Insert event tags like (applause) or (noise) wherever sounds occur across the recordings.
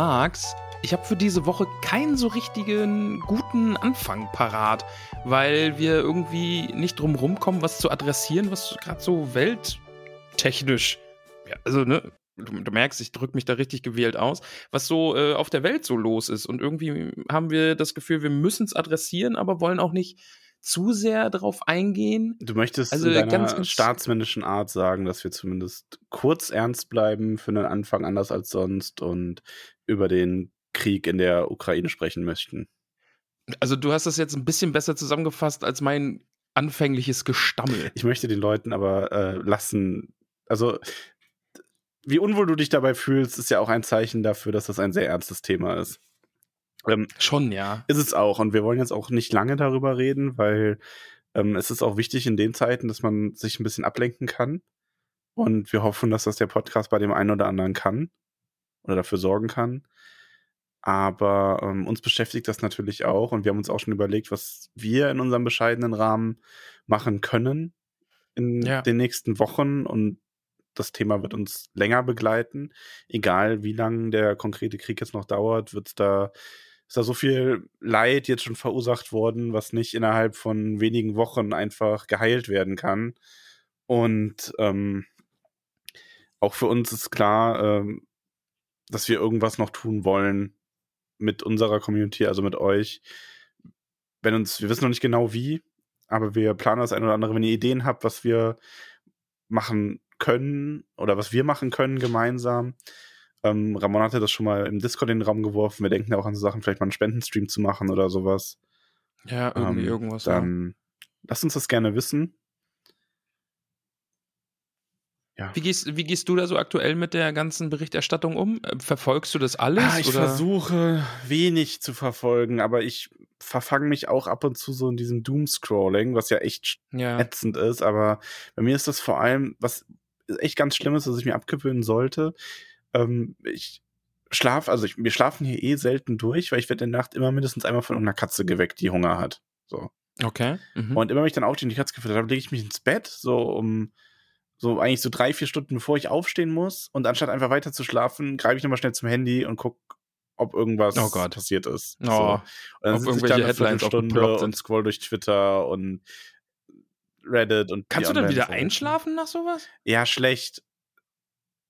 Max, ich habe für diese Woche keinen so richtigen guten Anfang parat, weil wir irgendwie nicht drum rumkommen, was zu adressieren, was gerade so welttechnisch, ja, also ne, du, du merkst, ich drücke mich da richtig gewählt aus, was so äh, auf der Welt so los ist. Und irgendwie haben wir das Gefühl, wir müssen es adressieren, aber wollen auch nicht zu sehr darauf eingehen. Du möchtest Also in deiner ganz, ganz- staatsmännischen Art sagen, dass wir zumindest kurz ernst bleiben für den Anfang anders als sonst und über den Krieg in der Ukraine sprechen möchten. Also du hast das jetzt ein bisschen besser zusammengefasst als mein anfängliches Gestammel. Ich möchte den Leuten aber äh, lassen, also wie unwohl du dich dabei fühlst, ist ja auch ein Zeichen dafür, dass das ein sehr ernstes Thema ist. Ähm, Schon, ja. Ist es auch. Und wir wollen jetzt auch nicht lange darüber reden, weil ähm, es ist auch wichtig in den Zeiten, dass man sich ein bisschen ablenken kann. Und wir hoffen, dass das der Podcast bei dem einen oder anderen kann oder dafür sorgen kann. Aber ähm, uns beschäftigt das natürlich auch und wir haben uns auch schon überlegt, was wir in unserem bescheidenen Rahmen machen können in Ja. den nächsten Wochen und das Thema wird uns länger begleiten. Egal wie lang der konkrete Krieg jetzt noch dauert, wird da ist da so viel Leid jetzt schon verursacht worden, was nicht innerhalb von wenigen Wochen einfach geheilt werden kann. Und ähm, auch für uns ist klar, ähm, dass wir irgendwas noch tun wollen mit unserer Community, also mit euch. Wenn uns, wir wissen noch nicht genau wie, aber wir planen das ein oder andere. Wenn ihr Ideen habt, was wir machen können oder was wir machen können gemeinsam. Ähm, Ramon hatte das schon mal im Discord in den Raum geworfen. Wir denken ja auch an so Sachen, vielleicht mal einen Spendenstream zu machen oder sowas. Ja, irgendwie Ähm, irgendwas. ja. Dann lasst uns das gerne wissen. Ja. Wie gehst, wie gehst du da so aktuell mit der ganzen Berichterstattung um? Äh, Verfolgst du das alles? Ah, ich oder? versuche wenig zu verfolgen, aber ich verfange mich auch ab und zu so in diesem Doom-Scrolling, was ja echt Ja. ätzend ist. Aber bei mir ist das vor allem, was echt ganz schlimm ist, was ich mir abgewöhnen sollte. Ähm, ich schlafe, also ich, wir schlafen hier eh selten durch, weil ich werde in der Nacht immer mindestens einmal von irgendeiner Katze geweckt, die Hunger hat. So. Okay. Mhm. Und immer wenn ich dann aufstehe und die Katze gefüttert habe, lege ich mich ins Bett, so um so eigentlich so drei, vier Stunden, bevor ich aufstehen muss. Und anstatt einfach weiter zu schlafen, greife ich nochmal schnell zum Handy und gucke, ob irgendwas Oh Gott. passiert ist. Oh, so. Und dann ob irgendwelche da eine Headlines aufgeploppt und scroll durch Twitter und Reddit und Kannst du dann wieder einschlafen nach sowas? Ja, schlecht.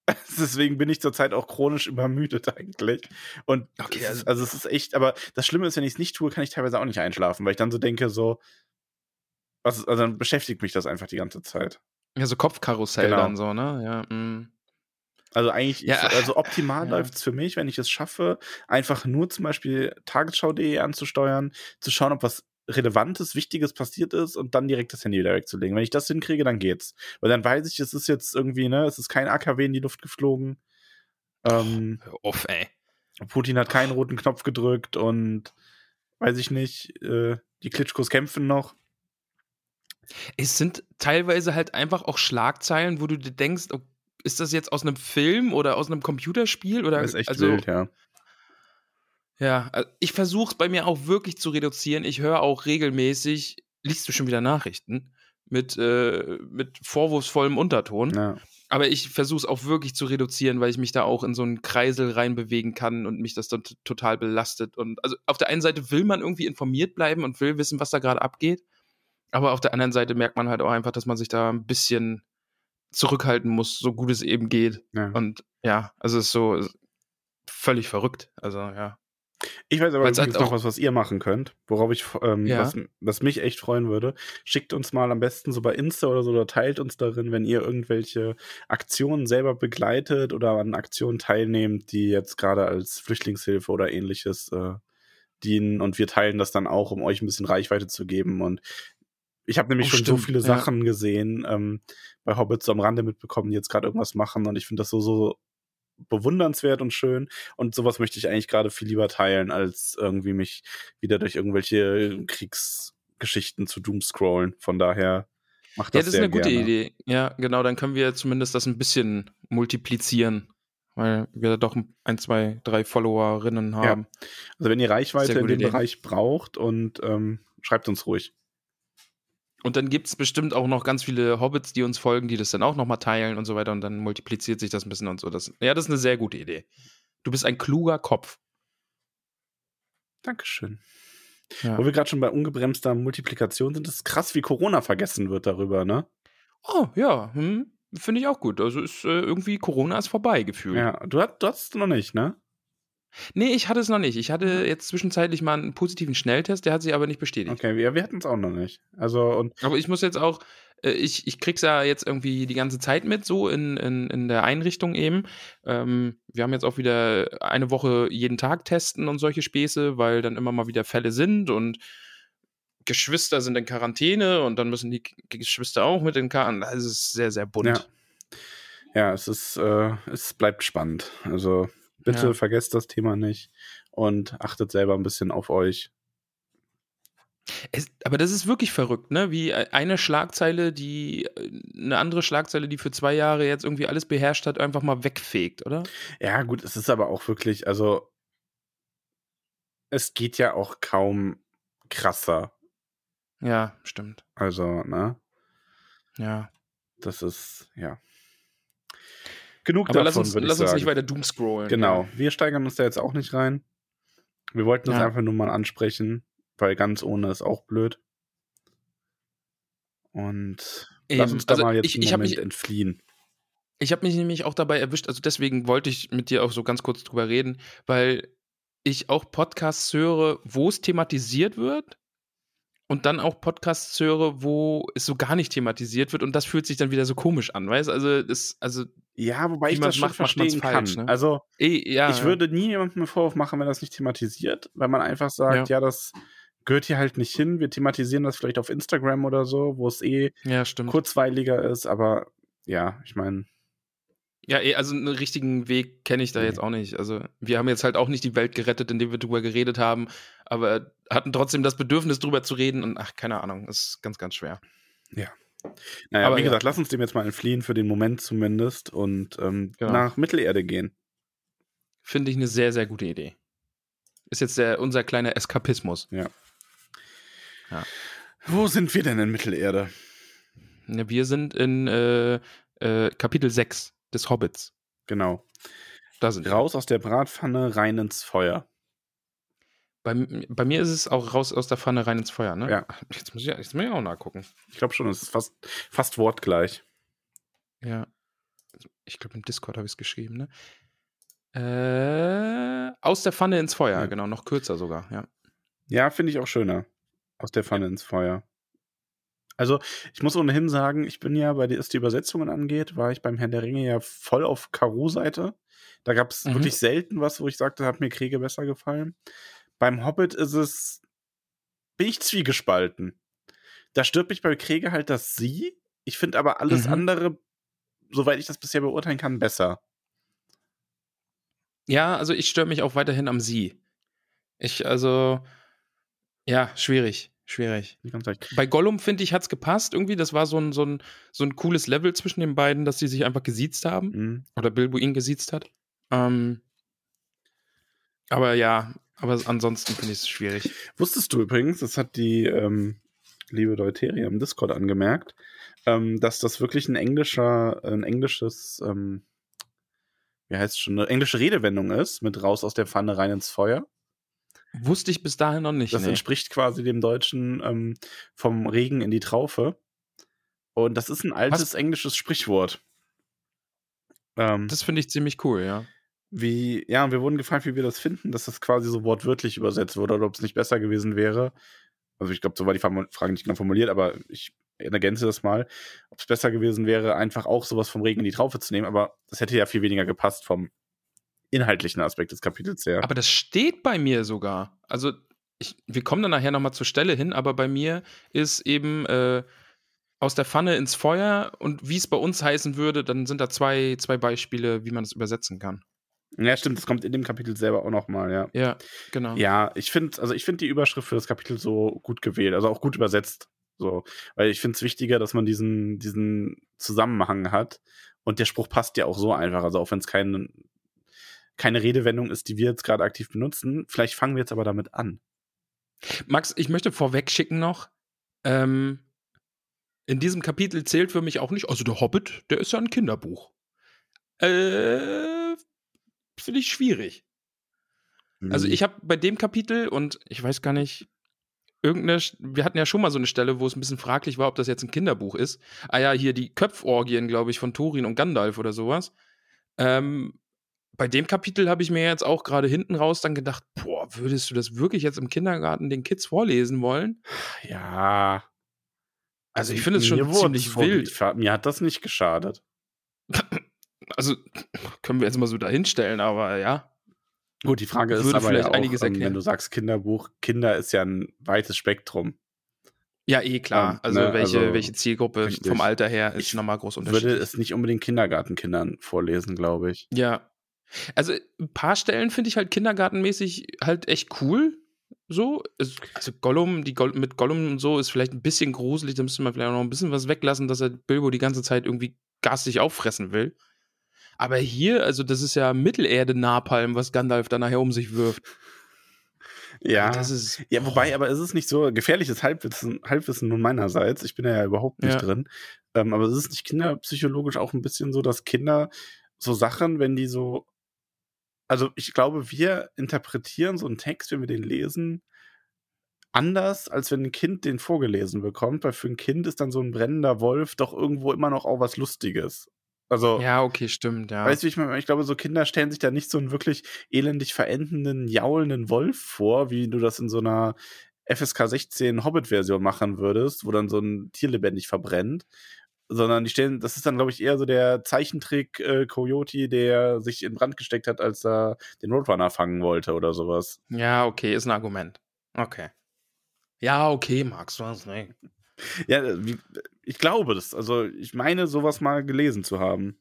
(laughs) Deswegen bin ich zurzeit auch chronisch übermüdet eigentlich. Und Okay, also- also es ist echt, aber das Schlimme ist, wenn ich es nicht tue, kann ich teilweise auch nicht einschlafen, weil ich dann so denke, so, was also dann beschäftigt mich das einfach die ganze Zeit. Ja, so Kopfkarussell Genau. dann so, ne? Ja. mm. Also eigentlich, Ja, ich, also optimal (laughs) ja. läuft es für mich, wenn ich es schaffe, einfach nur zum Beispiel tagesschau.de anzusteuern, zu schauen, ob was Relevantes, Wichtiges passiert ist und dann direkt das Handy wieder wegzulegen. Wenn ich das hinkriege, dann geht's. Weil dann weiß ich, es ist jetzt irgendwie, ne, es ist kein AKW in die Luft geflogen. Ähm, auf, ey. Putin hat keinen roten Knopf gedrückt und weiß ich nicht, äh, die Klitschkos kämpfen noch. Es sind teilweise halt einfach auch Schlagzeilen, wo du dir denkst, oh, ist das jetzt aus einem Film oder aus einem Computerspiel? Oder, Das ist echt also, wild, ja. Ja, also ich versuche es bei mir auch wirklich zu reduzieren. Ich höre auch regelmäßig, liest du schon wieder Nachrichten mit, äh, mit vorwurfsvollem Unterton. ja. Aber ich versuche es auch wirklich zu reduzieren, weil ich mich da auch in so einen Kreisel reinbewegen kann und mich das dann total belastet. Und also auf der einen Seite will man irgendwie informiert bleiben und will wissen, was da gerade abgeht. Aber auf der anderen Seite merkt man halt auch einfach, dass man sich da ein bisschen zurückhalten muss, so gut es eben geht. Ja. Und ja, also es ist so völlig verrückt. Also ja. Ich weiß aber Weil's übrigens halt noch was, was ihr machen könnt, worauf ich, ähm, Ja. was, was mich echt freuen würde. Schickt uns mal am besten so bei Insta oder so oder teilt uns darin, wenn ihr irgendwelche Aktionen selber begleitet oder an Aktionen teilnehmt, die jetzt gerade als Flüchtlingshilfe oder ähnliches äh, dienen und wir teilen das dann auch, um euch ein bisschen Reichweite zu geben und ich habe nämlich Oh, schon so stimmt, viele ja. Sachen gesehen, ähm, bei Hobbits so am Rande mitbekommen, die jetzt gerade irgendwas machen und ich finde das so, so bewundernswert und schön. Und sowas möchte ich eigentlich gerade viel lieber teilen, als irgendwie mich wieder durch irgendwelche Kriegsgeschichten zu Doom scrollen. Von daher macht Ja, das das ist eine gute gerne. Idee. Ja, genau, dann können wir zumindest das ein bisschen multiplizieren, weil wir doch ein, zwei, drei Followerinnen haben. Also wenn ihr Reichweite in dem Idee. Bereich braucht und ähm, schreibt uns ruhig. Und dann gibt es bestimmt auch noch ganz viele Hobbits, die uns folgen, die das dann auch nochmal teilen und so weiter und dann multipliziert sich das ein bisschen und so. Das, ja, das ist eine sehr gute Idee. Du bist ein kluger Kopf. Dankeschön. Ja. Wo wir gerade schon bei ungebremster Multiplikation sind, ist krass, wie Corona vergessen wird darüber, ne? Oh, ja, hm, finde ich auch gut. Also ist äh, irgendwie Corona ist vorbei gefühlt. Ja, du, hast, du hast es noch nicht, ne? Nee, ich hatte es noch nicht. Ich hatte jetzt zwischenzeitlich mal einen positiven Schnelltest, der hat sich aber nicht bestätigt. Okay, wir, wir hatten es auch noch nicht. Also, und Aber ich muss jetzt auch, äh, ich, ich krieg's ja jetzt irgendwie die ganze Zeit mit, so in, in, in der Einrichtung eben. Ähm, wir haben jetzt auch wieder eine Woche jeden Tag testen und solche Späße, weil dann immer mal wieder Fälle sind und Geschwister sind in Quarantäne und dann müssen die Geschwister auch mit in Quarantäne. Also es ist sehr, sehr bunt. Ja. ja, es ist, äh, es bleibt spannend. Also, bitte Ja. vergesst das Thema nicht und achtet selber ein bisschen auf euch. Es, aber das ist wirklich verrückt, ne? Wie eine Schlagzeile, die äh, eine andere Schlagzeile, die für zwei Jahre jetzt irgendwie alles beherrscht hat, einfach mal wegfegt, oder? Ja, gut, es ist aber auch wirklich, also, es geht ja auch kaum krasser. Ja, stimmt. Also, ne? Ja. Das ist, ja. Genug Aber davon, lass uns, würde ich lass uns sagen. nicht weiter doom scrollen. Genau, wir steigern uns da jetzt auch nicht rein. Wir wollten das Ja. einfach nur mal ansprechen, weil ganz ohne ist auch blöd. Und lass Eben, uns da also mal jetzt ich- einen ich Moment mich- entfliehen. Ich habe mich nämlich auch dabei erwischt, also deswegen wollte ich mit dir auch so ganz kurz drüber reden, weil ich auch Podcasts höre, wo es thematisiert wird und dann auch Podcasts höre, wo es so gar nicht thematisiert wird und das fühlt sich dann wieder so komisch an, weißt Also das, also Ja, wobei ich das schon macht, verstehen falsch, kann. ne? Also, eh, ja, ich würde nie jemandem einen Vorwurf machen, wenn das nicht thematisiert, weil man einfach sagt, ja. das gehört hier halt nicht hin. Wir thematisieren das vielleicht auf Instagram oder so, wo es eh ja, kurzweiliger ist, aber ja, ich meine, Ja, eh, also einen richtigen Weg kenne ich da Nee. jetzt auch nicht. Also wir haben jetzt halt auch nicht die Welt gerettet, indem wir drüber geredet haben, aber hatten trotzdem das Bedürfnis drüber zu reden und ach, keine Ahnung, ist ganz, ganz schwer. Naja, Aber wie ja. gesagt, lass uns dem jetzt mal entfliehen, für den Moment zumindest, und ähm, Genau. nach Mittelerde gehen. Finde ich eine sehr, sehr gute Idee. Ist jetzt der, unser kleiner Eskapismus. Wo sind wir denn in Mittelerde? Ja, Wir sind in äh, äh, Kapitel 6 des Hobbits. Genau. Da sind wir. Raus aus der Bratpfanne, rein ins Feuer. Bei, bei mir ist es auch raus aus der Pfanne rein ins Feuer, ne? Ja. Jetzt muss ich, jetzt muss ich auch nachgucken. Ich glaube schon, es ist fast, fast wortgleich. Ja. Ich glaube, im Discord habe ich es geschrieben, ne? Äh, aus der Pfanne ins Feuer, Ja. genau, noch kürzer sogar, ja. Ja, finde ich auch schöner. Aus der Pfanne ins Feuer. Also, ich muss ohnehin sagen, ich bin ja, bei was die Übersetzungen angeht, war ich beim Herrn der Ringe ja voll auf Karo-Seite. Da gab es Mhm. wirklich selten was, wo ich sagte, hat mir Kriege besser gefallen. Beim Hobbit ist es, bin ich zwiegespalten. Da stört mich bei Kriege halt das Sie. Ich finde aber alles Mhm. andere, soweit ich das bisher beurteilen kann, besser. Ja, also ich störe mich auch weiterhin am Sie. Ich, also, ja, schwierig, schwierig. Bei Gollum, finde ich, hat es gepasst irgendwie. Das war so ein, so, ein, so ein cooles Level zwischen den beiden, dass sie sich einfach gesiezt haben. Mhm. Oder Bilbo ihn gesiezt hat. Ähm, aber ja, aber ansonsten finde ich es schwierig. Wusstest du übrigens, das hat die ähm, liebe Deuteria im Discord angemerkt, ähm, dass das wirklich ein englischer, ein englisches, ähm, wie heißt es schon, eine englische Redewendung ist, mit raus aus der Pfanne rein ins Feuer. Wusste ich bis dahin noch nicht. Das nee. entspricht quasi dem Deutschen ähm, vom Regen in die Traufe. Und das ist ein altes englisches Sprichwort. Ähm, Das finde ich ziemlich cool, ja. Wie, ja, wir wurden gefragt, wie wir das finden, dass das quasi so wortwörtlich übersetzt wurde oder ob es nicht besser gewesen wäre. Also ich glaube, so war die Frage nicht genau formuliert, aber ich ergänze das mal, ob es besser gewesen wäre, einfach auch sowas vom Regen in die Traufe zu nehmen, aber das hätte ja viel weniger gepasst vom inhaltlichen Aspekt des Kapitels her. Aber das steht bei mir sogar. Also ich, wir kommen dann nachher nochmal zur Stelle hin, aber bei mir ist eben äh, aus der Pfanne ins Feuer und wie es bei uns heißen würde, dann sind da zwei, zwei Beispiele, wie man es übersetzen kann. Ja, stimmt, das kommt in dem Kapitel selber auch nochmal, ja. Ja, genau. Ja, ich finde, also ich finde die Überschrift für das Kapitel so gut gewählt, also auch gut übersetzt. So, weil ich finde es wichtiger, dass man diesen, diesen Zusammenhang hat. Und der Spruch passt ja auch so einfach. Also auch wenn es kein, keine Redewendung ist, die wir jetzt gerade aktiv benutzen. Vielleicht fangen wir jetzt aber damit an. Max, ich möchte vorweg schicken noch, ähm, in diesem Kapitel zählt für mich auch nicht, also der Hobbit, der ist ja ein Kinderbuch. Äh, finde ich schwierig. Also Mhm. ich habe bei dem Kapitel und ich weiß gar nicht, irgendeine, wir hatten ja schon mal so eine Stelle, wo es ein bisschen fraglich war, ob das jetzt ein Kinderbuch ist. Ah ja, hier die Köpforgien, glaube ich, von Thorin und Gandalf oder sowas. Ähm, bei dem Kapitel habe ich mir jetzt auch gerade hinten raus dann gedacht, boah, würdest du das wirklich jetzt im Kindergarten den Kids vorlesen wollen? Ja. Also ich finde es schon ziemlich wild. Mir hat das nicht geschadet. (laughs) Also können wir jetzt mal so dahinstellen, aber ja. Gut, die Frage ist Würde aber vielleicht ja auch, einiges ähm, erklären. wenn du sagst Kinderbuch, Kinder ist ja ein weites Spektrum. Ja, eh klar. Ähm, also, ne, welche, also welche Zielgruppe richtig. vom Alter her ist Ich nochmal groß Würde unterschiedlich. es nicht unbedingt Kindergartenkindern vorlesen, glaube ich. Ja. Also ein paar Stellen finde ich halt kindergartenmäßig halt echt cool. So. Also Gollum, die Goll mit Gollum und so ist vielleicht ein bisschen gruselig, da müsste man vielleicht auch noch ein bisschen was weglassen, dass er Bilbo die ganze Zeit irgendwie garstig auffressen will. Aber hier, also das ist ja Mittelerde-Napalm, was Gandalf da nachher um sich wirft. Ja. Das ist. Ja, wobei, aber es ist nicht so gefährliches Halbwissen, Halbwissen nun meinerseits. Ich bin ja überhaupt nicht Ja. drin. Ähm, aber es ist nicht kinderpsychologisch auch ein bisschen so, dass Kinder so Sachen, wenn die so. Also ich glaube, wir interpretieren so einen Text, wenn wir den lesen, anders, als wenn ein Kind den vorgelesen bekommt, weil für ein Kind ist dann so ein brennender Wolf doch irgendwo immer noch auch was Lustiges. Also, Ja, okay, stimmt, ja. Weißt du, ich meine? Ich glaube, so Kinder stellen sich da nicht so einen wirklich elendig verendenden, jaulenden Wolf vor, wie du das in so einer FSK 16 Hobbit-Version machen würdest, wo dann so ein Tier lebendig verbrennt. Sondern die stellen, das ist dann, glaube ich, eher so der Zeichentrick äh, Coyote, der sich in Brand gesteckt hat, als er den Roadrunner fangen wollte oder sowas. ja, okay, ist ein Argument. Okay. Ja, okay, Max, du hast recht. Ja, äh, wie, ich glaube das. Also, ich meine, sowas mal gelesen zu haben.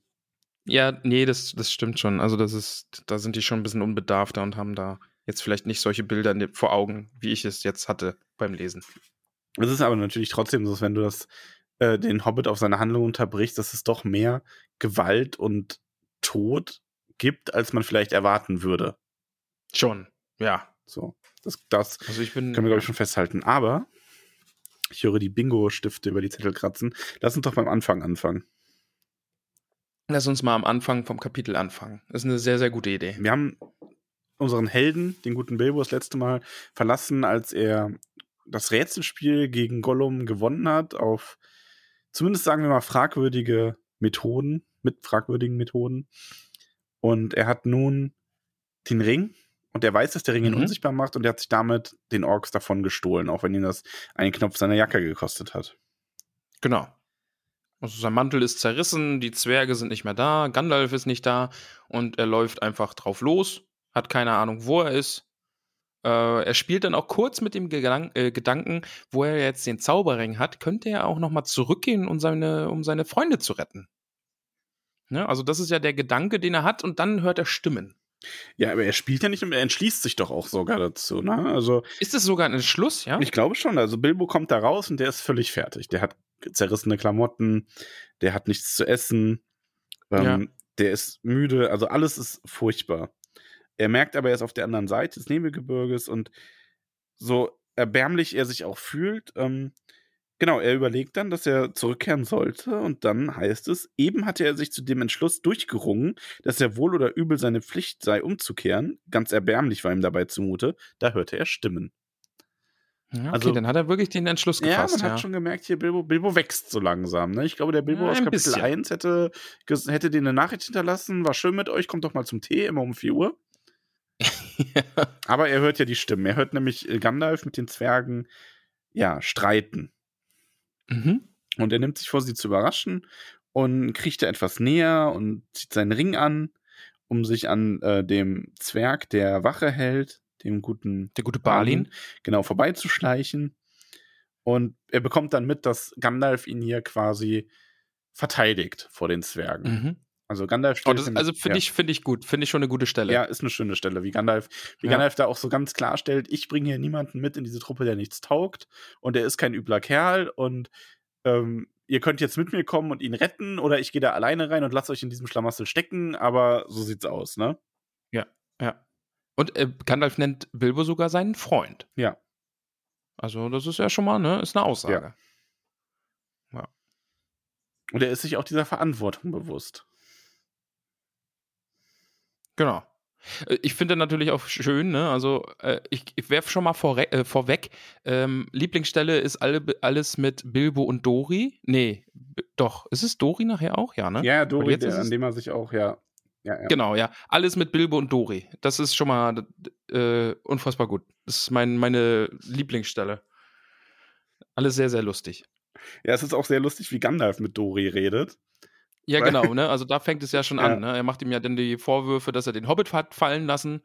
Ja, nee, das, das stimmt schon. Also, das ist, da sind die schon ein bisschen unbedarfter und haben da jetzt vielleicht nicht solche Bilder ne- vor Augen, wie ich es jetzt hatte beim Lesen. Es ist aber natürlich trotzdem so, dass wenn du das, äh, den Hobbit auf seine Handlung unterbrichst, dass es doch mehr Gewalt und Tod gibt, als man vielleicht erwarten würde. Schon, ja. So, das, das Also ich bin. können wir, glaube ich, schon festhalten. Aber ich höre die Bingo-Stifte über die Zettel kratzen. Lass uns doch beim Anfang anfangen. Lass uns mal am Anfang vom Kapitel anfangen. Das ist eine sehr, sehr gute Idee. Wir haben unseren Helden, den guten Bilbo, das letzte Mal verlassen, als er das Rätselspiel gegen Gollum gewonnen hat, auf zumindest sagen wir mal fragwürdige Methoden, mit fragwürdigen Methoden. Und er hat nun den Ring und er weiß, dass der Ring ihn Mhm. unsichtbar macht und er hat sich damit den Orks davon gestohlen, auch wenn ihn das einen Knopf seiner Jacke gekostet hat. Genau. Also sein Mantel ist zerrissen, die Zwerge sind nicht mehr da, Gandalf ist nicht da und er läuft einfach drauf los, hat keine Ahnung, wo er ist. Äh, er spielt dann auch kurz mit dem Gedan äh, Gedanken, wo er jetzt den Zauberring hat, könnte er auch noch mal zurückgehen, um seine, um seine Freunde zu retten. Ne? Also das ist ja der Gedanke, den er hat und dann hört er Stimmen. Ja, aber er spielt ja nicht, er entschließt sich doch auch sogar dazu, ne? Also Ist das sogar ein Entschluss, ja? Ich glaube schon. Also Bilbo kommt da raus und der ist völlig fertig. Der hat zerrissene Klamotten, der hat nichts zu essen, ähm, Ja. der ist müde, also alles ist furchtbar. Er merkt aber, er ist auf der anderen Seite des Nebelgebirges und so erbärmlich er sich auch fühlt, ähm, genau, er überlegt dann, dass er zurückkehren sollte und dann heißt es, eben hatte er sich zu dem Entschluss durchgerungen, dass er wohl oder übel seine Pflicht sei, umzukehren. Ganz erbärmlich war ihm dabei zumute, da hörte er Stimmen. Ja, okay, Also- dann hat er wirklich den Entschluss Ja, gefasst. man hat schon gemerkt, hier Bilbo, Bilbo wächst so langsam. Ne? Ich glaube, der Bilbo Ja, aus Kapitel bisschen. 1 hätte, hätte dir eine Nachricht hinterlassen, war schön mit euch, kommt doch mal zum Tee, immer um 4 Uhr. (laughs) Aber er hört ja die Stimmen. Er hört nämlich Gandalf mit den Zwergen, ja, streiten. Mhm. Und er nimmt sich vor, sie zu überraschen und kriecht da etwas näher und zieht seinen Ring an, um sich an äh, dem Zwerg, der Wache hält, dem guten Der gute Balin. genau vorbeizuschleichen. Und er bekommt dann mit, dass Gandalf ihn hier quasi verteidigt vor den Zwergen. Mhm. Also Gandalf Oh, stellt das, also finde ja. ich, finde ich gut. Finde ich schon eine gute Stelle. Ja, ist eine schöne Stelle, wie Gandalf, wie Ja. Gandalf da auch so ganz klarstellt, ich bringe hier niemanden mit in diese Truppe, der nichts taugt und er ist kein übler Kerl und ähm, ihr könnt jetzt mit mir kommen und ihn retten oder ich gehe da alleine rein und lasse euch in diesem Schlamassel stecken, aber so sieht's aus, ne? Ja. Und äh, Gandalf nennt Bilbo sogar seinen Freund. Ja. Also, das ist ja schon mal, ne? Ist eine Aussage. Und er ist sich auch dieser Verantwortung bewusst. Genau. Äh, Ich finde natürlich auch schön, ne? Also, äh, ich, ich werfe schon mal vorre- äh, vorweg. Ähm, Lieblingsstelle ist alle, alles mit Bilbo und Dori. Nee, doch. Ist es Dori nachher auch? Ja, ne? Ja, Dori, der, an dem er sich auch, ja. ja, ja. Genau, ja. Alles mit Bilbo und Dori. Das ist schon mal äh, unfassbar gut. Das ist mein, meine Lieblingsstelle. Alles sehr, sehr lustig. Ja, es ist auch sehr lustig, wie Gandalf mit Dori redet. Ja, genau, ne? Also da fängt es ja schon (laughs) Ja. an. Ne? Er macht ihm ja dann die Vorwürfe, dass er den Hobbit hat fallen lassen.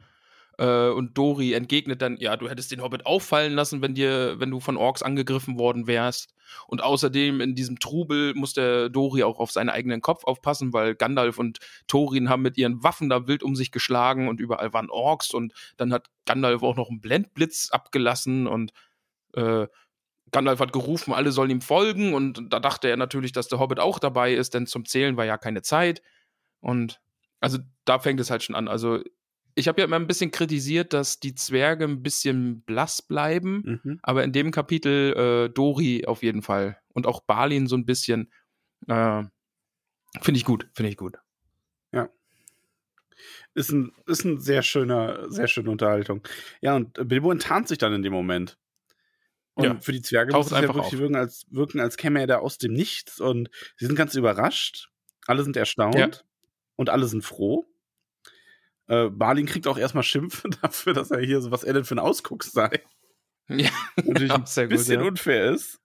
Äh, und Dori entgegnet dann, ja, du hättest den Hobbit auffallen lassen, wenn dir, wenn du von Orks angegriffen worden wärst. Und außerdem in diesem Trubel muss der Dori auch auf seinen eigenen Kopf aufpassen, weil Gandalf und Thorin haben mit ihren Waffen da wild um sich geschlagen und überall waren Orks und dann hat Gandalf auch noch einen Blendblitz abgelassen und äh, Gandalf hat gerufen, alle sollen ihm folgen und da dachte er natürlich, dass der Hobbit auch dabei ist, denn zum Zählen war ja keine Zeit. Und also da fängt es halt schon an. Also ich habe ja immer ein bisschen kritisiert, dass die Zwerge ein bisschen blass bleiben, Mhm. aber in dem Kapitel äh, Dori auf jeden Fall und auch Balin so ein bisschen. Äh, finde ich gut, finde ich gut. Ist ein, ist ein sehr schöner, sehr schöne Unterhaltung. Ja, und Bilbo enttarnt sich dann in dem Moment. Und Ja. für die Zwerge muss es ja wirklich auf. wirken als, wirken, als käme er da aus dem Nichts. Und sie sind ganz überrascht. Alle sind erstaunt. Ja. Und alle sind froh. Äh, Balin kriegt auch erstmal Schimpf (laughs) dafür, dass er hier so, was er denn für ein Ausguck sei. Ja, (laughs) (laughs) Natürlich Ja, ein gut, bisschen ja. unfair ist.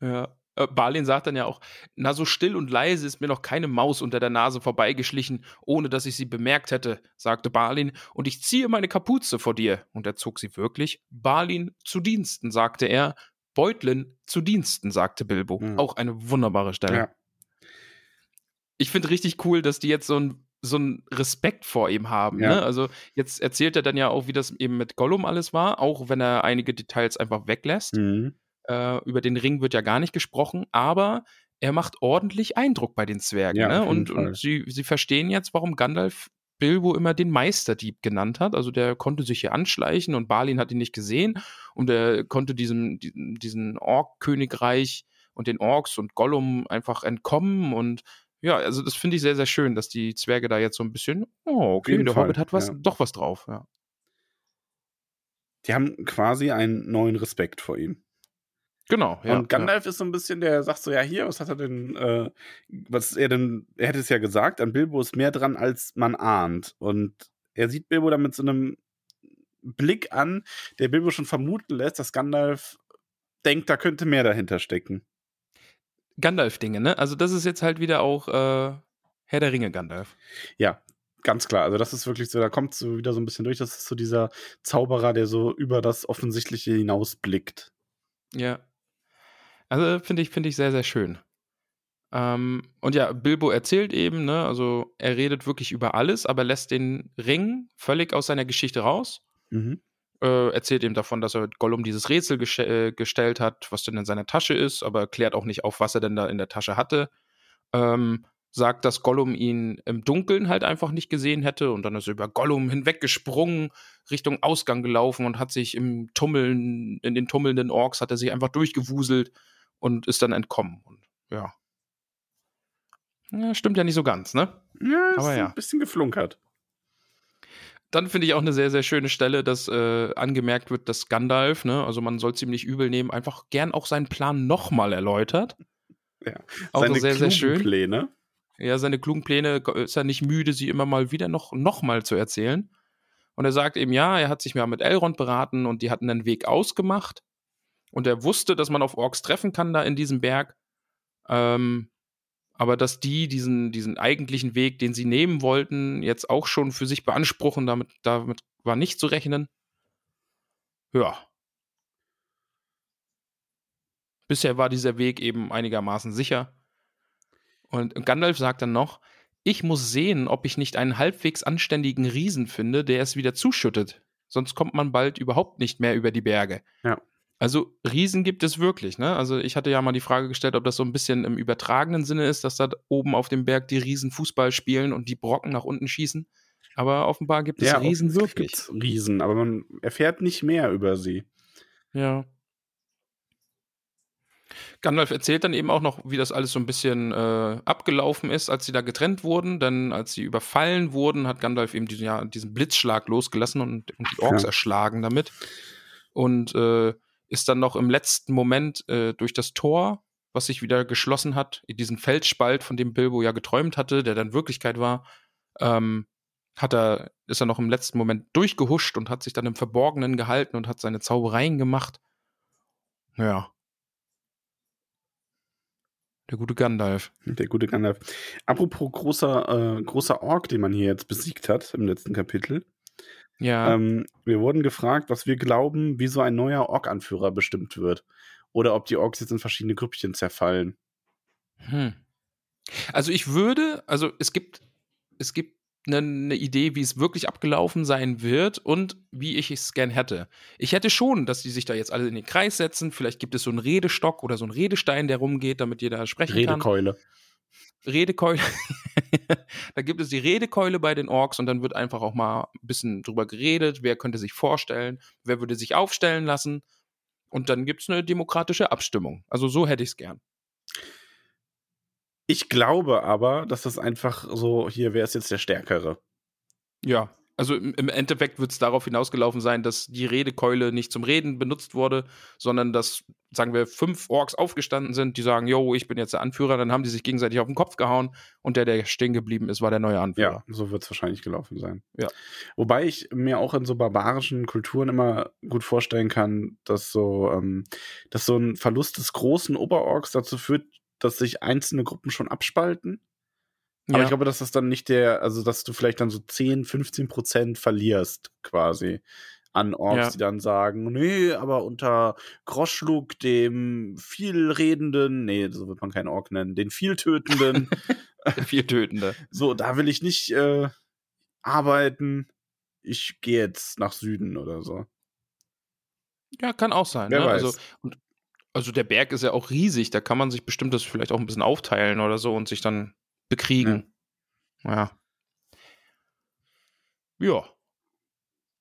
Ja. Äh, Balin sagt dann ja auch, na so still und leise ist mir noch keine Maus unter der Nase vorbeigeschlichen, ohne dass ich sie bemerkt hätte, sagte Balin, und ich ziehe meine Kapuze vor dir. Und er zog sie wirklich. Balin zu Diensten, sagte er. Beutlin zu Diensten, sagte Bilbo. Mhm. Auch eine wunderbare Stelle. Ja. Ich finde richtig cool, dass die jetzt so ein so einen Respekt vor ihm haben. Ja. Ne? Also jetzt erzählt er dann ja auch, wie das eben mit Gollum alles war, auch wenn er einige Details einfach weglässt. Mhm. Äh, über den Ring wird ja gar nicht gesprochen, aber er macht ordentlich Eindruck bei den Zwergen. Ja, ne? Und, und sie, sie verstehen jetzt, warum Gandalf Bilbo immer den Meisterdieb genannt hat. Also der konnte sich hier anschleichen und Balin hat ihn nicht gesehen und er konnte diesem, diesen, Ork-Königreich und den Orks und Gollum einfach entkommen und ja, also das finde ich sehr, sehr schön, dass die Zwerge da jetzt so ein bisschen, oh, okay, der Fall, Hobbit hat was, ja. doch was drauf, ja. Die haben quasi einen neuen Respekt vor ihm. Genau, ja. und Gandalf ist so ein bisschen, der sagt so, ja, hier, was hat er denn, äh, was er denn, er hätte es ja gesagt, an Bilbo ist mehr dran, als man ahnt. Und er sieht Bilbo dann mit so einem Blick an, der Bilbo schon vermuten lässt, dass Gandalf denkt, da könnte mehr dahinter stecken. Gandalf-Dinge, ne? Also das ist jetzt halt wieder auch äh, Herr der Ringe Gandalf. Ja, ganz klar. Also das ist wirklich so, da kommt so wieder so ein bisschen durch, das ist so dieser Zauberer, der so über das Offensichtliche hinausblickt. Ja. Also finde ich, finde ich sehr, sehr schön. Ähm, und ja, Bilbo erzählt eben, ne, also er redet wirklich über alles, aber lässt den Ring völlig aus seiner Geschichte raus. Mhm. Äh, erzählt eben davon, dass er Gollum dieses Rätsel geste äh, gestellt hat, was denn in seiner Tasche ist, aber klärt auch nicht auf, was er denn da in der Tasche hatte. Ähm, sagt, dass Gollum ihn im Dunkeln halt einfach nicht gesehen hätte und dann ist er über Gollum hinweggesprungen, Richtung Ausgang gelaufen und hat sich im Tummeln, in den tummelnden Orks hat er sich einfach durchgewuselt und ist dann entkommen. Und ja. ja stimmt ja nicht so ganz, ne? Ja, ist Aber ja. ein bisschen geflunkert. Dann finde ich auch eine sehr, sehr schöne Stelle, dass äh, angemerkt wird, dass Gandalf, ne, also man soll es ihm nicht übel nehmen, einfach gern auch seinen Plan nochmal erläutert. Ja. Auch Seine sehr, sehr schön. klugen Pläne. Ja, seine klugen Pläne ist er nicht müde, sie immer mal wieder noch, noch mal zu erzählen. Und er sagt eben, ja, er hat sich mal mit Elrond beraten und die hatten einen Weg ausgemacht. Und er wusste, dass man auf Orks treffen kann da in diesem Berg. Ähm, aber dass die diesen, diesen eigentlichen Weg, den sie nehmen wollten, jetzt auch schon für sich beanspruchen, damit, damit war nicht zu rechnen. Ja. Bisher war dieser Weg eben einigermaßen sicher. Und Gandalf sagt dann noch, ich muss sehen, ob ich nicht einen halbwegs anständigen Riesen finde, der es wieder zuschüttet. Sonst kommt man bald überhaupt nicht mehr über die Berge. Ja. Also Riesen gibt es wirklich, ne? Also ich hatte ja mal die Frage gestellt, ob das so ein bisschen im übertragenen Sinne ist, dass da oben auf dem Berg die Riesen Fußball spielen und die Brocken nach unten schießen. Aber offenbar gibt es Ja, Riesen wirklich. gibt's Riesen, aber man erfährt nicht mehr über sie. Ja. Gandalf erzählt dann eben auch noch, wie das alles so ein bisschen äh, abgelaufen ist, als sie da getrennt wurden. Denn als sie überfallen wurden, hat Gandalf eben diesen, ja, diesen Blitzschlag losgelassen und, und die Orks Ja. erschlagen damit. Und äh, ist dann noch im letzten Moment äh, durch das Tor, was sich wieder geschlossen hat, in diesen Felsspalt, von dem Bilbo ja geträumt hatte, der dann Wirklichkeit war, ähm, hat er, ist er noch im letzten Moment durchgehuscht und hat sich dann im Verborgenen gehalten und hat seine Zaubereien gemacht. Ja. Der gute Gandalf. Der gute Gandalf. Apropos großer, äh, großer Ork, den man hier jetzt besiegt hat im letzten Kapitel. Ja. Ähm, wir wurden gefragt, was wir glauben, wie so ein neuer Ork-Anführer bestimmt wird. Oder ob die Orks jetzt in verschiedene Grüppchen zerfallen. Hm. Also ich würde, also es gibt, es gibt eine, eine Idee, wie es wirklich abgelaufen sein wird und wie ich es gern hätte. Ich hätte schon, dass die sich da jetzt alle in den Kreis setzen. Vielleicht gibt es so einen Redestock oder so einen Redestein, der rumgeht, damit jeder sprechen kann. Redekeule. Redekeule. (laughs) da gibt es die Redekeule bei den Orks und dann wird einfach auch mal ein bisschen drüber geredet, wer könnte sich vorstellen, wer würde sich aufstellen lassen. Und dann gibt es eine demokratische Abstimmung. Also so hätte ich es gern. Ich glaube aber, dass das einfach so, hier, wer ist jetzt der Stärkere? Ja, also im, im Endeffekt wird es darauf hinausgelaufen sein, dass die Redekeule nicht zum Reden benutzt wurde, sondern dass, sagen wir, fünf Orks aufgestanden sind, die sagen, yo, ich bin jetzt der Anführer, dann haben die sich gegenseitig auf den Kopf gehauen und der, der stehen geblieben ist, war der neue Anführer. Ja, so wird es wahrscheinlich gelaufen sein. Ja. Wobei ich mir auch in so barbarischen Kulturen immer gut vorstellen kann, dass so, ähm, dass so ein Verlust des großen Oberorks dazu führt, dass sich einzelne Gruppen schon abspalten. Aber Ja. ich glaube, dass das dann nicht der, also dass du vielleicht dann so 10, 15 Prozent verlierst, quasi. An Orks, Ja. die dann sagen, nee, aber unter Groschluk, dem vielredenden, nee, so wird man keinen Ork nennen, den vieltötenden, (laughs) Der viel Tötende. (laughs) so, da will ich nicht äh, arbeiten. Ich gehe jetzt nach Süden oder so. Ja, kann auch sein. Wer ne? weiß. Also, und, also der Berg ist ja auch riesig, da kann man sich bestimmt das vielleicht auch ein bisschen aufteilen oder so und sich dann bekriegen. Ja. Ja.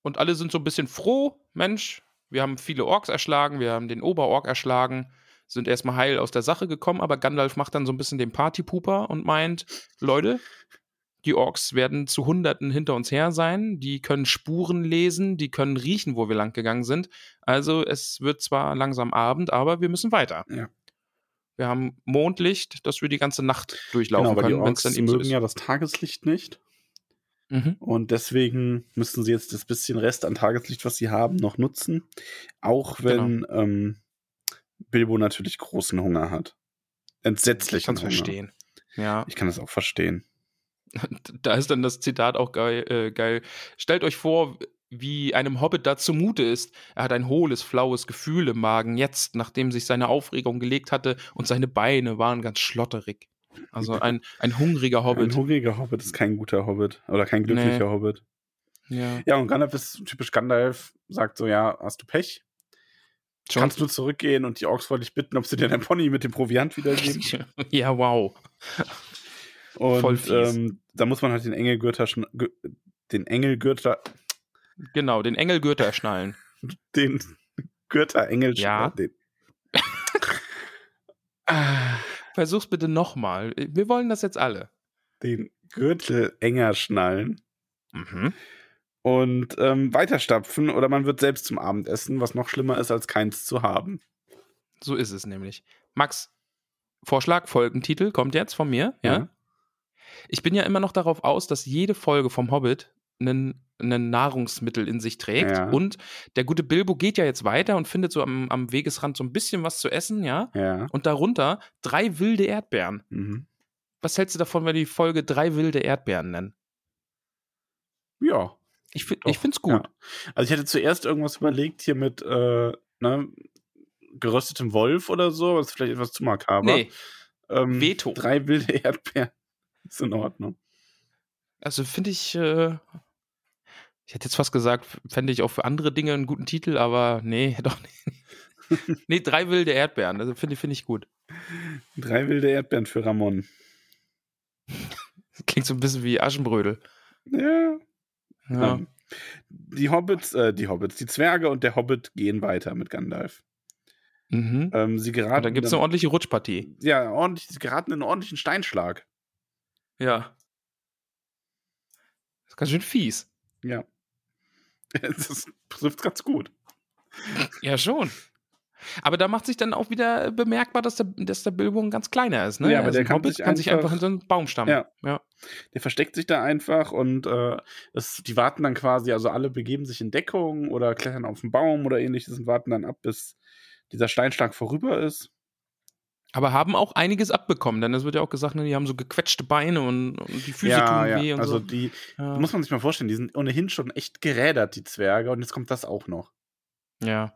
Und alle sind so ein bisschen froh, Mensch, wir haben viele Orks erschlagen, wir haben den Oberork erschlagen, sind erstmal heil aus der Sache gekommen, aber Gandalf macht dann so ein bisschen den Partypooper und meint, Leute, die Orks werden zu Hunderten hinter uns her sein, die können Spuren lesen, die können riechen, wo wir lang gegangen sind. Also es wird zwar langsam Abend, aber wir müssen weiter. Ja. Wir haben Mondlicht, dass wir die ganze Nacht durchlaufen Genau, die können, wenn es Orks dann eben so mögen ist. ja das Tageslicht nicht. Mhm. Und deswegen müssen sie jetzt das bisschen Rest an Tageslicht, was sie haben, noch nutzen. Auch wenn Genau. ähm, Bilbo natürlich großen Hunger hat. Ich Entsetzlichen kann es Hunger. verstehen. Ja, Ich kann das auch verstehen. (laughs) da ist dann das Zitat auch geil, äh, geil. Stellt euch vor, wie einem Hobbit da zumute ist. Er hat ein hohles, flaues Gefühl im Magen, jetzt, nachdem sich seine Aufregung gelegt hatte und seine Beine waren ganz schlotterig. Also (laughs) ein, ein hungriger Hobbit. Ein hungriger Hobbit ist kein guter Hobbit oder kein glücklicher Nee. Hobbit. ja. Ja, und Gandalf ist typisch Gandalf, sagt so, ja, hast du Pech? Schon- Kannst du zurückgehen und die Orks wollte ich bitten, ob sie dir dein Pony mit dem Proviant wiedergeben? (laughs) ja, wow. Und Voll fies. ähm, da muss man halt den gü- den Engelgürter, Genau, den Engelgürtel schnallen. den Gürter Engel Ja. den, Ah, Versuch's bitte nochmal. Wir wollen das jetzt alle. den Gürtel enger schnallen Mhm. und ähm, weiterstapfen oder man wird selbst zum Abendessen, was noch schlimmer ist, als keins zu haben. So ist es nämlich. Max, Vorschlag, Folgentitel kommt jetzt von mir, ja? Ja. Ich bin ja immer noch darauf aus, dass jede Folge vom Hobbit einen, einen Nahrungsmittel in sich trägt. Ja. Und der gute Bilbo geht ja jetzt weiter und findet so am, am Wegesrand so ein bisschen was zu essen, ja? Ja. Und darunter drei wilde Erdbeeren. Mhm. Was hältst du davon, wenn wir die Folge drei wilde Erdbeeren nennen? Ja. Ich, Doch, ich find's gut. Ja. Also ich hätte zuerst irgendwas überlegt hier mit äh, ne, geröstetem Wolf oder so, was vielleicht etwas zu makaber. Nee, Ähm, Veto. Drei wilde (laughs) Erdbeeren. Ist in Ordnung. Also finde ich, äh, ich hätte jetzt fast gesagt, fände ich auch für andere Dinge einen guten Titel, aber nee, (laughs) doch nicht. nee, drei wilde Erdbeeren, also finde finde ich gut. Drei wilde Erdbeeren für Ramon. (laughs) Klingt so ein bisschen wie Aschenbrödel. Ja. Ja. Ähm, die Hobbits, äh, die Hobbits, die Zwerge und der Hobbit gehen weiter mit Gandalf. Mhm. Ähm, sie geraten. Und dann gibt es eine ordentliche Rutschpartie. ja, ordentlich, sie geraten in einen ordentlichen Steinschlag. Ja. Das ist ganz schön fies. Ja. (laughs) Das trifft ganz gut. Ja, schon. Aber da macht sich dann auch wieder bemerkbar, dass der, dass der Bilbo ein ganz kleiner ist. Ne? Ja, aber der ein kann Hobbit sich kann sich einfach in so einen Baum stammen. Ja. ja. Der versteckt sich da einfach und äh, es, die warten dann quasi, also alle begeben sich in Deckung oder klettern auf den Baum oder ähnliches und warten dann ab, bis dieser Steinschlag vorüber ist. Aber haben auch einiges abbekommen, denn es wird ja auch gesagt, ne, die haben so gequetschte Beine und, und die Füße ja, tun ja. weh und also so. die, Ja. muss man sich mal vorstellen, die sind ohnehin schon echt gerädert, die Zwerge, und jetzt kommt das auch noch. ja.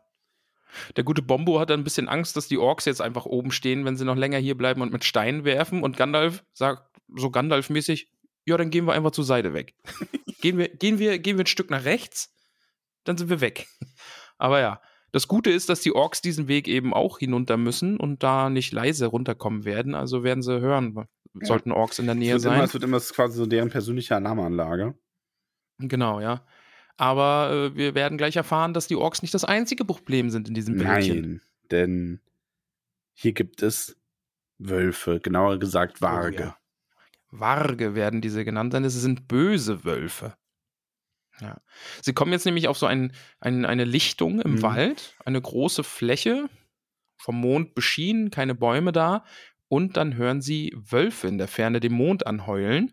Der gute Bombo hat dann ein bisschen Angst, dass die Orks jetzt einfach oben stehen, wenn sie noch länger hier bleiben und mit Steinen werfen. Und Gandalf sagt so Gandalf-mäßig, ja, dann gehen wir einfach zur Seite weg. (laughs) gehen, wir, gehen, wir, gehen wir ein Stück nach rechts, dann sind wir weg. (laughs) Aber ja, das Gute ist, dass die Orks diesen Weg eben auch hinunter müssen und da nicht leise runterkommen werden. Also werden sie hören, sollten Orks in der Nähe es, sein. immer, es wird immer quasi so deren persönliche Alarmanlage. Genau, ja. Aber äh, wir werden gleich erfahren, dass die Orks nicht das einzige Problem sind in diesem Wäldchen. Nein, denn hier gibt es Wölfe, genauer gesagt Warge. Oh, ja. Warge werden diese genannt sein. Es sind böse Wölfe. Ja. Sie kommen jetzt nämlich auf so ein, ein, eine Lichtung im Mhm. Wald, eine große Fläche, vom Mond beschienen, keine Bäume da. Und dann hören sie Wölfe in der Ferne den Mond anheulen.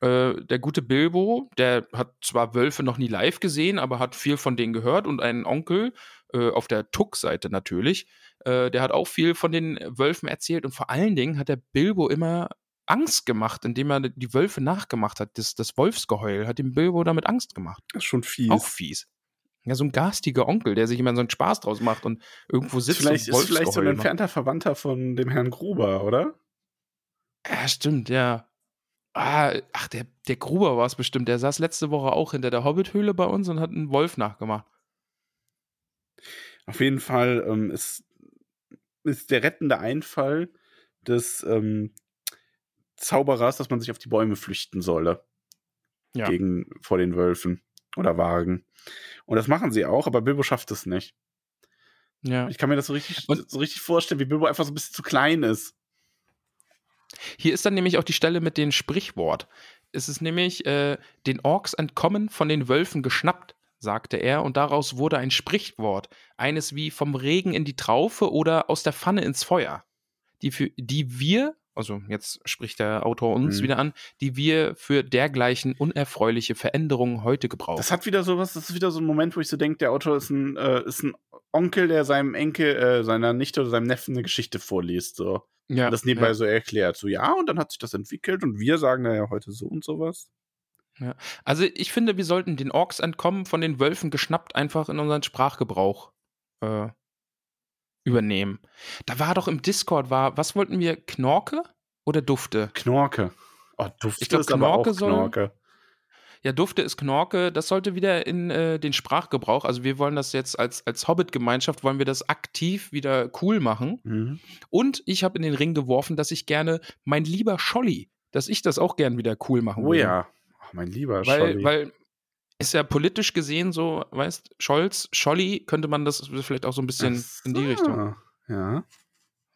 Äh, der gute Bilbo, der hat zwar Wölfe noch nie live gesehen, aber hat viel von denen gehört und einen Onkel äh, auf der Tuck-Seite natürlich, äh, der hat auch viel von den Wölfen erzählt und vor allen Dingen hat der Bilbo immer Angst gemacht, indem er die Wölfe nachgemacht hat. Das, das Wolfsgeheul hat dem Bilbo damit Angst gemacht. Das ist schon fies. Auch fies. Ja, so ein garstiger Onkel, der sich immer so einen Spaß draus macht und irgendwo sitzt vielleicht, und ist vielleicht so ein entfernter Verwandter von dem Herrn Gruber, oder? Ja, stimmt, ja. Ah, ach, der, der Gruber war es bestimmt. Der saß letzte Woche auch hinter der Hobbithöhle bei uns und hat einen Wolf nachgemacht. Auf jeden Fall ähm, ist, ist der rettende Einfall des ähm, Zauberers, dass man sich auf die Bäume flüchten solle. Ja. Gegen, vor den Wölfen oder Wagen. Und das machen sie auch, aber Bilbo schafft es nicht. Ja. Ich kann mir das so richtig, Und- so richtig vorstellen, wie Bilbo einfach so ein bisschen zu klein ist. Hier ist dann nämlich auch die Stelle mit dem Sprichwort. Es ist nämlich äh, den Orks entkommen, von den Wölfen geschnappt, sagte er, und daraus wurde ein Sprichwort. Eines wie vom Regen in die Traufe oder aus der Pfanne ins Feuer. Die, für, die wir, also jetzt spricht der Autor uns Mhm. wieder an, die wir für dergleichen unerfreuliche Veränderungen heute gebrauchen. Das hat wieder sowas, das ist wieder so ein Moment, wo ich so denke, der Autor ist ein, äh, ist ein Onkel, der seinem Enkel, äh, seiner Nichte oder seinem Neffen eine Geschichte vorliest. So. ja, Und das nebenbei ja. so erklärt. So, ja, und dann hat sich das entwickelt und wir sagen da ja heute so und sowas. Also ich finde, wir sollten den Orks entkommen, von den Wölfen geschnappt, einfach in unseren Sprachgebrauch äh, übernehmen. Da war doch im Discord, war, was wollten wir, Knorke oder Dufte? Knorke. Oh, Dufte Ich glaub, ist aber auch Knorke soll- Knorke. Ja, Dufte ist Knorke, das sollte wieder in äh, den Sprachgebrauch, also wir wollen das jetzt als, als Hobbit-Gemeinschaft, wollen wir das aktiv wieder cool machen. Mhm. Und ich habe in den Ring geworfen, dass ich gerne, mein lieber Scholli, dass ich das auch gern wieder cool machen Oh würde. ja. Oh, mein lieber Weil, Scholli. weil ist ja politisch gesehen so, weißt, Scholz, Scholli, könnte man das vielleicht auch so ein bisschen Ach in die so. Richtung. Ja.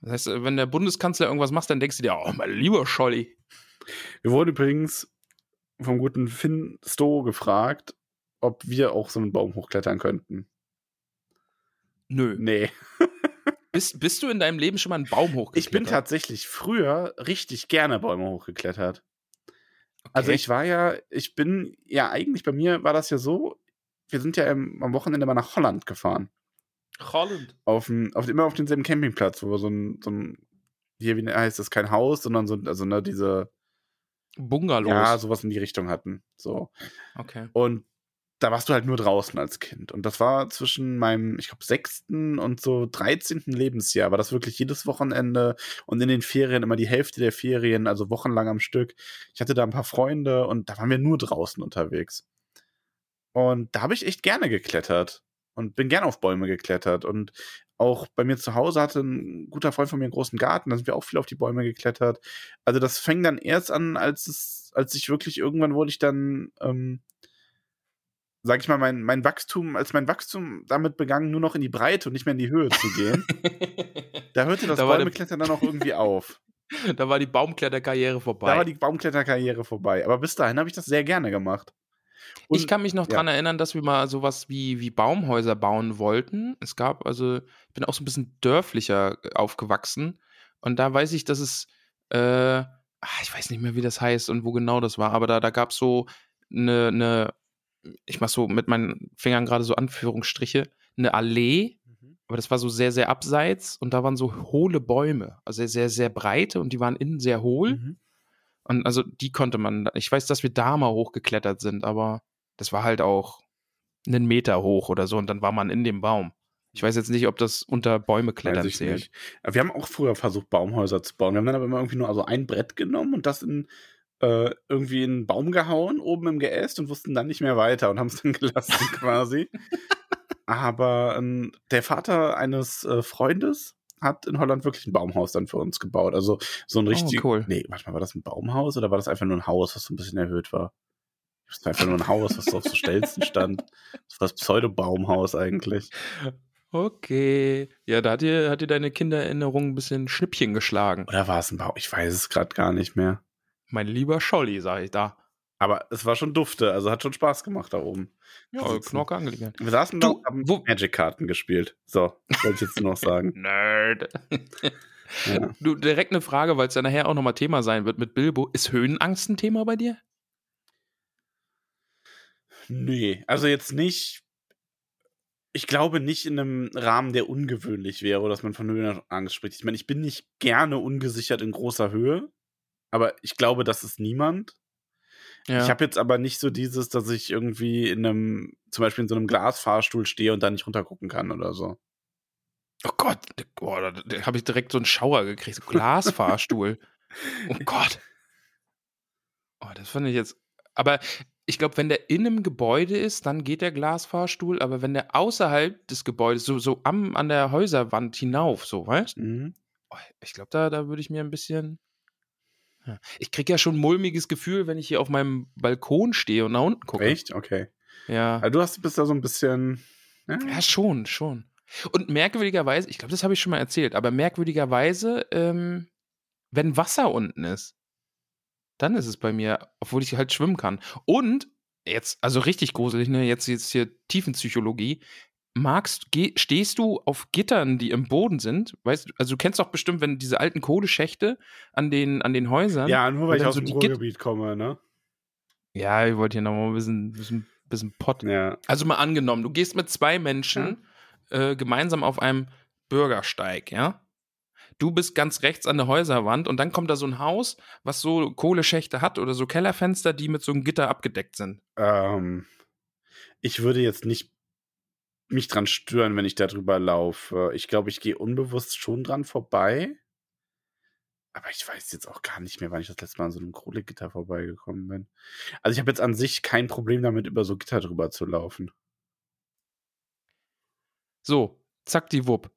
Das heißt, wenn der Bundeskanzler irgendwas macht, dann denkst du dir, oh, mein lieber Scholli. Wir wurden übrigens vom guten Finn Sto gefragt, ob wir auch so einen Baum hochklettern könnten. Nö. Nee. (laughs) Bist, bist du in deinem Leben schon mal einen Baum hochgeklettert? Ich bin tatsächlich früher richtig gerne Bäume hochgeklettert. Also ich war ja, ich bin ja eigentlich, bei mir war das ja so, wir sind ja im, am Wochenende mal nach Holland gefahren. Holland. Auf, dem, auf immer auf denselben Campingplatz, wo wir so ein, so ein hier, wie heißt das, kein Haus, sondern so, also ne, diese, Bungalows. ja, sowas in die Richtung hatten. So. okay. Und da warst du halt nur draußen als Kind. Und das war zwischen meinem, ich glaube, sechsten und so 13. Lebensjahr, war das wirklich jedes Wochenende und in den Ferien immer die Hälfte der Ferien, also wochenlang am Stück. Ich hatte da ein paar Freunde und da waren wir nur draußen unterwegs. Und da habe ich echt gerne geklettert und bin gerne auf Bäume geklettert. Und auch bei mir zu Hause hatte ein guter Freund von mir einen großen Garten, da sind wir auch viel auf die Bäume geklettert. Also das fängt dann erst an, als es, als ich wirklich irgendwann wurde ich dann, ähm, sag ich mal, mein, mein Wachstum, als mein Wachstum damit begann, nur noch in die Breite und nicht mehr in die Höhe zu gehen, (laughs) da hörte das Da Bäumeklettern dann auch irgendwie auf. (laughs) da war die Baumkletterkarriere vorbei. Da war die Baumkletterkarriere vorbei. Aber bis dahin habe ich das sehr gerne gemacht. Und- ich kann mich noch ja. dran erinnern, dass wir mal sowas wie, wie Baumhäuser bauen wollten. Es gab, also, ich bin auch so ein bisschen dörflicher äh, aufgewachsen. Und da weiß ich, dass es, äh, ah, ich weiß nicht mehr, wie das heißt und wo genau das war, aber da, da gab es so eine, eine, ich mach so mit meinen Fingern gerade so Anführungsstriche, eine Allee, aber das war so sehr, sehr abseits und da waren so hohle Bäume, also sehr, sehr, sehr breite und die waren innen sehr hohl. Mhm. Und also die konnte man, ich weiß, dass wir da mal hochgeklettert sind, aber das war halt auch einen Meter hoch oder so und dann war man in dem Baum. Ich weiß jetzt nicht, ob das unter Bäume klettern zählt. nicht. Wir haben auch früher versucht, Baumhäuser zu bauen. Wir haben dann aber immer irgendwie nur also ein Brett genommen und das in äh, irgendwie in einen Baum gehauen, oben im Geäst und wussten dann nicht mehr weiter und haben es dann (laughs) gelassen quasi. aber ähm, der Vater eines äh, Freundes hat in Holland wirklich ein Baumhaus dann für uns gebaut. Also so ein richtig. cool. Nee, warte mal, war das ein Baumhaus oder war das einfach nur ein Haus, was so ein bisschen erhöht war? Das war einfach nur ein Haus, was so auf so Stelzen stand. Das war das Pseudo-Baumhaus eigentlich. Okay. Ja, da hat dir, hat dir deine Kindererinnerung ein bisschen Schnippchen geschlagen. Oder war es ein Baum? Ich weiß es gerade gar nicht mehr. Mein lieber Scholli, sag ich da. Aber es war schon dufte, also hat schon Spaß gemacht da oben. Ja. Knorke angelegt. Wir saßen da und haben Magic-Karten gespielt. So, wollte ich jetzt nur noch sagen. (laughs) Nerd. Ja. (laughs) Du, direkt eine Frage, weil es ja nachher auch nochmal Thema sein wird mit Bilbo. Ist Höhenangst ein Thema bei dir? Nee, also jetzt nicht. Ich glaube nicht in einem Rahmen, der ungewöhnlich wäre, dass man von Höhenangst spricht. Ich meine, ich bin nicht gerne ungesichert in großer Höhe, aber ich glaube, das ist niemand. Ja. Ich habe jetzt aber nicht so dieses, dass ich irgendwie in einem, zum Beispiel in so einem Glasfahrstuhl stehe und da nicht runtergucken kann oder so. Oh Gott, boah, da, da habe ich direkt so einen Schauer gekriegt. So (laughs) Glasfahrstuhl. oh Gott. Oh, das fand ich jetzt. Aber ich glaube, wenn der in einem Gebäude ist, dann geht der Glasfahrstuhl. Aber wenn der außerhalb des Gebäudes, so, so am, an der Häuserwand hinauf, so, weißt du? Mhm. Oh, ich glaube, da, da würde ich mir ein bisschen. Ja. Ich kriege ja schon ein mulmiges Gefühl, wenn ich hier auf meinem Balkon stehe und nach unten gucke. Echt? Okay. Ja. Also du hast, bist da so ein bisschen. Ja, Ja, schon, schon. Und merkwürdigerweise, ich glaube, das habe ich schon mal erzählt, aber merkwürdigerweise, ähm, wenn Wasser unten ist, dann ist es bei mir, obwohl ich halt schwimmen kann. Und jetzt, also richtig gruselig, ne, jetzt, jetzt hier Tiefenpsychologie. Magst, geh, stehst du auf Gittern, die im Boden sind? Weißt du, also du kennst doch bestimmt, wenn diese alten Kohleschächte an den, an den Häusern. ja, nur weil ich aus so dem Ruhrgebiet komme, ne? Ja, ich wollte hier nochmal ein bisschen, bisschen, bisschen Pott. Ja. Also mal angenommen, du gehst mit zwei Menschen äh, gemeinsam auf einem Bürgersteig, ja? Du bist ganz rechts an der Häuserwand und dann kommt da so ein Haus, was so Kohleschächte hat oder so Kellerfenster, die mit so einem Gitter abgedeckt sind. Ähm, ich würde jetzt nicht mich dran stören, wenn ich da drüber laufe. Ich glaube, ich gehe unbewusst schon dran vorbei. Aber ich weiß jetzt auch gar nicht mehr, wann ich das letzte Mal an so einem Kohlegitter vorbeigekommen bin. Also ich habe jetzt an sich kein Problem damit, über so Gitter drüber zu laufen. So, zack, die Wupp.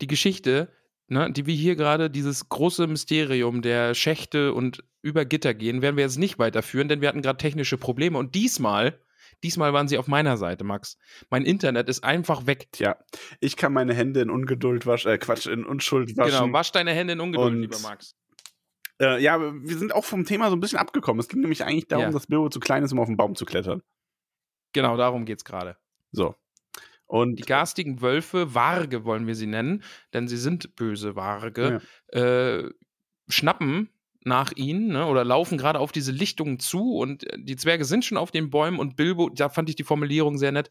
Die Geschichte, ne, die wir hier gerade, dieses große Mysterium der Schächte und über Gitter gehen, werden wir jetzt nicht weiterführen, denn wir hatten gerade technische Probleme und diesmal, diesmal waren sie auf meiner Seite, Max. Mein Internet ist einfach weg. Tja, ich kann meine Hände in Ungeduld waschen, äh, Quatsch, in Unschuld waschen. Genau, wasch deine Hände in Ungeduld, Und- lieber Max. Äh, ja, wir sind auch vom Thema so ein bisschen abgekommen. Es ging nämlich eigentlich darum, Ja. dass Bilbo zu klein ist, um auf den Baum zu klettern. Genau, darum geht's gerade. So. Und Die garstigen Wölfe, Warge wollen wir sie nennen, denn sie sind böse Warge, äh, schnappen nach ihnen ne, oder laufen gerade auf diese Lichtungen zu und äh, die Zwerge sind schon auf den Bäumen und Bilbo, da fand ich die Formulierung sehr nett,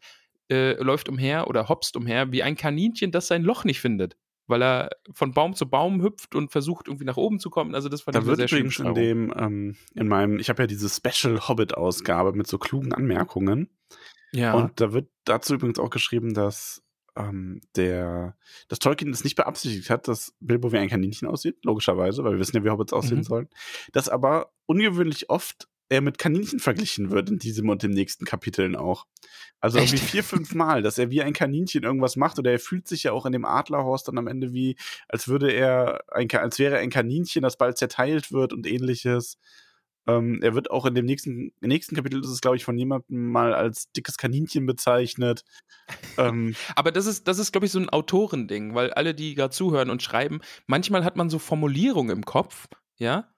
äh, läuft umher oder hopst umher wie ein Kaninchen, das sein Loch nicht findet, weil er von Baum zu Baum hüpft und versucht irgendwie nach oben zu kommen. Also das fand da ich wird sehr übrigens in Beschreibung. dem, ähm, in meinem, ich habe ja diese Special Hobbit-Ausgabe mit so klugen Anmerkungen. Ja. Und da wird dazu übrigens auch geschrieben, dass ähm, der, dass Tolkien es nicht beabsichtigt hat, dass Bilbo wie ein Kaninchen aussieht, logischerweise, weil wir wissen ja, wie Hobbits aussehen Mhm. sollen. Dass aber ungewöhnlich oft er mit Kaninchen verglichen wird in diesem und dem nächsten Kapiteln auch. Also Echt? irgendwie vier, fünf Mal, dass er wie ein Kaninchen irgendwas macht oder er fühlt sich ja auch in dem Adlerhorst dann am Ende wie, als würde er, ein, als wäre er ein Kaninchen, das bald zerteilt wird und ähnliches. Ähm, er wird auch in dem nächsten, im nächsten Kapitel ist es, glaube ich, von jemandem mal als dickes Kaninchen bezeichnet. (laughs) ähm, Aber das ist, das ist, glaube ich, so ein Autorending, weil alle, die gerade zuhören und schreiben, manchmal hat man so Formulierungen im Kopf, ja,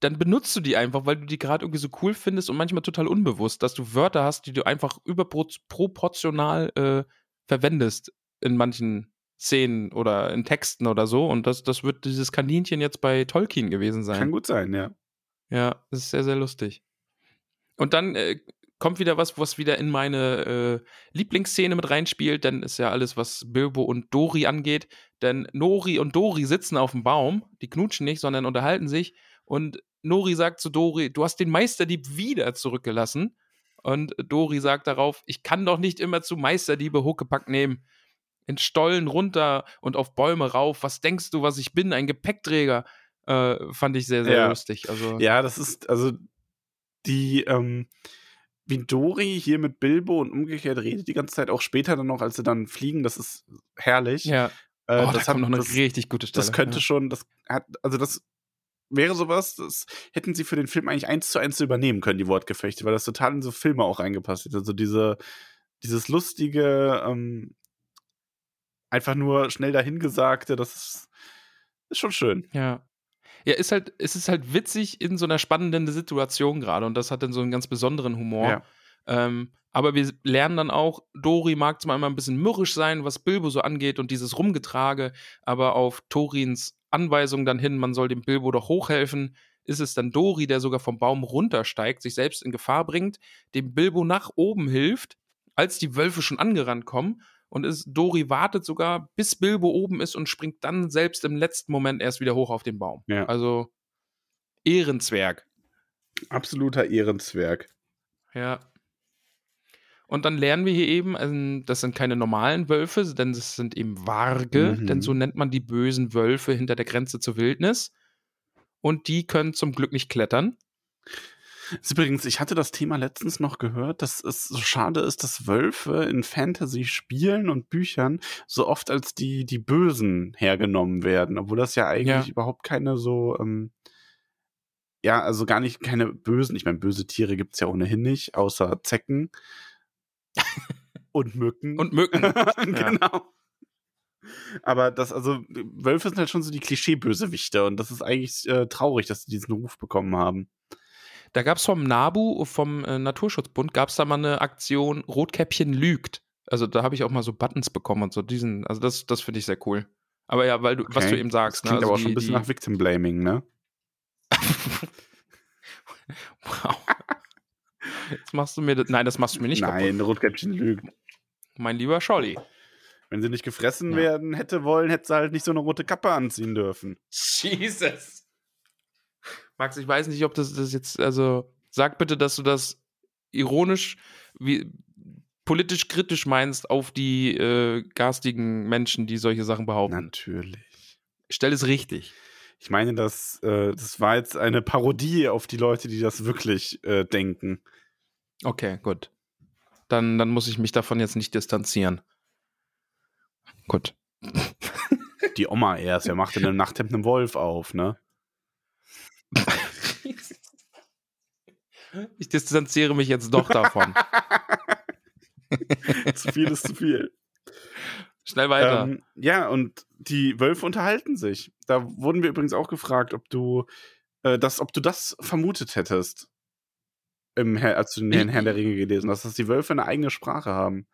dann benutzt du die einfach, weil du die gerade irgendwie so cool findest und manchmal total unbewusst, dass du Wörter hast, die du einfach überproportional äh, verwendest in manchen Szenen oder in Texten oder so. Und das, das wird dieses Kaninchen jetzt bei Tolkien gewesen sein. kann gut sein, ja. Ja, das ist sehr, sehr lustig. Und dann äh, kommt wieder was, was wieder in meine äh, Lieblingsszene mit reinspielt. Dann ist ja alles, was Bilbo und Dori angeht. Denn Nori und Dori sitzen auf dem Baum. Die knutschen nicht, sondern unterhalten sich. Und Nori sagt zu Dori, du hast den Meisterdieb wieder zurückgelassen. Und Dori sagt darauf, ich kann doch nicht immer zu Meisterdiebe Huckepack nehmen. In Stollen runter und auf Bäume rauf. Was denkst du, was ich bin? Ein Gepäckträger. Äh, fand ich sehr, sehr Ja. lustig. Also, Ja, das ist, also die, ähm, wie Dori hier mit Bilbo und umgekehrt redet die ganze Zeit, auch später dann noch, als sie dann fliegen, das ist herrlich. Ja, Äh, oh, das da kommt noch eine das, richtig gute Stelle. das könnte ja. schon, das hat, also das wäre sowas, das hätten sie für den Film eigentlich eins zu eins übernehmen können, die Wortgefechte, weil das total in so Filme auch reingepasst hätte. Also diese, dieses lustige, ähm, einfach nur schnell dahingesagte, das ist, ist schon schön. Ja. Ja, ist halt, es ist halt witzig in so einer spannenden Situation gerade und das hat dann so einen ganz besonderen Humor. Ja. Ähm, aber wir lernen dann auch, Dori mag zwar immer ein bisschen mürrisch sein, was Bilbo so angeht und dieses Rumgetrage, aber auf Torins Anweisung dann hin, man soll dem Bilbo doch hochhelfen, ist es dann Dori, der sogar vom Baum runtersteigt, sich selbst in Gefahr bringt, dem Bilbo nach oben hilft, als die Wölfe schon angerannt kommen. Und ist, Dori wartet sogar, bis Bilbo oben ist und springt dann selbst im letzten Moment erst wieder hoch auf den Baum. Ja. Also Ehrenzwerg. Absoluter Ehrenzwerg. Ja. Und dann lernen wir hier eben, also, das sind keine normalen Wölfe, denn das sind eben Warge, Mhm. denn so nennt man die bösen Wölfe hinter der Grenze zur Wildnis. Und die können zum Glück nicht klettern. Übrigens, ich hatte das Thema letztens noch gehört, dass es so schade ist, dass Wölfe in Fantasy-Spielen und Büchern so oft als die, die Bösen hergenommen werden, obwohl das ja eigentlich Ja. überhaupt keine so, ähm, ja, also gar nicht keine bösen, ich meine, böse Tiere gibt es ja ohnehin nicht, außer Zecken (laughs) und Mücken. Und Mücken. (laughs) genau. Aber das, also, Wölfe sind halt schon so die Klischee-Bösewichte und das ist eigentlich äh, traurig, dass sie diesen Ruf bekommen haben. Da gab es vom NABU, vom äh, Naturschutzbund, gab es da mal eine Aktion Rotkäppchen lügt. Also da habe ich auch mal so Buttons bekommen und so diesen, also das, das finde ich sehr cool. Aber ja, weil du, was Okay. du eben sagst, Das klingt ne? aber auch also schon ein die- bisschen die- nach Victim Blaming, ne? Wow. (laughs) Jetzt machst du mir das, nein, das machst du mir nicht kaputt. Nein, Rotkäppchen lügt. Mein lieber Scholli. Wenn sie nicht gefressen Ja. werden hätte wollen, hätte sie halt nicht so eine rote Kappe anziehen dürfen. Jesus. Max, ich weiß nicht, ob das, das jetzt, also sag bitte, dass du das ironisch, wie, politisch kritisch meinst auf die äh, garstigen Menschen, die solche Sachen behaupten. Natürlich. Stell es richtig. Ich meine, das, äh, das war jetzt eine Parodie auf die Leute, die das wirklich äh, denken. Okay, gut. Dann, dann muss ich mich davon jetzt nicht distanzieren. Gut. Die Oma erst, wer macht in der Nachthemd einen Wolf auf, ne? Ich distanziere mich jetzt doch davon. (laughs) zu viel ist zu viel. Schnell weiter. Ähm, ja, und die Wölfe unterhalten sich. Da wurden wir übrigens auch gefragt, ob du äh, das, ob du das vermutet hättest. im Herr, als du den Herrn der Ringe gelesen hast, dass die Wölfe eine eigene Sprache haben.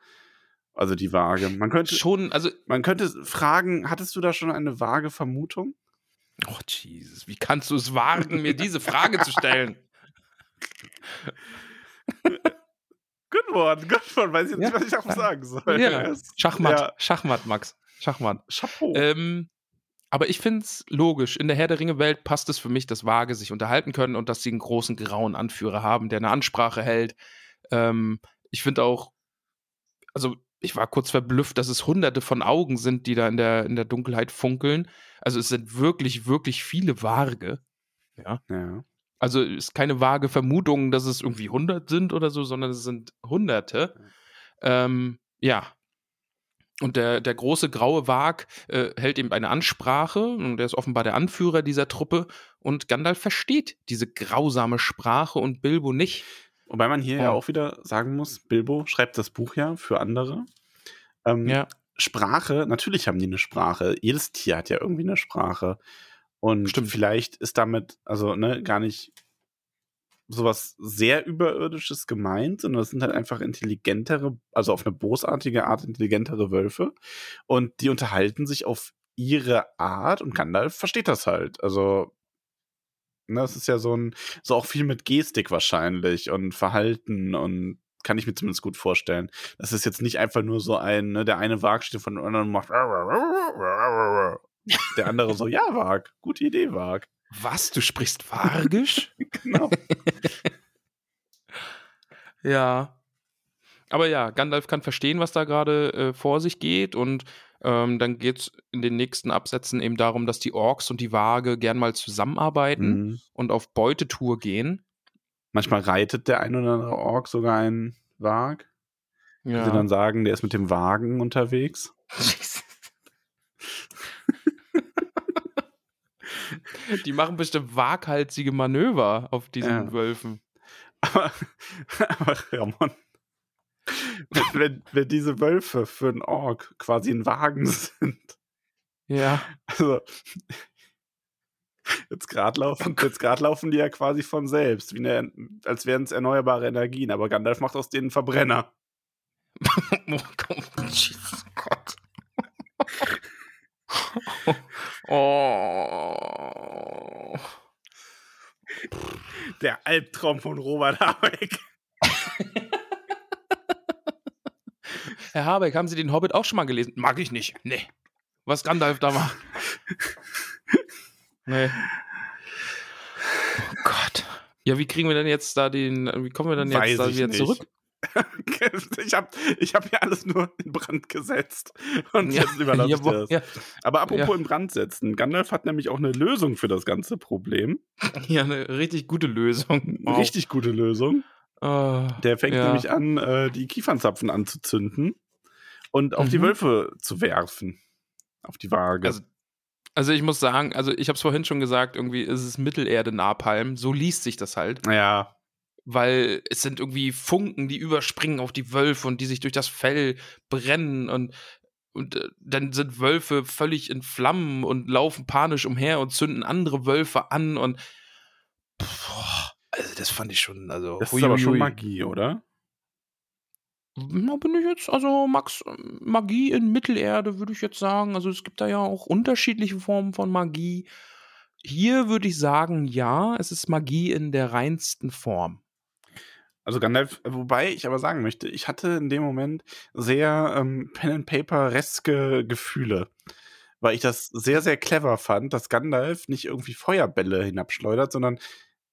Also die Waage. Man könnte schon, also man könnte fragen, hattest du da schon eine vage Vermutung? Oh Jesus, wie kannst du es wagen, mir diese Frage zu stellen? Good one, good one. Weiß ich Ja. nicht, was ich auch sagen soll. Ja. Schachmatt, Ja, Schachmatt, Max. Schachmatt. Chapeau. Ähm, aber ich finde es logisch. In der Herr der Ringe-Welt passt es für mich, dass Waage sich unterhalten können und dass sie einen großen grauen Anführer haben, der eine Ansprache hält. Ähm, ich finde auch, also ich war kurz verblüfft, dass es hunderte von Augen sind, die da in der, in der Dunkelheit funkeln. Also es sind wirklich, wirklich viele Waage. Ja. ja. Also ist keine vage Vermutung, dass es irgendwie 100 sind oder so, sondern es sind Hunderte. Ähm, ja. Und der, der große graue Wag äh, hält eben eine Ansprache und er ist offenbar der Anführer dieser Truppe und Gandalf versteht diese grausame Sprache und Bilbo nicht. Wobei man hier ja. Ja. auch wieder sagen muss, Bilbo schreibt das Buch ja für andere. Ähm, Ja, Sprache, natürlich haben die eine Sprache. Jedes Tier hat ja irgendwie eine Sprache. Und Stimmt. vielleicht ist damit, also ne, gar nicht sowas sehr Überirdisches gemeint, sondern es sind halt einfach intelligentere, also auf eine bosartige Art intelligentere Wölfe. Und die unterhalten sich auf ihre Art und Gandalf versteht das halt. Also, ne, es ist ja so ein, so auch viel mit Gestik wahrscheinlich und Verhalten und kann ich mir zumindest gut vorstellen. Das ist jetzt nicht einfach nur so ein, ne, der eine Wag steht von dem anderen und macht (laughs) der andere so, ja, Wag, gute Idee, Wag. was? Du sprichst Vargisch? (laughs) Genau. (laughs) Ja. Aber ja, Gandalf kann verstehen, was da gerade äh, vor sich geht. Und ähm, dann geht es in den nächsten Absätzen eben darum, dass die Orks und die Waage gern mal zusammenarbeiten Mhm. und auf Beutetour gehen. Manchmal reitet der ein oder andere Ork sogar einen Wag. Ja. Sie dann sagen, der ist mit dem Wagen unterwegs. (laughs) die machen bestimmt waghalsige Manöver auf diesen Ja. Wölfen. Aber, aber Ramon, wenn, wenn, wenn diese Wölfe für einen Ork quasi ein Wagen (laughs) sind, Ja. also jetzt gerade laufen, jetzt grad laufen die ja quasi von selbst, wie eine, als wären es erneuerbare Energien, aber Gandalf macht aus denen Verbrenner. (laughs) Oh Gott. (laughs) Oh. Der Albtraum von Robert Habeck. (laughs) Herr Habeck, haben Sie den Hobbit auch schon mal gelesen? Mag ich nicht. Nee. Was Gandalf da macht. Nee. Oh Gott. Ja, wie kriegen wir denn jetzt da den, wie kommen wir denn jetzt Weiß da wieder nicht. zurück? (laughs) Ich habe ich hab hier alles nur in Brand gesetzt und Ja, jetzt überlasse ich das. ja, Aber apropos Ja. in Brand setzen, Gandalf hat nämlich auch eine Lösung für das ganze Problem. (laughs) ja, eine richtig gute Lösung. Eine richtig gute Lösung. Oh, Der fängt nämlich an, äh, die Kiefernzapfen anzuzünden und auf die Mhm. Wölfe zu werfen. Auf die Waage. Also, also ich muss sagen, also ich habe es vorhin schon gesagt, irgendwie ist es Mittelerde-Napalm. So liest sich das halt. ja, weil es sind irgendwie Funken, die überspringen auf die Wölfe und die sich durch das Fell brennen und, und äh, dann sind Wölfe völlig in Flammen und laufen panisch umher und zünden andere Wölfe an und boah, also das fand ich schon, also das ist aber schon. Magie, oder? Na, bin ich jetzt, also Max, Magie in Mittelerde würde ich jetzt sagen. Also es gibt da ja auch unterschiedliche Formen von Magie. Hier würde ich sagen, ja, es ist Magie in der reinsten Form. Also Gandalf, wobei ich aber sagen möchte, ich hatte in dem Moment sehr ähm, Pen-and-Paper-reske Gefühle. Weil ich das sehr, sehr clever fand, dass Gandalf nicht irgendwie Feuerbälle hinabschleudert, sondern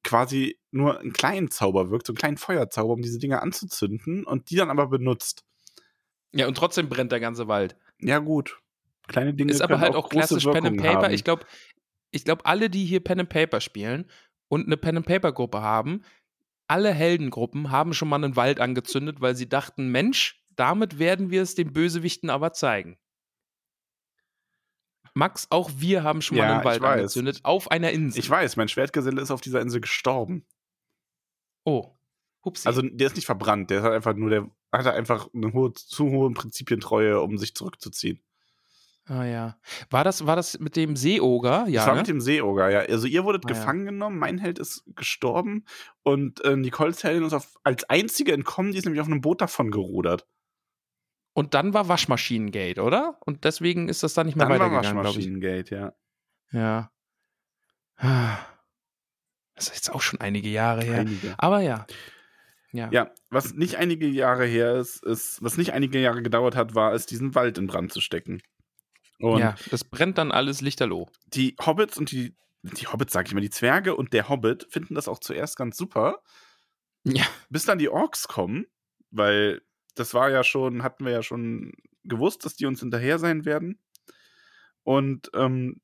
quasi nur einen kleinen Zauber wirkt, so einen kleinen Feuerzauber, um diese Dinger anzuzünden und die dann aber benutzt. Ja, und trotzdem brennt der ganze Wald. Ja, gut. Kleine Dinge ist aber halt auch große klassisch Pen and Paper. haben. Ich glaube, ich glaub, alle, die hier Pen and Paper spielen und eine Pen and Paper Gruppe haben, alle Heldengruppen haben schon mal einen Wald angezündet, weil sie dachten, Mensch, damit werden wir es den Bösewichten aber zeigen. Max, auch wir haben schon mal Ja, einen Wald angezündet auf einer Insel. Ich weiß, mein Schwertgeselle ist auf dieser Insel gestorben. oh, hupsi. Also der ist nicht verbrannt, der hat einfach nur, der hatte einfach eine hohe, zu hohe Prinzipientreue, um sich zurückzuziehen. Ah ja. War das, war das mit dem Seeoger? Ja. das war ne? mit dem Seeoger, ja. Also ihr wurdet Ah, ja. gefangen genommen, mein Held ist gestorben und äh, Nicole's Heldin ist auf, als einzige entkommen, die ist nämlich auf einem Boot davon gerudert. Und dann war Waschmaschinengate, oder? Und deswegen ist das dann nicht mehr Dann war weitergegangen, ich. Waschmaschinengate, ja. Ja. (sighs) Das ist jetzt auch schon einige Jahre her. Einige. Aber ja. Ja. Ja, was nicht einige Jahre her ist, ist, was nicht einige Jahre gedauert hat, war es, diesen Wald in Brand zu stecken. Und ja, das brennt dann alles lichterloh. die Hobbits und die, die Hobbits, sag ich mal, die Zwerge und der Hobbit finden das auch zuerst ganz super, Ja. bis dann die Orks kommen, weil das war ja schon, hatten wir ja schon gewusst, dass die uns hinterher sein werden. Und ähm,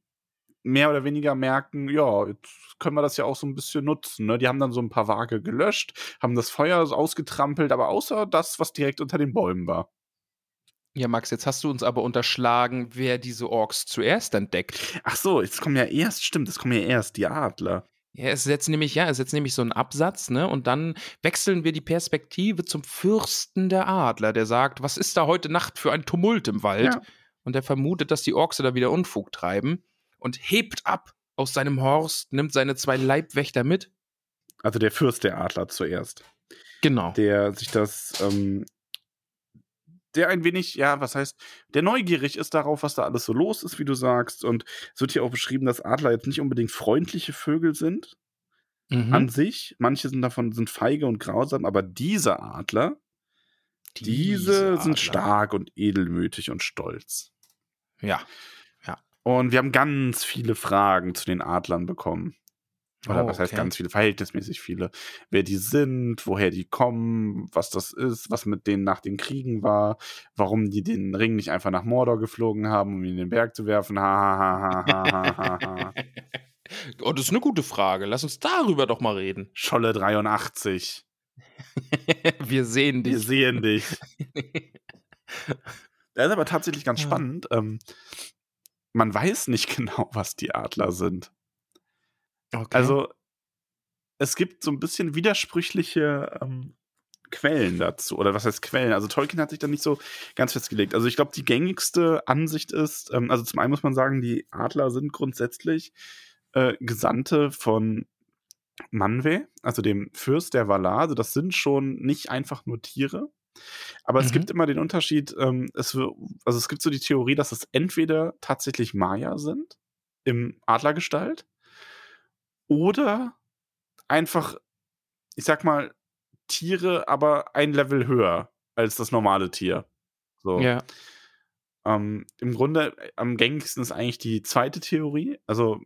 mehr oder weniger merken, ja, jetzt können wir das ja auch so ein bisschen nutzen. Ne? Die haben dann so ein paar Waage gelöscht, haben das Feuer ausgetrampelt, aber außer das, was direkt unter den Bäumen war. Ja, Max, jetzt hast du uns aber unterschlagen, wer diese Orks zuerst entdeckt. Ach so, jetzt kommen ja erst, stimmt, es kommen ja erst die Adler. Ja, es ist jetzt nämlich, ja, es ist jetzt nämlich so ein Absatz, ne? Und dann wechseln wir die Perspektive zum Fürsten der Adler, der sagt, was ist da heute Nacht für ein Tumult im Wald? Ja. Und der vermutet, dass die Orks da wieder Unfug treiben und hebt ab aus seinem Horst, nimmt seine zwei Leibwächter mit. Also der Fürst der Adler zuerst. Genau. der sich das, ähm, der ein wenig, ja, was heißt, der neugierig ist darauf, was da alles so los ist, wie du sagst. Und es wird hier auch beschrieben, dass Adler jetzt nicht unbedingt freundliche Vögel sind Mhm. an sich. Manche sind davon sind feige und grausam, aber diese Adler, diese, Adler. sind stark und edelmütig und stolz. Ja. Und wir haben ganz viele Fragen zu den Adlern bekommen. Oder Oh, was heißt okay. ganz viele, verhältnismäßig viele. Wer die sind, woher die kommen, was das ist, was mit denen nach den Kriegen war, warum die den Ring nicht einfach nach Mordor geflogen haben, um ihn in den Berg zu werfen. Ha, ha, ha, ha, ha, ha. (laughs) Oh, das ist eine gute Frage. Lass uns darüber doch mal reden. Scholle 83. (laughs) Wir sehen Wir dich. sehen dich. (laughs) Das ist aber tatsächlich ganz Ja. spannend. Ähm, man weiß nicht genau, was die Adler sind. Okay. Also, es gibt so ein bisschen widersprüchliche ähm, Quellen dazu. Oder was heißt Quellen? Also, Tolkien hat sich da nicht so ganz festgelegt. Also, ich glaube, die gängigste Ansicht ist, ähm, also zum einen muss man sagen, die Adler sind grundsätzlich äh, Gesandte von Manwe, also dem Fürst der Valar. Also, das sind schon nicht einfach nur Tiere. Aber es Mhm. gibt immer den Unterschied, ähm, es, also es gibt so die Theorie, dass es entweder tatsächlich Maya sind, im Adlergestalt, oder einfach, ich sag mal, Tiere, aber ein Level höher als das normale Tier. So. ja. Ähm, Im Grunde äh, am gängigsten ist eigentlich die zweite Theorie. Also,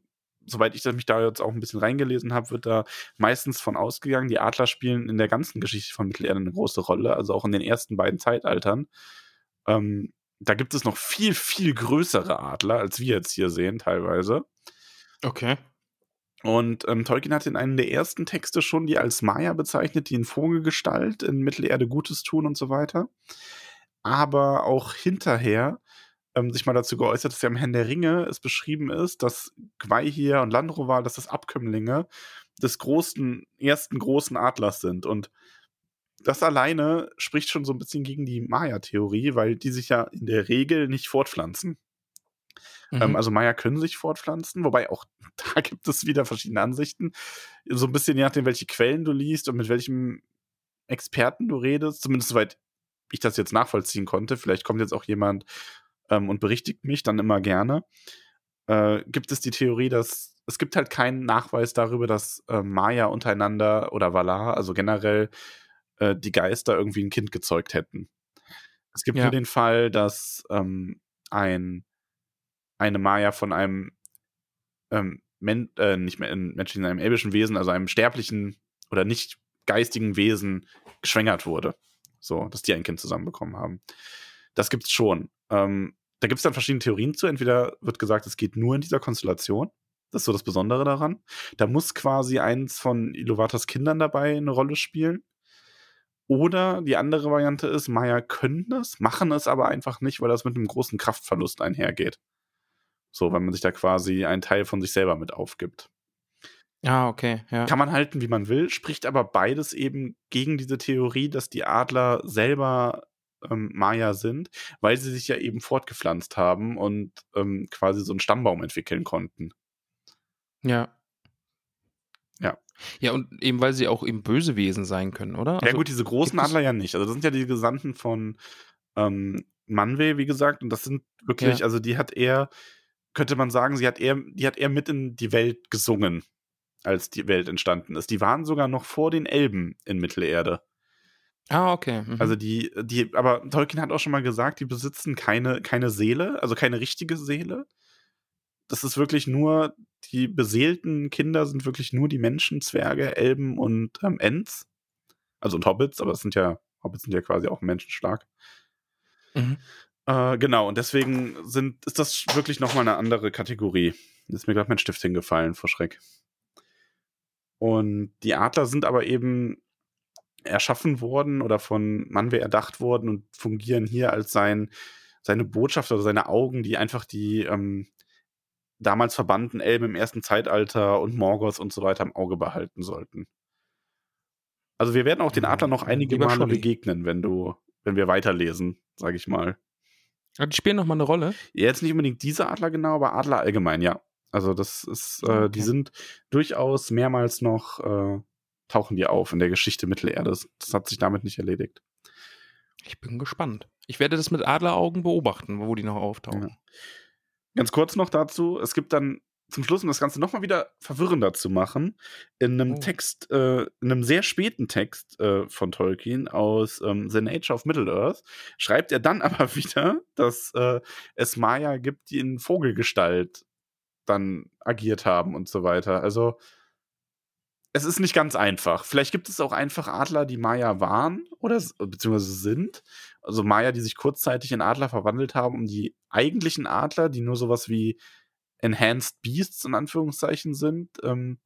soweit ich mich da jetzt auch ein bisschen reingelesen habe, wird da meistens von ausgegangen, die Adler spielen in der ganzen Geschichte von Mittelerde eine große Rolle, also auch in den ersten beiden Zeitaltern. Ähm, da gibt es noch viel, viel größere Adler, als wir jetzt hier sehen, teilweise. Okay. Und ähm, Tolkien hat in einem der ersten Texte schon die als Maya bezeichnet, die in Vogelgestalt in Mittelerde Gutes tun und so weiter. Aber auch hinterher ähm, sich mal dazu geäußert, dass ja im Herrn der Ringe es beschrieben ist, dass Gwaihir und Landroval, dass das Abkömmlinge des großen, ersten großen Adlers sind. Und das alleine spricht schon so ein bisschen gegen die Maya-Theorie, weil die sich ja in der Regel nicht fortpflanzen. Ähm, Mhm. also Maya können sich fortpflanzen, wobei auch (laughs) da gibt es wieder verschiedene Ansichten. So ein bisschen je nachdem, welche Quellen du liest und mit welchem Experten du redest, zumindest soweit ich das jetzt nachvollziehen konnte. Vielleicht kommt jetzt auch jemand ähm, und berichtigt mich, dann immer gerne. Äh, gibt es die Theorie, dass es gibt halt keinen Nachweis darüber, dass äh, Maya untereinander oder Valar, also generell äh, die Geister irgendwie ein Kind gezeugt hätten. Es gibt Ja. nur den Fall, dass ähm, ein eine Maya von einem ähm, Men äh, nicht mehr ein menschlichen, einem elbischen Wesen, also einem sterblichen oder nicht geistigen Wesen geschwängert wurde. So, dass die ein Kind zusammenbekommen haben. Das gibt's schon. Ähm, da gibt's dann verschiedene Theorien zu. Entweder wird gesagt, es geht nur in dieser Konstellation. Das ist so das Besondere daran. Da muss quasi eins von Iluvaters Kindern dabei eine Rolle spielen. Oder die andere Variante ist, Maya können es, machen es aber einfach nicht, weil das mit einem großen Kraftverlust einhergeht. So, weil man sich da quasi einen Teil von sich selber mit aufgibt. Ah, okay, ja. Kann man halten, wie man will, spricht aber beides eben gegen diese Theorie, dass die Adler selber ähm, Maya sind, weil sie sich ja eben fortgepflanzt haben und ähm, quasi so einen Stammbaum entwickeln konnten. Ja. Ja. Ja, und eben weil sie auch eben böse Wesen sein können, oder? ja Also, gut, diese großen Adler ja nicht. Also das sind ja die Gesandten von ähm, Manwe, wie gesagt, und das sind wirklich, Ja. also die hat er, könnte man sagen, sie hat eher, die hat eher mit in die Welt gesungen, als die Welt entstanden ist. Die waren sogar noch vor den Elben in Mittelerde. Ah, okay. Mhm. Also die, die, aber Tolkien hat auch schon mal gesagt, die besitzen keine, keine Seele, also keine richtige Seele. Das ist wirklich nur, die beseelten Kinder sind wirklich nur die Menschen, Zwerge, Elben und ähm, Ents. Also und Hobbits, aber es sind ja, Hobbits sind ja quasi auch menschenstark. Mhm. Äh, genau, und deswegen sind, ist das wirklich nochmal eine andere Kategorie. Ist mir gerade mein Stift hingefallen vor Schreck. Und die Adler sind aber eben erschaffen worden oder von Manwe erdacht worden und fungieren hier als sein, seine Botschaft oder seine Augen, die einfach die ähm, damals verbannten Elben im ersten Zeitalter und Morgoth und so weiter im Auge behalten sollten. Also wir werden auch den. Adler noch einige Male begegnen, wenn du, wenn wir weiterlesen, sage ich mal. Ah, Die spielen nochmal eine Rolle. Jetzt nicht unbedingt diese Adler genau, aber Adler allgemein, ja. Also das ist, äh, Okay. die sind durchaus mehrmals noch, äh, tauchen die auf in der Geschichte Mittelerde. Das, das hat sich damit nicht erledigt. Ich bin gespannt. Ich werde das mit Adleraugen beobachten, wo die noch auftauchen. Ja. Ganz kurz noch dazu, es gibt dann zum Schluss, um das Ganze nochmal wieder verwirrender zu machen, in einem Oh. Text, äh, in einem sehr späten Text äh, von Tolkien aus ähm, The Nature of Middle-earth, schreibt er dann (laughs) aber wieder, dass äh, es Maya gibt, die in Vogelgestalt dann agiert haben und so weiter. Also es ist nicht ganz einfach. Vielleicht gibt es auch einfach Adler, die Maya waren oder beziehungsweise sind. Also Maya, die sich kurzzeitig in Adler verwandelt haben, um die eigentlichen Adler, die nur sowas wie Enhanced Beasts in Anführungszeichen sind, ähm,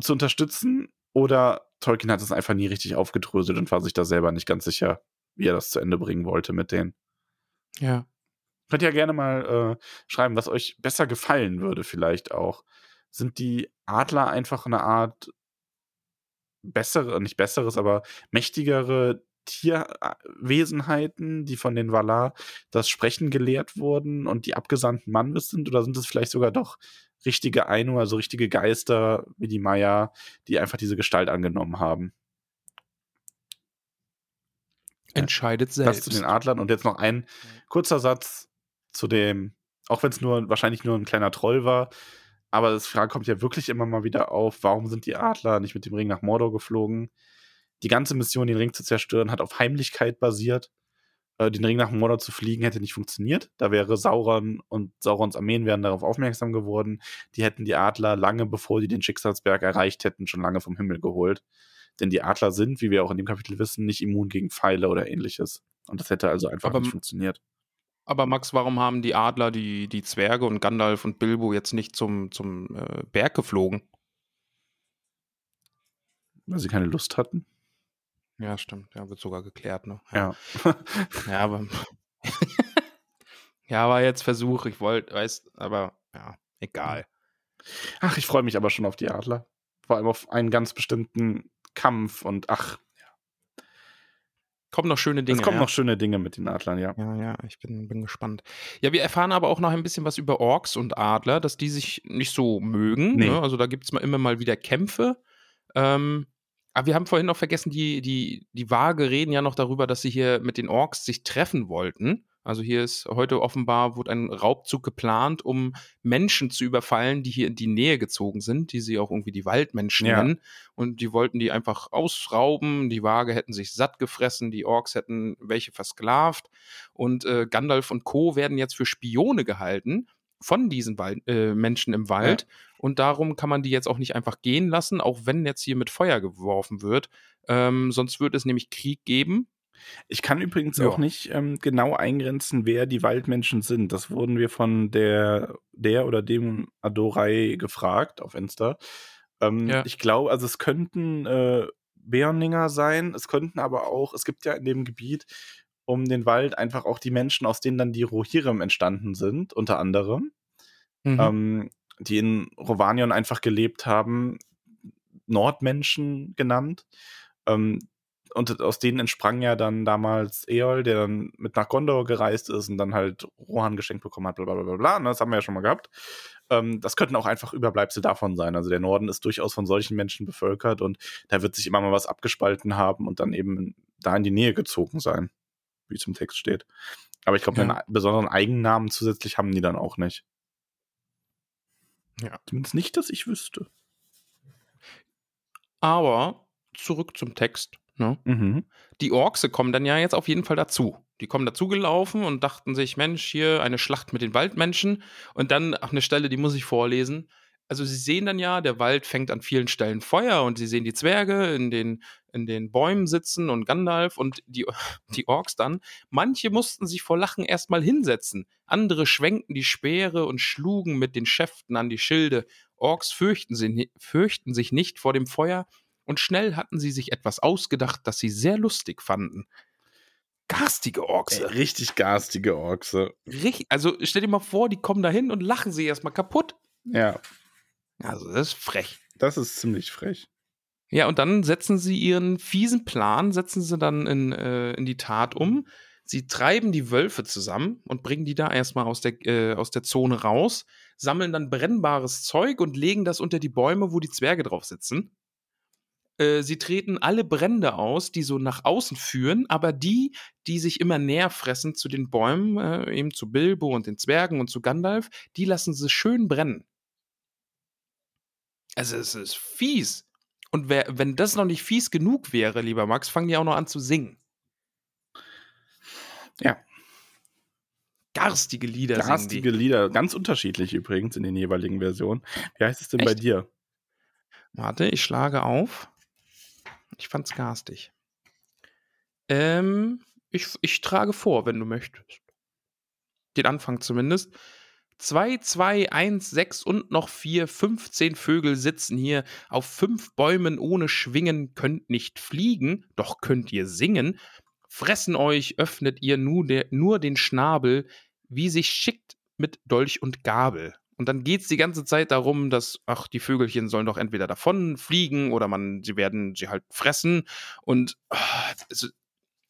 zu unterstützen. Oder Tolkien hat es einfach nie richtig aufgedröselt und war sich da selber nicht ganz sicher, wie er das zu Ende bringen wollte mit denen. Ja. Könnt ihr ja gerne mal äh, schreiben, was euch besser gefallen würde, vielleicht auch. Sind die Adler einfach eine Art bessere, nicht besseres, aber mächtigere Tierwesenheiten, die von den Valar das Sprechen gelehrt wurden und die abgesandten Manwes sind? Oder sind es vielleicht sogar doch richtige Ainur, also richtige Geister wie die Maya, die einfach diese Gestalt angenommen haben? Ja. Entscheidet Das selbst. zu den Adlern. Und jetzt noch ein kurzer Satz zu dem, auch wenn es nur wahrscheinlich nur ein kleiner Troll war, aber das Frage kommt ja wirklich immer mal wieder auf, warum sind die Adler nicht mit dem Ring nach Mordor geflogen? Die ganze Mission, den Ring zu zerstören, hat auf Heimlichkeit basiert. Äh, den Ring nach Mordor zu fliegen hätte nicht funktioniert. Da wäre Sauron und Saurons Armeen wären darauf aufmerksam geworden. Die hätten die Adler lange bevor die den Schicksalsberg erreicht hätten, schon lange vom Himmel geholt. Denn die Adler sind, wie wir auch in dem Kapitel wissen, nicht immun gegen Pfeile oder ähnliches. Und das hätte also einfach Aber nicht funktioniert. Aber Max, warum haben die Adler, die, die Zwerge und Gandalf und Bilbo jetzt nicht zum, zum äh, Berg geflogen? Weil sie keine Lust hatten. Ja, stimmt. Ja, wird sogar geklärt, ne? Ja. Ja, aber. (laughs) ja, war jetzt Versuch. Ich wollte, weißt, aber ja, egal. Ach, ich freue mich aber schon auf die Adler. Vor allem auf einen ganz bestimmten Kampf und ach, Kommen noch schöne Dinge. es kommen ja? noch schöne Dinge mit den Adlern, ja. Ja, ja, ich bin, bin gespannt. Ja, wir erfahren aber auch noch ein bisschen was über Orks und Adler, dass die sich nicht so mögen. Nee. Ne? Also da gibt es mal immer mal wieder Kämpfe. Ähm, aber wir haben vorhin noch vergessen, die, die, die Waage reden ja noch darüber, dass sie hier mit den Orks sich treffen wollten. Also hier ist heute offenbar, wurde ein Raubzug geplant, um Menschen zu überfallen, die hier in die Nähe gezogen sind, die sie auch irgendwie die Waldmenschen Ja. nennen. Und die wollten die einfach ausrauben. Die Waage hätten sich satt gefressen, die Orks hätten welche versklavt. Und äh, Gandalf und Co. werden jetzt für Spione gehalten von diesen Wald, äh, Menschen im Wald. Und darum kann man die jetzt auch nicht einfach gehen lassen, auch wenn jetzt hier mit Feuer geworfen wird. Ähm, sonst wird es nämlich Krieg geben. Ich kann übrigens Ja. auch nicht ähm, genau eingrenzen, wer die Waldmenschen sind. Das wurden wir von der, der oder dem Adorai gefragt auf Insta. Ähm, Ja. Ich glaube, also es könnten äh, Beorninger sein, es könnten aber auch, es gibt ja in dem Gebiet um den Wald einfach auch die Menschen, aus denen dann die Rohirrim entstanden sind, unter anderem. Mhm. ähm, die in Rovanion einfach gelebt haben, Nordmenschen genannt. Ähm, und aus denen entsprang ja dann damals Eol, der dann mit nach Gondor gereist ist und dann halt Rohan geschenkt bekommen hat, bla bla bla bla. Ne, das haben wir ja schon mal gehabt. Ähm, das könnten auch einfach Überbleibsel davon sein. Also der Norden ist durchaus von solchen Menschen bevölkert und da wird sich immer mal was abgespalten haben und dann eben da in die Nähe gezogen sein, wie es im Text steht. Aber ich glaube, Ja. einen besonderen Eigennamen zusätzlich haben die dann auch nicht. Ja. Zumindest nicht, dass ich wüsste. Aber zurück zum Text. Ne? Mhm. Die Orkse kommen dann ja jetzt auf jeden Fall dazu. Die kommen dazugelaufen und dachten sich, Mensch, hier eine Schlacht mit den Waldmenschen. Und dann auf eine Stelle, die muss ich vorlesen. Also sie sehen dann ja, der Wald fängt an vielen Stellen Feuer und sie sehen die Zwerge in den, in den Bäumen sitzen und Gandalf und die, (laughs) die Orks dann. Manche mussten sich vor Lachen erstmal hinsetzen. Andere schwenkten die Speere und schlugen mit den Schäften an die Schilde. Orks fürchten, sie, fürchten sich nicht vor dem Feuer und schnell hatten sie sich etwas ausgedacht, das sie sehr lustig fanden. Garstige Ey, Orkse. richtig garstige Orkse. Richtig, also stell dir mal vor, die kommen da hin und lachen sie erstmal kaputt. Ja, Also, das ist frech. das ist ziemlich frech. Ja, und dann setzen sie ihren fiesen Plan, setzen sie dann in, äh, in die Tat um. Sie treiben die Wölfe zusammen und bringen die da erstmal aus der, äh, aus der Zone raus, sammeln dann brennbares Zeug und legen das unter die Bäume, wo die Zwerge drauf sitzen. Äh, sie treten alle Brände aus, die so nach außen führen, aber die, die sich immer näher fressen zu den Bäumen, äh, eben zu Bilbo und den Zwergen und zu Gandalf, die lassen sie schön brennen. Also es ist fies. Und wer, wenn das noch nicht fies genug wäre, lieber Max, fangen die auch noch an zu singen. Ja. Garstige Lieder Garstige Lieder, ganz unterschiedlich übrigens in den jeweiligen Versionen. Wie heißt es denn bei Echt? dir? die. Warte, ich schlage auf. Ich fand's garstig. Ähm, ich, ich trage vor, wenn du möchtest. Den Anfang zumindest. 2, 2, 1, 6 und noch 4, 15 Vögel sitzen hier auf fünf Bäumen ohne Schwingen, könnt nicht fliegen, doch könnt ihr singen. Fressen euch, öffnet ihr nur, der, nur den Schnabel, wie sich schickt mit Dolch und Gabel. Und dann geht's die ganze Zeit darum, dass, ach, die Vögelchen sollen doch entweder davon fliegen oder man, sie werden sie halt fressen. Und ah, also,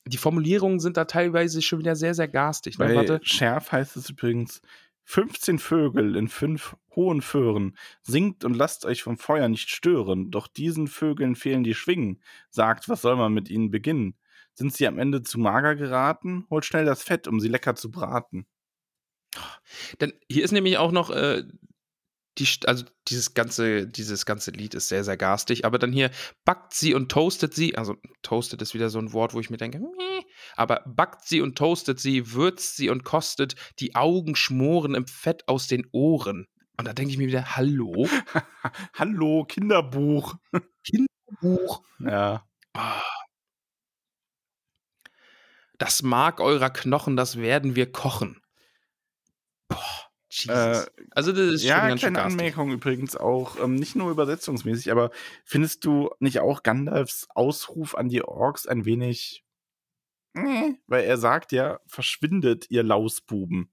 die Formulierungen sind da teilweise schon wieder sehr, sehr garstig. Ne? Bei Warte. Schärf heißt es übrigens, 15 Vögel in fünf hohen Föhren, singt und lasst euch vom Feuer nicht stören, doch diesen Vögeln fehlen die Schwingen. Sagt, was soll man mit ihnen beginnen? Sind sie am Ende zu mager geraten? Holt schnell das Fett, um sie lecker zu braten. Denn hier ist nämlich auch noch, äh, die, also dieses ganze, dieses ganze Lied ist sehr, sehr garstig, aber dann hier backt sie und toastet sie, also toastet ist wieder so ein Wort, wo ich mir denke, meh, aber backt sie und toastet sie, würzt sie und kostet, die Augen schmoren im Fett aus den Ohren. Und da denke ich mir wieder, hallo? (laughs) Hallo, Kinderbuch. Kinderbuch. Ja. Ah. Das Mark eurer Knochen, das werden wir kochen. Boah, Jesus. Äh, also das ist ja, schon ganz kleine. Anmerkung übrigens auch, ähm, nicht nur übersetzungsmäßig, aber findest du nicht auch Gandalfs Ausruf an die Orks ein wenig. Nee, weil er sagt ja, verschwindet, ihr Lausbuben.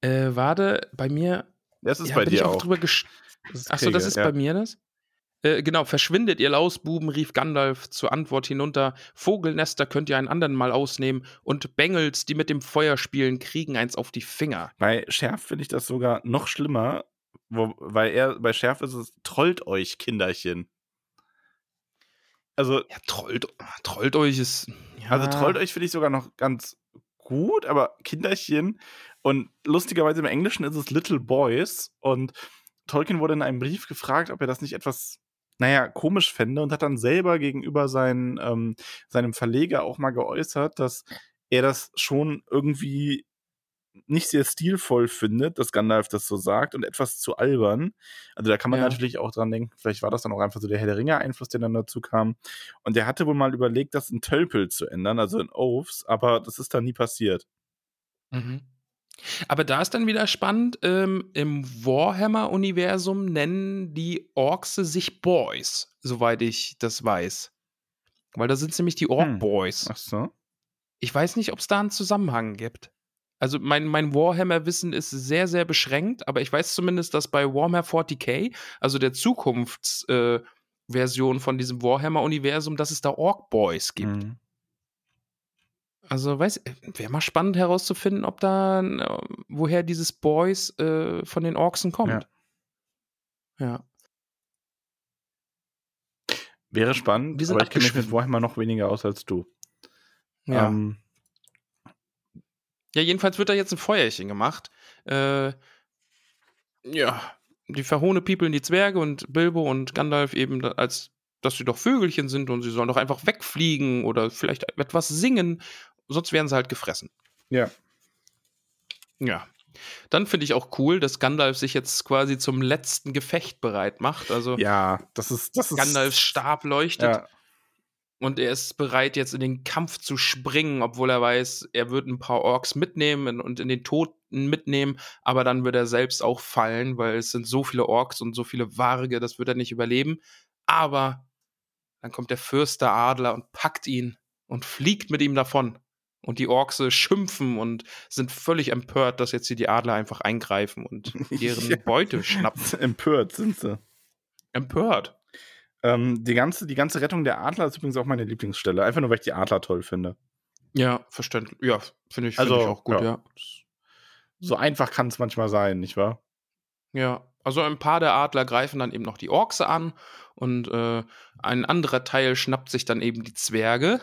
Äh, warte, bei mir. Das ist ja, bei bin ich dir auch auch. drüber Achso, das ist ja. bei mir das? Äh, genau, verschwindet ihr Lausbuben, rief Gandalf zur Antwort hinunter. Vogelnester könnt ihr einen anderen mal ausnehmen und Bengels, die mit dem Feuer spielen, kriegen eins auf die Finger. Bei Schärf finde ich das sogar noch schlimmer, wo, weil er bei Schärf ist es, trollt euch, Kinderchen. Also, Ja, trollt, trollt euch ist. Ja, also trollt euch finde ich sogar noch ganz gut, aber Kinderchen und lustigerweise im Englischen ist es Little Boys und Tolkien wurde in einem Brief gefragt, ob er das nicht etwas, naja, komisch fände und hat dann selber gegenüber seinen, ähm, seinem Verleger auch mal geäußert, dass er das schon irgendwie nicht sehr stilvoll findet, dass Gandalf das so sagt und etwas zu albern. Also da kann man Ja. natürlich auch dran denken, vielleicht war das dann auch einfach so der Herr der Ringe-Einfluss, der dann dazu kam. Und der hatte wohl mal überlegt, das in Tölpel zu ändern, also in Oaths, aber das ist dann nie passiert. Mhm. Aber da ist dann wieder spannend, ähm, im Warhammer-Universum nennen die Orkse sich Boys, soweit ich das weiß. Weil da sind nämlich die Hm. Ork-Boys. Ach so. Ich weiß nicht, ob es da einen Zusammenhang gibt. Also mein, mein Warhammer-Wissen ist sehr, sehr beschränkt, aber ich weiß zumindest, dass bei Warhammer 40k, also der Zukunfts, äh, von diesem Warhammer-Universum, dass es da Orc Boys gibt. Mhm. Also, weiß, wäre mal spannend herauszufinden, ob da, äh, woher dieses Boys äh, von den Orksen kommt. Ja. Wäre spannend, aber ich kenne mich mit. Warhammer noch weniger aus als du. Ja. Ähm, ja, jedenfalls wird da jetzt ein Feuerchen gemacht. Äh, ja, die verhohne People die Zwerge und Bilbo und Gandalf eben als dass sie doch Vögelchen sind und sie sollen doch einfach wegfliegen oder vielleicht etwas singen, sonst werden sie halt gefressen. ja. Ja. Dann finde ich auch cool, dass Gandalf sich jetzt quasi zum letzten Gefecht bereit macht. Also Ja, das ist. Das ist Gandalfs Stab leuchtet Ja, und er ist bereit, jetzt in den Kampf zu springen, obwohl er weiß, er wird ein paar Orks mitnehmen und in den Toten mitnehmen, aber dann wird er selbst auch fallen, weil es sind so viele Orks und so viele Warge, das wird er nicht überleben. Aber dann kommt der Fürst der Adler und packt ihn und fliegt mit ihm davon. Und die Orkse schimpfen und sind völlig empört, dass jetzt hier die Adler einfach eingreifen und (laughs) deren Ja. Beute schnappen. (laughs) empört sind sie. Empört. Ähm, die, ganze, die ganze Rettung der Adler ist übrigens auch meine Lieblingsstelle. Einfach nur, weil ich die Adler toll finde. Ja, verständlich. Ja, finde ich, find Also, ich auch gut, ja. ja. So einfach kann es manchmal sein, nicht wahr? Ja, also ein paar der Adler greifen dann eben noch die Orks an und äh, ein anderer Teil schnappt sich dann eben die Zwerge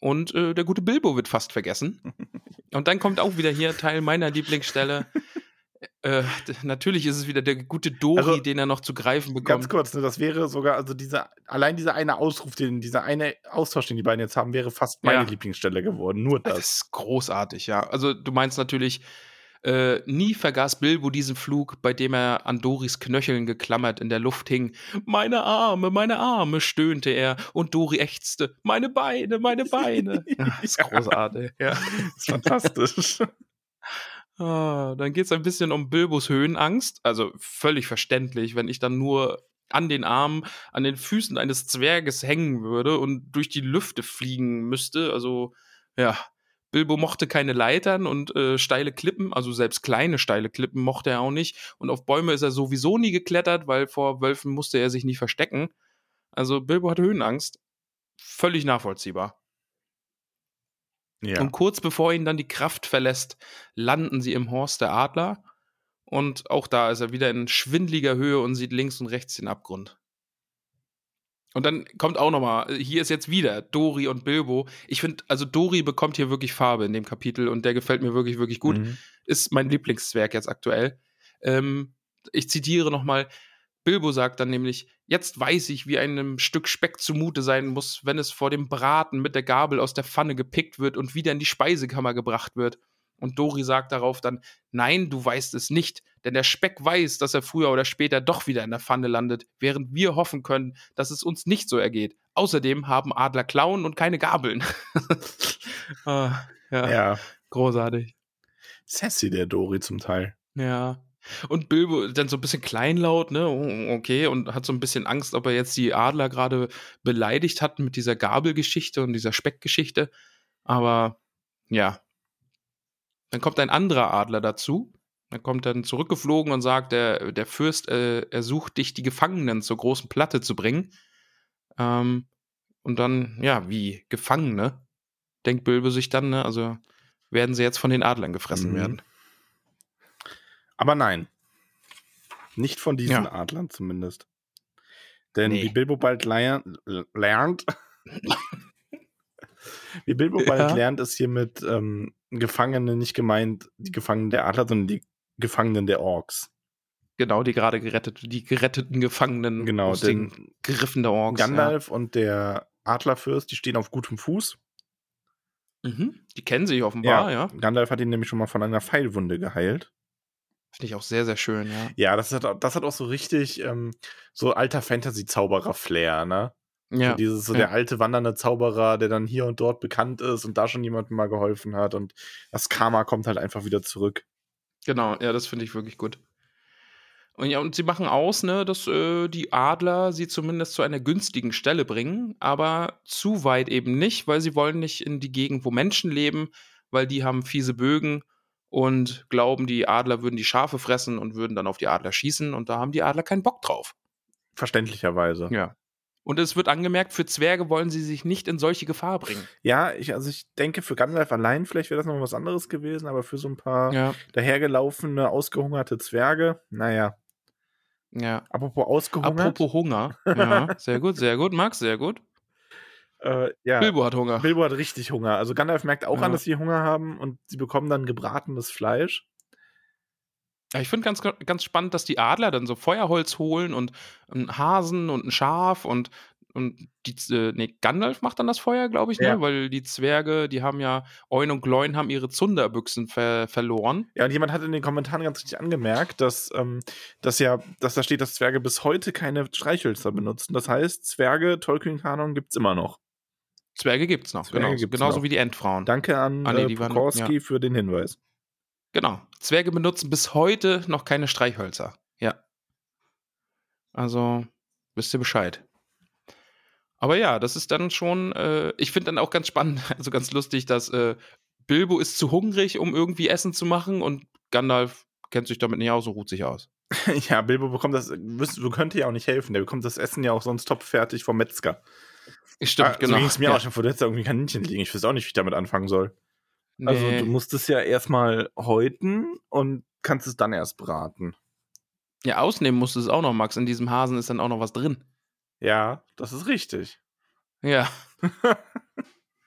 und äh, der gute Bilbo wird fast vergessen. (laughs) Und dann kommt auch wieder hier Teil meiner Lieblingsstelle. Äh, d- natürlich ist es wieder der gute Dori, Also, den er noch zu greifen Ganz bekommt. kurz, ne, das wäre sogar, also dieser, allein dieser eine Ausruf, den, dieser eine Austausch, den die beiden jetzt haben, wäre fast meine Ja. Lieblingsstelle geworden. Nur Das das. ist großartig, ja. Also du meinst natürlich, äh, nie vergaß Bilbo diesen Flug, bei dem er an Doris Knöcheln geklammert in der Luft hing. Meine Arme, meine Arme, stöhnte er und Dori ächzte. Meine Beine, meine Beine. (laughs) Ja, das ist großartig, ja. Das ist fantastisch. (laughs) Ah, dann geht es ein bisschen um Bilbos Höhenangst. Also völlig verständlich, wenn ich dann nur an den Armen, an den Füßen eines Zwerges hängen würde und durch die Lüfte fliegen müsste. Also, ja, Bilbo mochte keine Leitern und äh, steile Klippen, also selbst kleine steile Klippen mochte er auch nicht. Und auf Bäume ist er sowieso nie geklettert, weil vor Wölfen musste er sich nie verstecken. Also Bilbo hatte Höhenangst. Völlig nachvollziehbar. Ja. Und kurz bevor ihn dann die Kraft verlässt, landen sie im Horst der Adler. Und auch da ist er wieder in schwindliger Höhe und sieht links und rechts den Abgrund. Und dann kommt auch noch mal, hier ist jetzt wieder Dori und Bilbo. Ich finde, also Dori bekommt hier wirklich Farbe in dem Kapitel und der gefällt mir wirklich, wirklich gut. Mhm. Ist mein Lieblingszwerg jetzt aktuell. Ähm, ich zitiere noch mal, Bilbo sagt dann nämlich, jetzt weiß ich, wie einem Stück Speck zumute sein muss, wenn es vor dem Braten mit der Gabel aus der Pfanne gepickt wird und wieder in die Speisekammer gebracht wird. Und Dori sagt darauf dann, nein, du weißt es nicht, denn der Speck weiß, dass er früher oder später doch wieder in der Pfanne landet, während wir hoffen können, dass es uns nicht so ergeht. Außerdem haben Adler Klauen und keine Gabeln. (laughs) ah, ja, ja. großartig. Sassy, der Dori zum Teil. Ja. Und Bilbo dann so ein bisschen kleinlaut, ne? Oh, Okay, und hat so ein bisschen Angst, ob er jetzt die Adler gerade beleidigt hat mit dieser Gabelgeschichte und dieser Speckgeschichte. Aber ja. Dann kommt ein anderer Adler dazu. Er kommt dann zurückgeflogen und sagt, der, der Fürst äh, ersucht dich, die Gefangenen zur großen Platte zu bringen. Ähm, und dann, ja, wie Gefangene, denkt Bilbo sich dann, ne? Also werden sie jetzt von den Adlern gefressen Mhm. werden. Aber nein. Nicht von diesen Ja. Adlern zumindest. Denn Nee. wie Bilbo bald lernt, (laughs) wie Bilbo bald Ja. lernt, ist hier mit ähm, Gefangenen nicht gemeint die Gefangenen der Adler, sondern die Gefangenen der Orks. Genau, die gerade gerettet, die geretteten Gefangenen Genau, aus den Griffen der Orks. Gandalf und der Adlerfürst, die stehen auf gutem Fuß. Ja. Mhm. Die kennen sich offenbar, ja. Gandalf hat ihn nämlich schon mal von einer Pfeilwunde geheilt. Finde ich auch sehr, sehr schön, ja. Ja, das hat, das hat auch so richtig ähm, so alter Fantasy-Zauberer-Flair, ne? Ja, So dieses, so ja. der alte wandernde Zauberer, der dann hier und dort bekannt ist und da schon jemandem mal geholfen hat und das Karma kommt halt einfach wieder zurück. genau, ja, das finde ich wirklich gut. Und ja, und sie machen aus, ne, dass äh, die Adler sie zumindest zu einer günstigen Stelle bringen, aber zu weit eben nicht, weil sie wollen nicht in die Gegend, wo Menschen leben, weil die haben fiese Bögen und glauben, die Adler würden die Schafe fressen und würden dann auf die Adler schießen und da haben die Adler keinen Bock drauf. Verständlicherweise. Ja. Und es wird angemerkt, für Zwerge wollen sie sich nicht in solche Gefahr bringen. Ja, ich, also ich denke, für Gandalf allein vielleicht wäre das noch was anderes gewesen, aber für so ein paar Ja. dahergelaufene, ausgehungerte Zwerge, naja. Ja. Apropos ausgehungert. Apropos Hunger. Ja, sehr gut, sehr gut, Max, sehr gut. äh, ja. Bilbo hat Hunger. Bilbo hat richtig Hunger. Also Gandalf merkt auch Ja. an, dass sie Hunger haben und sie bekommen dann gebratenes Fleisch. Ja, ich finde ganz, ganz spannend, dass die Adler dann so Feuerholz holen und einen Hasen und ein Schaf und, und die, äh, nee, Gandalf macht dann das Feuer, glaube ich, ne? Ja. Weil die Zwerge, die haben ja, Eun und Gloin haben ihre Zunderbüchsen ver verloren. Ja, und jemand hat in den Kommentaren ganz richtig angemerkt, dass, ähm, dass ja, dass da steht, dass Zwerge bis heute keine Streichhölzer benutzen. Das heißt, Zwerge, Tolkien-Kanon gibt's immer noch. Zwerge gibt's noch, Zwerge genau. gibt's Genauso noch. wie die Endfrauen. Danke an Ah, nee, äh, waren- Pokorski für den Hinweis. Genau. Zwerge benutzen bis heute noch keine Streichhölzer. Ja. Also, wisst ihr Bescheid. Aber ja, das ist dann schon, äh, ich finde dann auch ganz spannend, (laughs) also ganz lustig, dass äh, Bilbo ist zu hungrig, um irgendwie Essen zu machen und Gandalf kennt sich damit nicht aus und ruht sich aus. (laughs) ja, Bilbo bekommt das, du könnt ja auch nicht helfen. Der bekommt das Essen ja auch sonst topfertig vom Metzger. Stimmt, Ah, genau. So ging es mir ja. auch schon vor, hättest da irgendwie Kaninchen liegen. Ich weiß auch nicht, wie ich damit anfangen soll. Also Nee. du musst es ja erstmal häuten und kannst es dann erst braten. ja, ausnehmen musst du es auch noch, Max. In diesem Hasen ist dann auch noch was drin. Ja, das ist richtig. Ja. (laughs)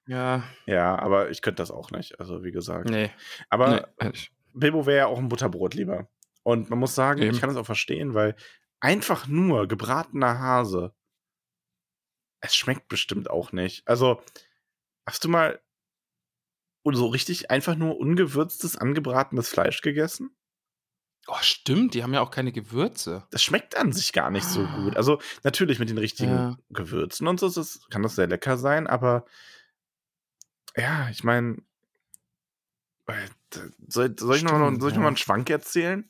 ja, Ja, aber ich könnte das auch nicht. Also wie gesagt. nee. Aber nee. Bilbo wäre ja auch ein Butterbrot lieber. Und man muss sagen, Eben. ich kann das auch verstehen, weil einfach nur gebratener Hase, es schmeckt bestimmt auch nicht. Also, hast du mal so richtig einfach nur ungewürztes, angebratenes Fleisch gegessen? Oh, stimmt, die haben ja auch keine Gewürze. Das schmeckt an sich gar nicht so gut. Also, natürlich mit den richtigen Ja. Gewürzen und so es, kann das sehr lecker sein, aber ja, ich meine, soll, soll, ich noch, ich noch mal einen Schwank erzählen?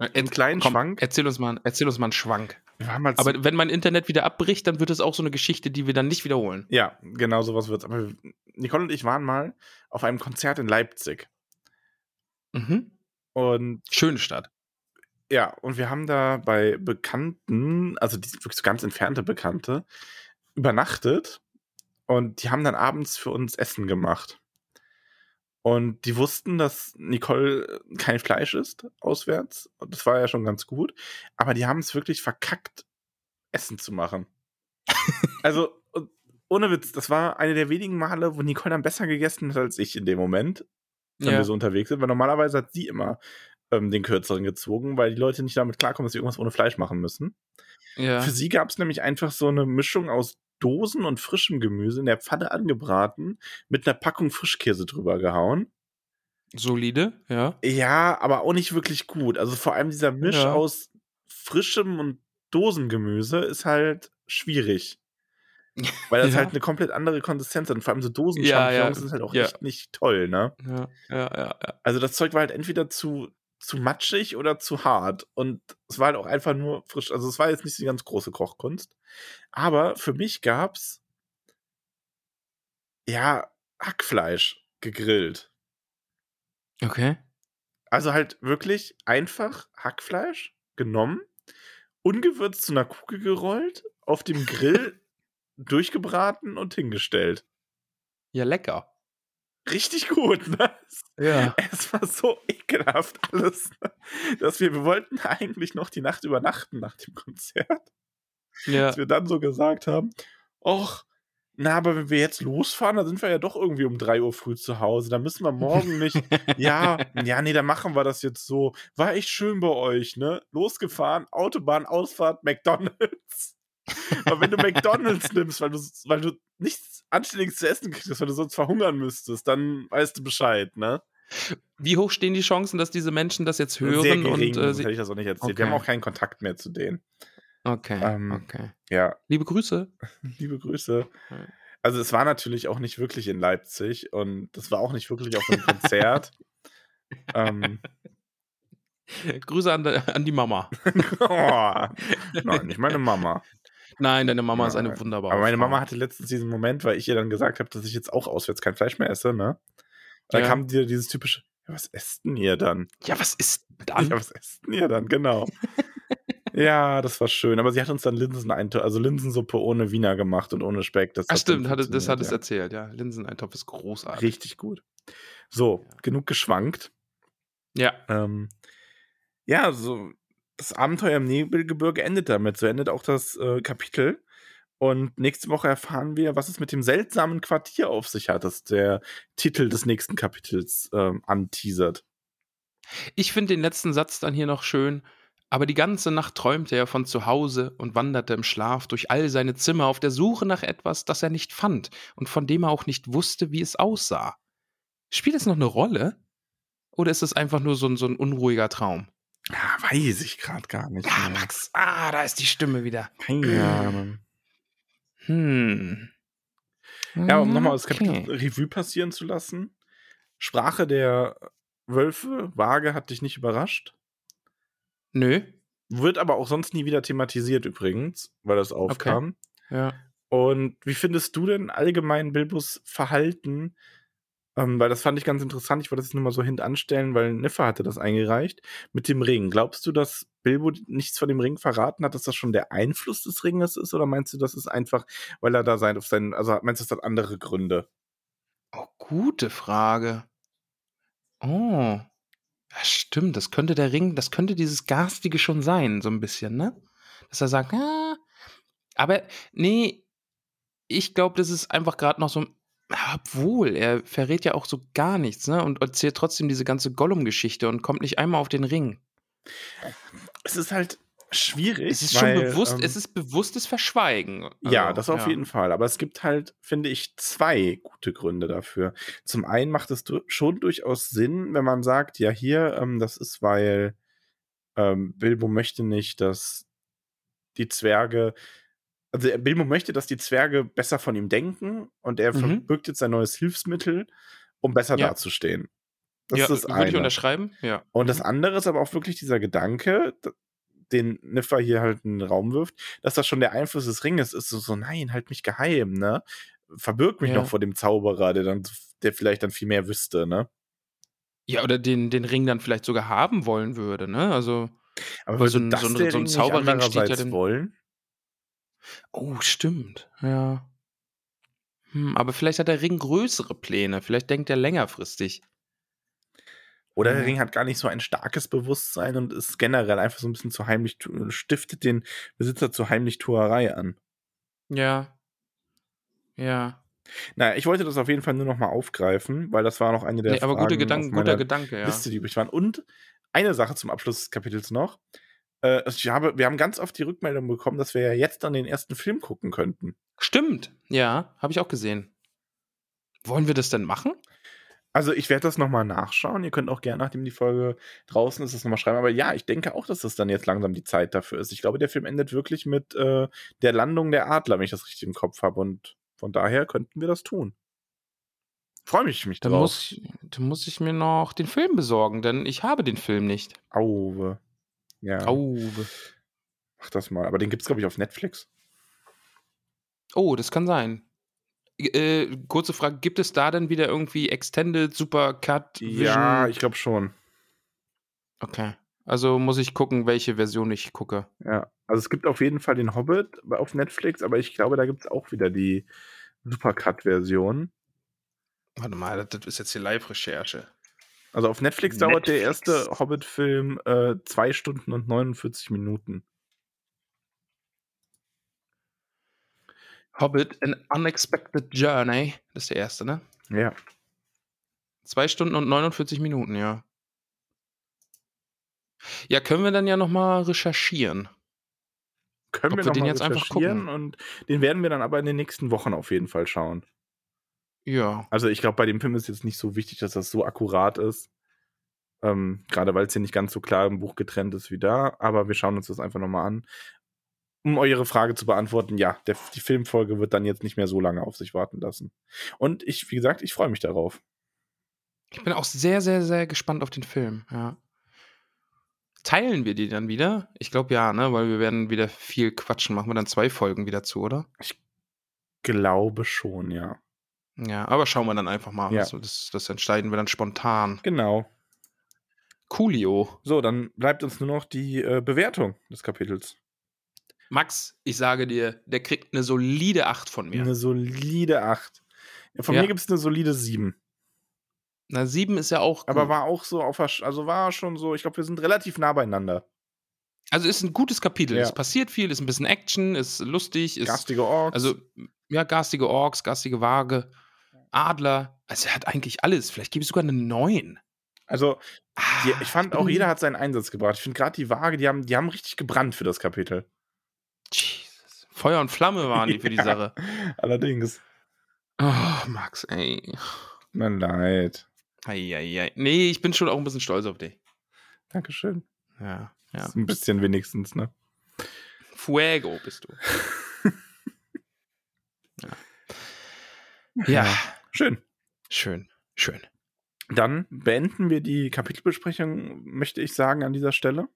Einen kleinen Schwank? Erzähl uns, mal, erzähl uns mal einen Schwank. Halt Aber wenn mein Internet wieder abbricht, dann wird es auch so eine Geschichte, die wir dann nicht wiederholen. Ja, genau sowas wird's. Aber Nicole und ich waren mal auf einem Konzert in Leipzig. Mhm. Und Schöne Stadt. ja, und wir haben da bei Bekannten, also die sind wirklich so ganz entfernte Bekannte, übernachtet. Und die haben dann abends für uns Essen gemacht. Und die wussten, dass Nicole kein Fleisch isst auswärts. Und das war ja schon ganz gut. Aber die haben es wirklich verkackt, Essen zu machen. (laughs) also, ohne Witz, das war eine der wenigen Male, wo Nicole dann besser gegessen hat als ich in dem Moment, wenn Ja. wir so unterwegs sind. Weil normalerweise hat sie immer ähm, den Kürzeren gezogen, weil die Leute nicht damit klarkommen, dass sie irgendwas ohne Fleisch machen müssen. Ja. Für sie gab es nämlich einfach so eine Mischung aus Dosen und frischem Gemüse in der Pfanne angebraten, mit einer Packung Frischkäse drüber gehauen. Solide, ja. Ja, aber auch nicht wirklich gut. Also vor allem dieser Misch Ja. aus frischem und Dosengemüse ist halt schwierig. Weil das (laughs) Ja. halt eine komplett andere Konsistenz hat. Und vor allem so Ja, Dosenchampignons ja, sind halt auch ja. echt nicht toll, ne? Ja, ja, ja. ja. Also das Zeug war halt entweder zu, zu matschig oder zu hart. Und es war halt auch einfach nur frisch. Also es war jetzt nicht die ganz große Kochkunst. Aber für mich gab's ja Hackfleisch gegrillt. Okay. Also halt wirklich einfach Hackfleisch genommen, ungewürzt zu einer Kugel gerollt, auf dem Grill (laughs) durchgebraten und hingestellt. Ja, lecker. Richtig gut, ne? Ja. Es war so ekelhaft alles, dass wir, wir wollten eigentlich noch die Nacht übernachten nach dem Konzert, Ja. dass wir dann so gesagt haben, och, na, aber wenn wir jetzt losfahren, dann sind wir ja doch irgendwie um 3 Uhr früh zu Hause, dann müssen wir morgen nicht, (laughs) ja, ja, nee, dann machen wir das jetzt so. War echt schön bei euch, ne? Losgefahren, Autobahn, Ausfahrt, McDonalds. (laughs) Aber wenn du McDonalds nimmst, weil du, weil du nichts Anständiges zu essen kriegst, weil du sonst verhungern müsstest, dann weißt du Bescheid, ne? Wie hoch stehen die Chancen, dass diese Menschen das jetzt hören? Sehr gering, und, äh, sie hätte ich das auch nicht erzählt. Wir Okay. haben auch keinen Kontakt mehr zu denen. okay, Ähm, okay. Ja, Liebe Grüße. (laughs) liebe Grüße. Also es war natürlich auch nicht wirklich in Leipzig und das war auch nicht wirklich auf einem Konzert. (laughs) ähm, Grüße an, an die Mama. oh, nein, nicht meine Mama. Nein, deine Mama ist eine wunderbare Aber meine Frau. Mama hatte letztens diesen Moment, weil ich ihr dann gesagt habe, dass ich jetzt auch auswärts kein Fleisch mehr esse, ne? Und dann Ja. kam dir dieses typische, ja, was esst denn ihr dann? Ja, was ist (laughs) dann? Ja, was esst denn ihr dann? Genau. Ja, das war schön. Aber sie hat uns dann Linseneintopf, also Linsensuppe ohne Wiener gemacht und ohne Speck. Das Ach, stimmt, hatte, das hat es ja. erzählt, ja. Linseneintopf ist großartig. Richtig gut. So, genug geschwankt. Ja. Ähm, ja, so das Abenteuer im Nebelgebirge endet damit. So endet auch das äh, Kapitel. Und nächste Woche erfahren wir, was es mit dem seltsamen Quartier auf sich hat, das der Titel des nächsten Kapitels ähm, anteasert. Ich finde den letzten Satz dann hier noch schön. Aber die ganze Nacht träumte er von zu Hause und wanderte im Schlaf durch all seine Zimmer auf der Suche nach etwas, das er nicht fand und von dem er auch nicht wusste, wie es aussah. Spielt es noch eine Rolle? Oder ist es einfach nur so ein, so ein unruhiger Traum? Ja, weiß ich gerade gar nicht. Ja, mehr. Max. Ah, da ist die Stimme wieder. Keine Ahnung. Hm. Ja, um nochmal das Okay. Kapitel Revue passieren zu lassen. Sprache der Wölfe, vage, hat dich nicht überrascht. Nö. Wird aber auch sonst nie wieder thematisiert übrigens, weil das aufkam. Ja. Und wie findest du denn allgemein Bilbos Verhalten? Ähm, weil das fand ich ganz interessant. Ich wollte das nur mal so hintanstellen, weil Niffer hatte das eingereicht. Mit dem Ring. Glaubst du, dass Bilbo nichts von dem Ring verraten hat, dass das schon der Einfluss des Ringes ist? Oder meinst du, das ist einfach, weil er da sein, auf seinen, also meinst du, das hat andere Gründe? Oh, gute Frage. Oh. Ja, stimmt. Das könnte der Ring, das könnte dieses Garstige schon sein, so ein bisschen, ne? Dass er sagt, ah. Aber, nee, ich glaube, das ist einfach gerade noch so. Obwohl, er verrät ja auch so gar nichts, ne? Und erzählt trotzdem diese ganze Gollum-Geschichte und kommt nicht einmal auf den Ring. Es ist halt schwierig. Es ist weil, schon bewusst, ähm, es ist bewusstes Verschweigen. ja, Also, das auf jeden Fall. Aber es gibt halt, finde ich, zwei gute Gründe dafür. Zum einen macht es schon durchaus Sinn, wenn man sagt, ja, hier, ähm, das ist, weil ähm, Bilbo möchte nicht, dass die Zwerge, also er- Bilbo möchte, dass die Zwerge besser von ihm denken und er Mhm. verbirgt jetzt ein neues Hilfsmittel, um besser Ja. dazustehen. Das ja, ist das würde ich eine. unterschreiben? Ja. Und das Mhm. andere ist aber auch wirklich dieser Gedanke, den Niffer hier halt in den Raum wirft, dass das schon der Einfluss des Ringes ist. So, so nein, halt mich geheim, ne? Verbirg mich Ja. noch vor dem Zauberer, der dann, der vielleicht dann viel mehr wüsste, ne? Ja, oder den, den Ring dann vielleicht sogar haben wollen würde, ne? Also, Aber so ein- das so ein- so ein Zauberring steht ja dem- wollen? Oh, stimmt. Ja. Hm, aber vielleicht hat der Ring größere Pläne. Vielleicht denkt er längerfristig. Oder der Ja. Ring hat gar nicht so ein starkes Bewusstsein und ist generell einfach so ein bisschen zu heimlich, stiftet den Besitzer zu Heimlichtuerei an. Ja. Ja. Naja, ich wollte das auf jeden Fall nur noch mal aufgreifen, weil das war noch eine der Nee, aber Fragen gute auf Gedanken, guter Gedanke, ja. Liste, die übrig waren. Und eine Sache zum Abschluss des Kapitels noch. Äh, ich habe, wir haben ganz oft die Rückmeldung bekommen, dass wir ja jetzt dann den ersten Film gucken könnten. Stimmt. Ja, habe ich auch gesehen. Wollen wir das denn machen? Also ich werde das nochmal nachschauen. Ihr könnt auch gerne, nachdem die Folge draußen ist, das nochmal schreiben. Aber ja, ich denke auch, dass das dann jetzt langsam die Zeit dafür ist. Ich glaube, der Film endet wirklich mit äh, der Landung der Adler, wenn ich das richtig im Kopf habe. Und von daher könnten wir das tun. Freue mich mich Dann drauf. muss, dann muss ich mir noch den Film besorgen, denn ich habe den Film nicht. Auwe. Ja, Auwe. mach das mal. Aber den gibt es, glaube ich, auf Netflix. Oh, das kann sein. Äh, kurze Frage, gibt es da denn wieder irgendwie Extended Super Cut Vision? Ja, ich glaube schon. Okay. Also muss ich gucken, welche Version ich gucke. Ja, also es gibt auf jeden Fall den Hobbit auf Netflix, aber ich glaube, da gibt es auch wieder die Supercut-Version. Warte mal, das ist jetzt hier Live-Recherche. Also auf Netflix, dauert der Netflix. erste Hobbit-Film äh, zwei Stunden und 49 Minuten. Hobbit, An Unexpected Journey. Das ist der erste, ne? Ja. Zwei Stunden und 49 Minuten, ja. Ja, können wir dann ja nochmal recherchieren. Können Ob wir, wir noch den mal jetzt einfach recherchieren gucken? und den werden wir dann aber in den nächsten Wochen auf jeden Fall schauen. Ja. Also ich glaube, bei dem Film ist jetzt nicht so wichtig, dass das so akkurat ist. Ähm, Gerade weil es hier nicht ganz so klar im Buch getrennt ist wie da. Aber wir schauen uns das einfach nochmal an. Um eure Frage zu beantworten, ja, der, die Filmfolge wird dann jetzt nicht mehr so lange auf sich warten lassen. Und ich, wie gesagt, ich freue mich darauf. Ich bin auch sehr, sehr, sehr gespannt auf den Film, ja. Teilen wir die dann wieder? Ich glaube ja, ne? Weil wir werden wieder viel quatschen. Machen wir dann zwei Folgen wieder zu, oder? Glaube schon, ja. Ja, aber schauen wir dann einfach mal. Ja. Also das, das entscheiden wir dann spontan. Genau. Coolio. So, dann bleibt uns nur noch die äh, Bewertung des Kapitels. Max, ich sage dir, der kriegt eine solide 8 von mir. Eine solide 8. Ja, von Ja. mir gibt es eine solide 7. Na, 7 ist ja auch. Aber gut. war auch so auf also war schon so, ich glaube, wir sind relativ nah beieinander. Also ist ein gutes Kapitel. Ja. Es passiert viel, ist ein bisschen Action, ist lustig, ist. Garstige Orks. Also, ja, garstige Orks, garstige Waage, Adler. Also er hat eigentlich alles. Vielleicht gebe ich sogar eine 9. also die, ich fand auch, jeder hat seinen Einsatz gebracht. Ich finde gerade die Waage, die haben, die haben richtig gebrannt für das Kapitel. Jesus. Feuer und Flamme waren die für die (laughs) Ja. Sache. Allerdings. Oh, Max, ey. Mein Leid. Eieiei. Nee, ich bin schon auch ein bisschen stolz auf dich. Dankeschön. Ja, ja. Ein bisschen wenigstens, ne? Fuego bist du. (laughs) ja. ja. Schön. Schön, schön. Dann beenden wir die Kapitelbesprechung, möchte ich sagen, an dieser Stelle.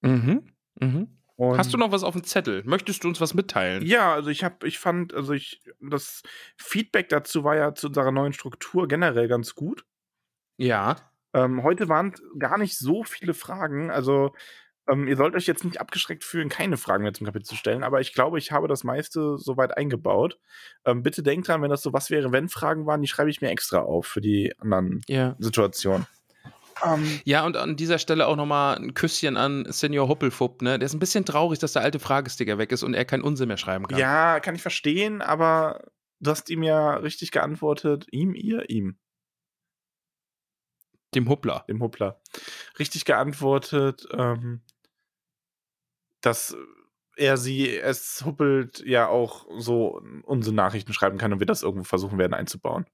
Mhm. Mhm. Und Hast du noch was auf dem Zettel? Möchtest du uns was mitteilen? Ja, also ich habe, ich fand, also ich, das Feedback dazu war ja zu unserer neuen Struktur generell ganz gut. Ja. Ähm, heute waren gar nicht so viele Fragen. Also ähm, ihr sollt euch jetzt nicht abgeschreckt fühlen, keine Fragen mehr zum Kapitel zu stellen. Aber ich glaube, ich habe das meiste soweit eingebaut. Ähm, bitte denkt dran, wenn das so was wäre, wenn Fragen waren, die schreibe ich mir extra auf für die anderen Ja. Situationen. Ähm, Ja, und an dieser Stelle auch nochmal ein Küsschen an Senior Huppelfupp, ne? Der ist ein bisschen traurig, dass der alte Fragesticker weg ist und er keinen Unsinn mehr schreiben kann. ja, kann ich verstehen, aber du hast ihm ja richtig geantwortet. Ihm, ihr, ihm. Dem Huppler. dem Huppler, richtig geantwortet, ähm, dass er sie, es huppelt, ja auch so unsere Nachrichten schreiben kann und wir das irgendwo versuchen werden einzubauen.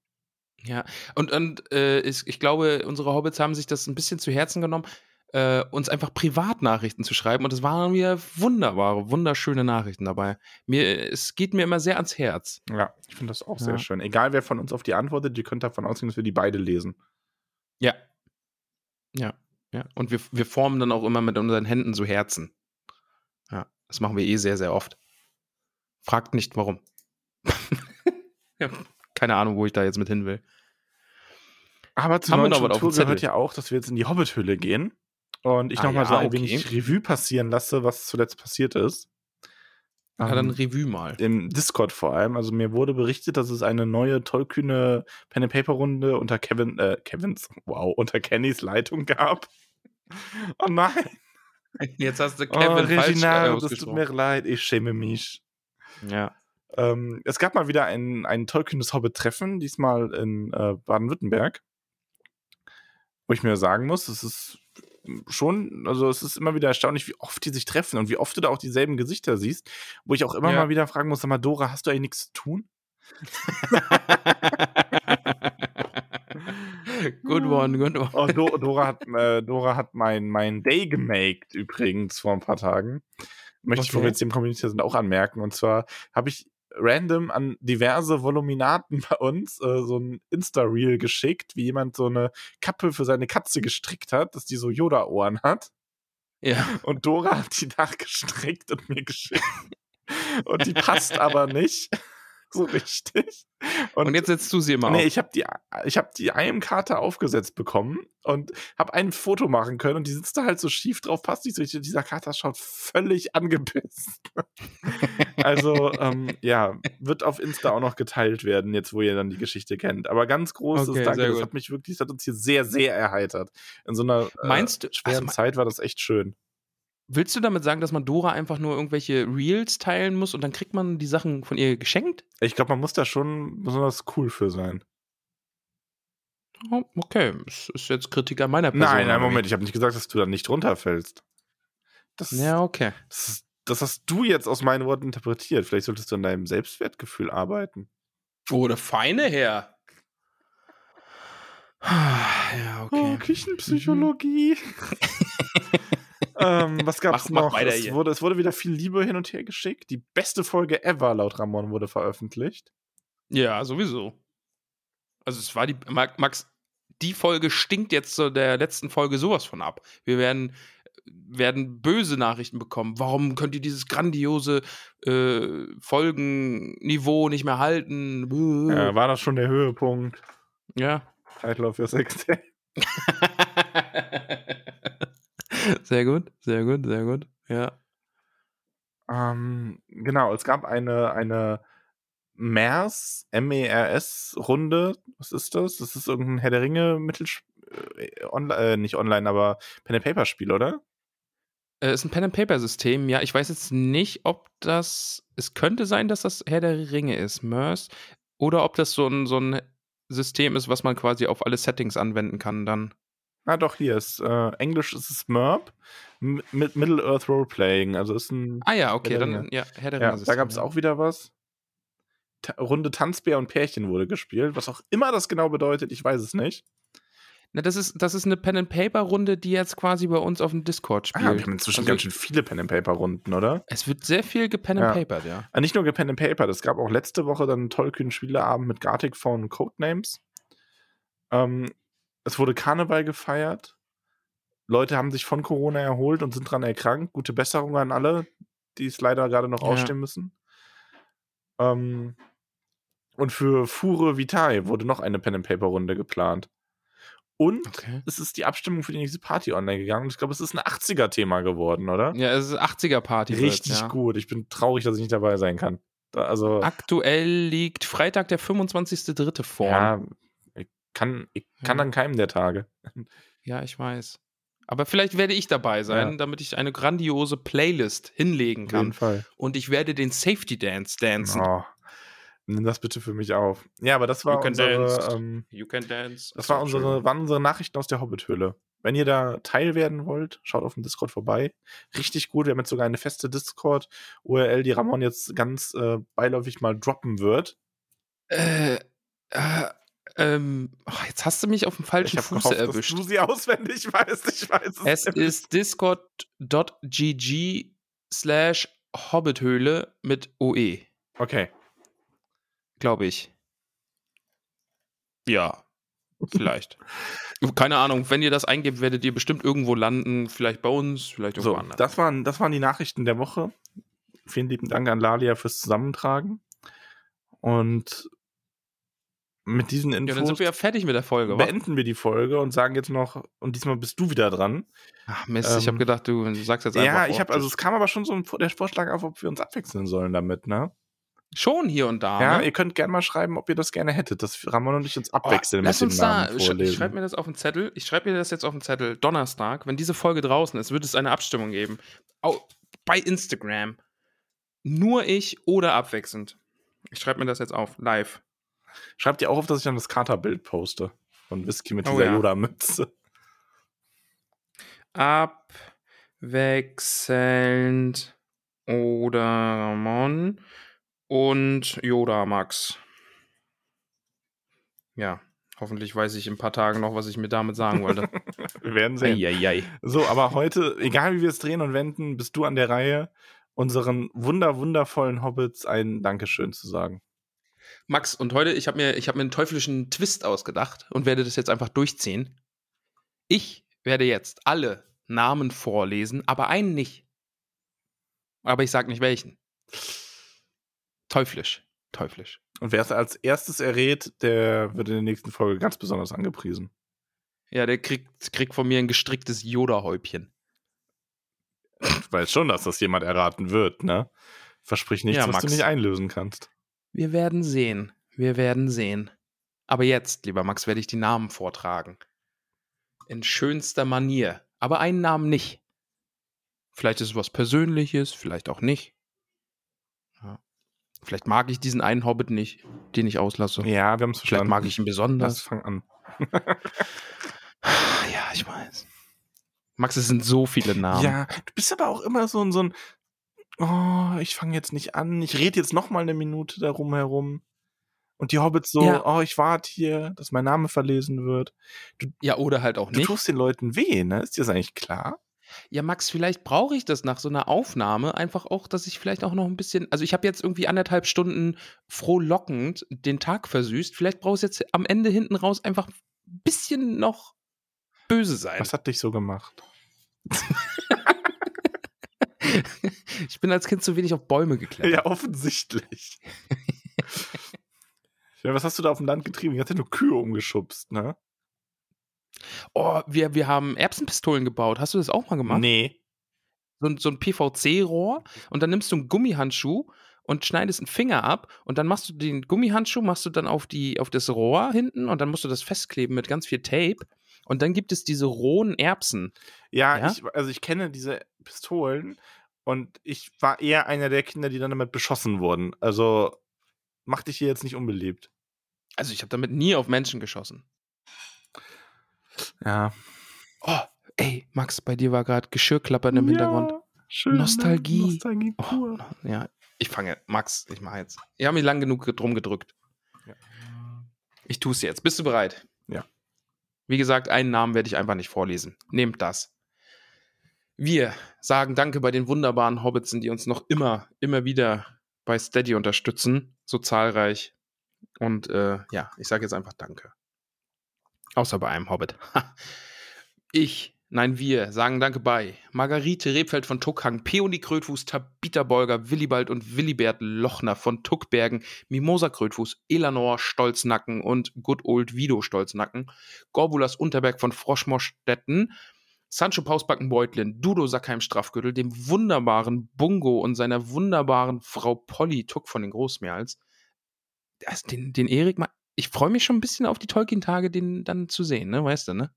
Ja, und, und äh, ich, ich glaube, unsere Hobbits haben sich das ein bisschen zu Herzen genommen, äh, uns einfach Privatnachrichten zu schreiben. Und es waren mir wunderbare, wunderschöne Nachrichten dabei. Mir, es geht mir immer sehr ans Herz. Ja, ich finde das auch Ja. sehr schön. Egal wer von uns auf die antwortet, ihr könnt davon ausgehen, dass wir die beide lesen. Ja. Ja, ja. Und wir, wir formen dann auch immer mit unseren Händen so Herzen. Das machen wir eh sehr, sehr oft. Fragt nicht, warum. (laughs) ja, keine Ahnung, wo ich da jetzt mit hin will. Aber zur Haben wir Struktur gehört ja auch, dass wir jetzt in die Hobbit-Hülle gehen und ich Ah nochmal ja, so ein okay. wenig Revue passieren lasse, was zuletzt passiert ist. Ja, dann Ähm, Revue mal. im Discord vor allem. Also mir wurde berichtet, dass es eine neue tollkühne Pen and Paper Runde unter Kevin, äh, Kevins, wow, unter Kennys Leitung gab. (laughs) Oh nein, (laughs) Jetzt hast du oh, Kevin falsch äh, Reginald, das tut mir leid, ich schäme mich. Ja. Ähm, es gab mal wieder ein, ein tollkühnes Hobbit-Treffen, diesmal in äh, Baden-Württemberg. Wo ich mir sagen muss, es ist schon, also es ist immer wieder erstaunlich, wie oft die sich treffen und wie oft du da auch dieselben Gesichter siehst, wo ich auch immer Ja. mal wieder fragen muss, sag mal, Dora, hast du eigentlich nichts zu tun? (laughs) good one, good one. Oh, Do (laughs) Dora hat, äh, Dora hat mein, mein Day gemaked übrigens vor ein paar Tagen. Möchte ich, wo Okay. wir jetzt im Community sind, auch anmerken. Und zwar habe ich random an diverse Voluminaten (laughs) bei uns äh, so ein Insta-Reel geschickt, wie jemand so eine Kappe für seine Katze gestrickt hat, dass die so Yoda-Ohren hat. Ja. Und Dora hat die nachgestrickt und mir geschickt. Und die passt aber nicht (laughs) (laughs) so richtig. Und, jetzt setzt du sie immer Nee, auf. ich habe die, ich hab die IM-Karte aufgesetzt bekommen und habe ein Foto machen können und die sitzt da halt so schief drauf, passt nicht so richtig. Dieser Kater schaut völlig (laughs) angepisst. also, ähm, ja, wird auf Insta auch noch geteilt werden, jetzt wo ihr dann die Geschichte kennt. Aber ganz großes Okay, Danke, das hat mich wirklich, das hat uns hier sehr, sehr erheitert. In so einer äh, Meinst du- schweren also, Zeit war das echt schön. Willst du damit sagen, dass man Dora einfach nur irgendwelche Reels teilen muss und dann kriegt man die Sachen von ihr geschenkt? Ich glaube, man muss da schon besonders cool für sein. Oh, okay, das ist jetzt Kritik an meiner Person. Nein, nein? Moment, ich habe nicht gesagt, dass du da nicht runterfällst. Das, Ja, okay. Das, ist- das hast du jetzt aus meinen Worten interpretiert. Vielleicht solltest du an deinem Selbstwertgefühl arbeiten. Oh, der feine Herr. Ja, okay. Oh, Küchenpsychologie. (laughs) ähm, was gab's Mach- noch? es, wurde, es wurde wieder viel Liebe hin und her geschickt. Die beste Folge ever laut Ramon wurde veröffentlicht. Ja, sowieso. Also es war die Ma- Max, die Folge stinkt jetzt so der letzten Folge sowas von ab. Wir werden werden böse Nachrichten bekommen. Warum könnt ihr dieses grandiose äh, Folgenniveau nicht mehr halten? Buh. Äh, war das schon der Höhepunkt? ja. Title of your Sex Tape. (laughs) Sehr gut, sehr gut, sehr gut. Ja. Ähm, genau, es gab eine, eine MERS, M-E-R-S-Runde. Was ist das? Das ist irgendein Herr der Ringe Mittelspiel. Äh, online, äh, nicht online, aber Pen and Paper Spiel, oder? Äh, ist ein Pen and Paper System. Ja, ich weiß jetzt nicht, ob das. Es könnte sein, dass das Herr der Ringe ist, MERS, oder ob das so ein, so ein System ist, was man quasi auf alle Settings anwenden kann dann. Ah, doch, hier ist äh, Englisch ist es MERP mit Middle Earth Roleplaying. Also ist ein. Ah ja, okay, dann ja, Herr der Ja, da gab es ja. auch wieder was. Ta Runde Tanzbär und Pärchen wurde gespielt. Was auch immer das genau bedeutet, ich weiß es nicht. Na, das ist, das ist eine Pen and Paper Runde, die jetzt quasi bei uns auf dem Discord spielt. Ah, wir haben inzwischen Also, ganz schön viele Pen and Paper Runden, oder? Es wird sehr viel gepen and Ja. papered, ja. Ah, nicht nur Pen and Paper, es gab auch letzte Woche dann einen tollkühnen Spieleabend mit Gartic und Codenames. Ähm, es wurde Karneval gefeiert. Leute haben sich von Corona erholt und sind dran erkrankt. Gute Besserung an alle, die es leider gerade noch Ja. ausstehen müssen. Ähm, und für Fure Vitae wurde noch eine Pen and Paper Runde geplant. Und Okay. es ist die Abstimmung für die nächste Party online gegangen. Ich glaube, es ist ein 80er-Thema geworden, oder? Ja, es ist 80er-Party. Richtig ja. gut. Ich bin traurig, dass ich nicht dabei sein kann. Da, also, Aktuell liegt Freitag der 25.3. vor. ja, kann, ich kann Ja. an keinem der Tage. Ja, ich weiß. Aber vielleicht werde ich dabei sein, Ja. damit ich eine grandiose Playlist hinlegen Auf jeden kann. Fall. Und ich werde den Safety Dance dancen. Oh, nimm das bitte für mich auf. Ja, aber das You war can unsere, dance. ähm, You can dance. das war unsere, waren unsere Nachrichten aus der Hobbit-Höhle. Wenn ihr da Teil werden wollt, schaut auf dem Discord vorbei. Richtig gut. Wir haben jetzt sogar eine feste Discord-URL, die Ramon jetzt ganz äh, beiläufig mal droppen wird. Äh, äh, ähm, oh, jetzt hast du mich auf dem falschen Fuß gehofft, erwischt. Dass du sie auswendig (laughs) weißt. Ich weiß es. Es nämlich. ist discord.gg slash Hobbithöhle mit OE, Okay. glaube ich. Ja, vielleicht. (laughs) Keine Ahnung, wenn ihr das eingebt, werdet ihr bestimmt irgendwo landen. Vielleicht bei uns, vielleicht irgendwo So, anders. das waren, das waren die Nachrichten der Woche. Vielen lieben Dank an Lalia fürs Zusammentragen. Und mit diesen ja, dann Infos sind wir ja fertig mit der Folge, wa? beenden wir die Folge und sagen jetzt noch, und diesmal bist du wieder dran. Ach Mist, ich Ähm, habe gedacht, du sagst jetzt einfach. Ja, ich habe, also es kam aber schon so ein, der Vorschlag auf, ob wir uns abwechseln sollen damit, ne? schon hier und da. ja, ne? ihr könnt gerne mal schreiben, ob ihr das gerne hättet, dass Ramon und ich uns Oh, abwechseln lass mit uns da, sch- ich schreibe mir das auf den Zettel. Ich schreibe mir das jetzt auf den Zettel. Donnerstag, wenn diese Folge draußen ist, wird es eine Abstimmung geben. Au, bei Instagram. Nur ich oder abwechselnd. Ich schreibe mir das jetzt auf, live. Schreibt ihr auch auf, dass ich dann das Katerbild poste. Von Whisky mit Oh dieser ja. Yoda-Mütze. Abwechselnd oder Ramon und Yoda Max. Ja, hoffentlich weiß ich in ein paar Tagen noch, was ich mir damit sagen wollte. (laughs) Wir werden sehen. Eieiei. So, aber heute, egal wie wir es drehen und wenden, bist du an der Reihe, unseren wunder, wundervollen Hobbits ein Dankeschön zu sagen. Max, und heute, ich habe mir, ich hab mir einen teuflischen Twist ausgedacht und werde das jetzt einfach durchziehen. Ich werde jetzt alle Namen vorlesen, aber einen nicht. Aber ich sag nicht welchen. Teuflisch. Teuflisch. Und wer es als erstes errät, der wird in der nächsten Folge ganz besonders angepriesen. Ja, der kriegt, kriegt von mir ein gestricktes Yoda-Häubchen. Ich weiß schon, dass das jemand erraten wird, ne? Versprich nichts, Ja, was du Max. nicht einlösen kannst. Wir werden sehen. Wir werden sehen. Aber jetzt, lieber Max, werde ich die Namen vortragen. In schönster Manier. Aber einen Namen nicht. Vielleicht ist es was Persönliches, vielleicht auch nicht. Ja. Vielleicht mag ich diesen einen Hobbit nicht, den ich auslasse. Ja, wir haben es Vielleicht verstanden. mag ich ihn Lass besonders. fang an. (laughs) Ja, ich weiß. Max, es sind so viele Namen. Ja, du bist aber auch immer so, ein- so ein, oh, ich fange jetzt nicht an, ich rede jetzt noch mal eine Minute darum herum. Und die Hobbits so, Ja. oh, ich warte hier, dass mein Name verlesen wird. ja, oder halt auch Du nicht. tust den Leuten weh, ne? Ist dir das eigentlich klar? Ja, Max, vielleicht brauche ich das nach so einer Aufnahme einfach auch, dass ich vielleicht auch noch ein bisschen, also ich habe jetzt irgendwie anderthalb Stunden frohlockend den Tag versüßt. Vielleicht brauchst du jetzt am Ende hinten raus einfach ein bisschen noch böse sein. Was hat dich so gemacht? (laughs) ich bin als Kind zu wenig auf Bäume geklettert. Ja, offensichtlich. (laughs) ja, was hast du da auf dem Land getrieben? Ich hatte nur Kühe umgeschubst, ne? Oh, wir, wir haben Erbsenpistolen gebaut. Hast du das auch mal gemacht? Nee. So, ein- so ein PVC-Rohr und dann nimmst du einen Gummihandschuh und schneidest einen Finger ab und dann machst du den Gummihandschuh, machst du dann auf, die, auf das Rohr hinten und dann musst du das festkleben mit ganz viel Tape. Und dann gibt es diese rohen Erbsen. Ja, Ja? Ich, also ich kenne diese Pistolen und ich war eher einer der Kinder, die dann damit beschossen wurden. Also mach dich hier jetzt nicht unbeliebt. Also ich habe damit nie auf Menschen geschossen. Ja. Oh, ey, Max, bei dir war gerade Geschirrklappern im Hintergrund. Schön, Nostalgie. Nostalgie Oh, pur. ja, ich fange. Max, ich mache jetzt. Ich habe mich lang genug drum gedrückt. Ja. Ich tue es jetzt. Bist du bereit? Ja. Wie gesagt, einen Namen werde ich einfach nicht vorlesen. Nehmt das. Wir sagen Danke bei den wunderbaren Hobbitsen, die uns noch immer, immer wieder bei Steady unterstützen. So zahlreich. Und äh, ja, ich sage jetzt einfach Danke. Außer bei einem Hobbit. ich, nein, wir sagen Danke bei Margarete Rebfeld von Tuckhang, Peony Krötfuß, Tabita Bolger, Willibald und Willibert Lochner von Tuckbergen, Mimosa Krötfuß, Elanor Stolznacken und Good Old Vido Stolznacken, Gorbulas Unterberg von Froschmorstetten, Sancho Pausbacken Beutlin, Dudo Sackheim Strafgürtel, dem wunderbaren Bungo und seiner wunderbaren Frau Polly Tuck von den Großmeerls. Den, den Erik, ich freue mich schon ein bisschen auf die Tolkien-Tage, den dann zu sehen, ne? Weißt du, ne?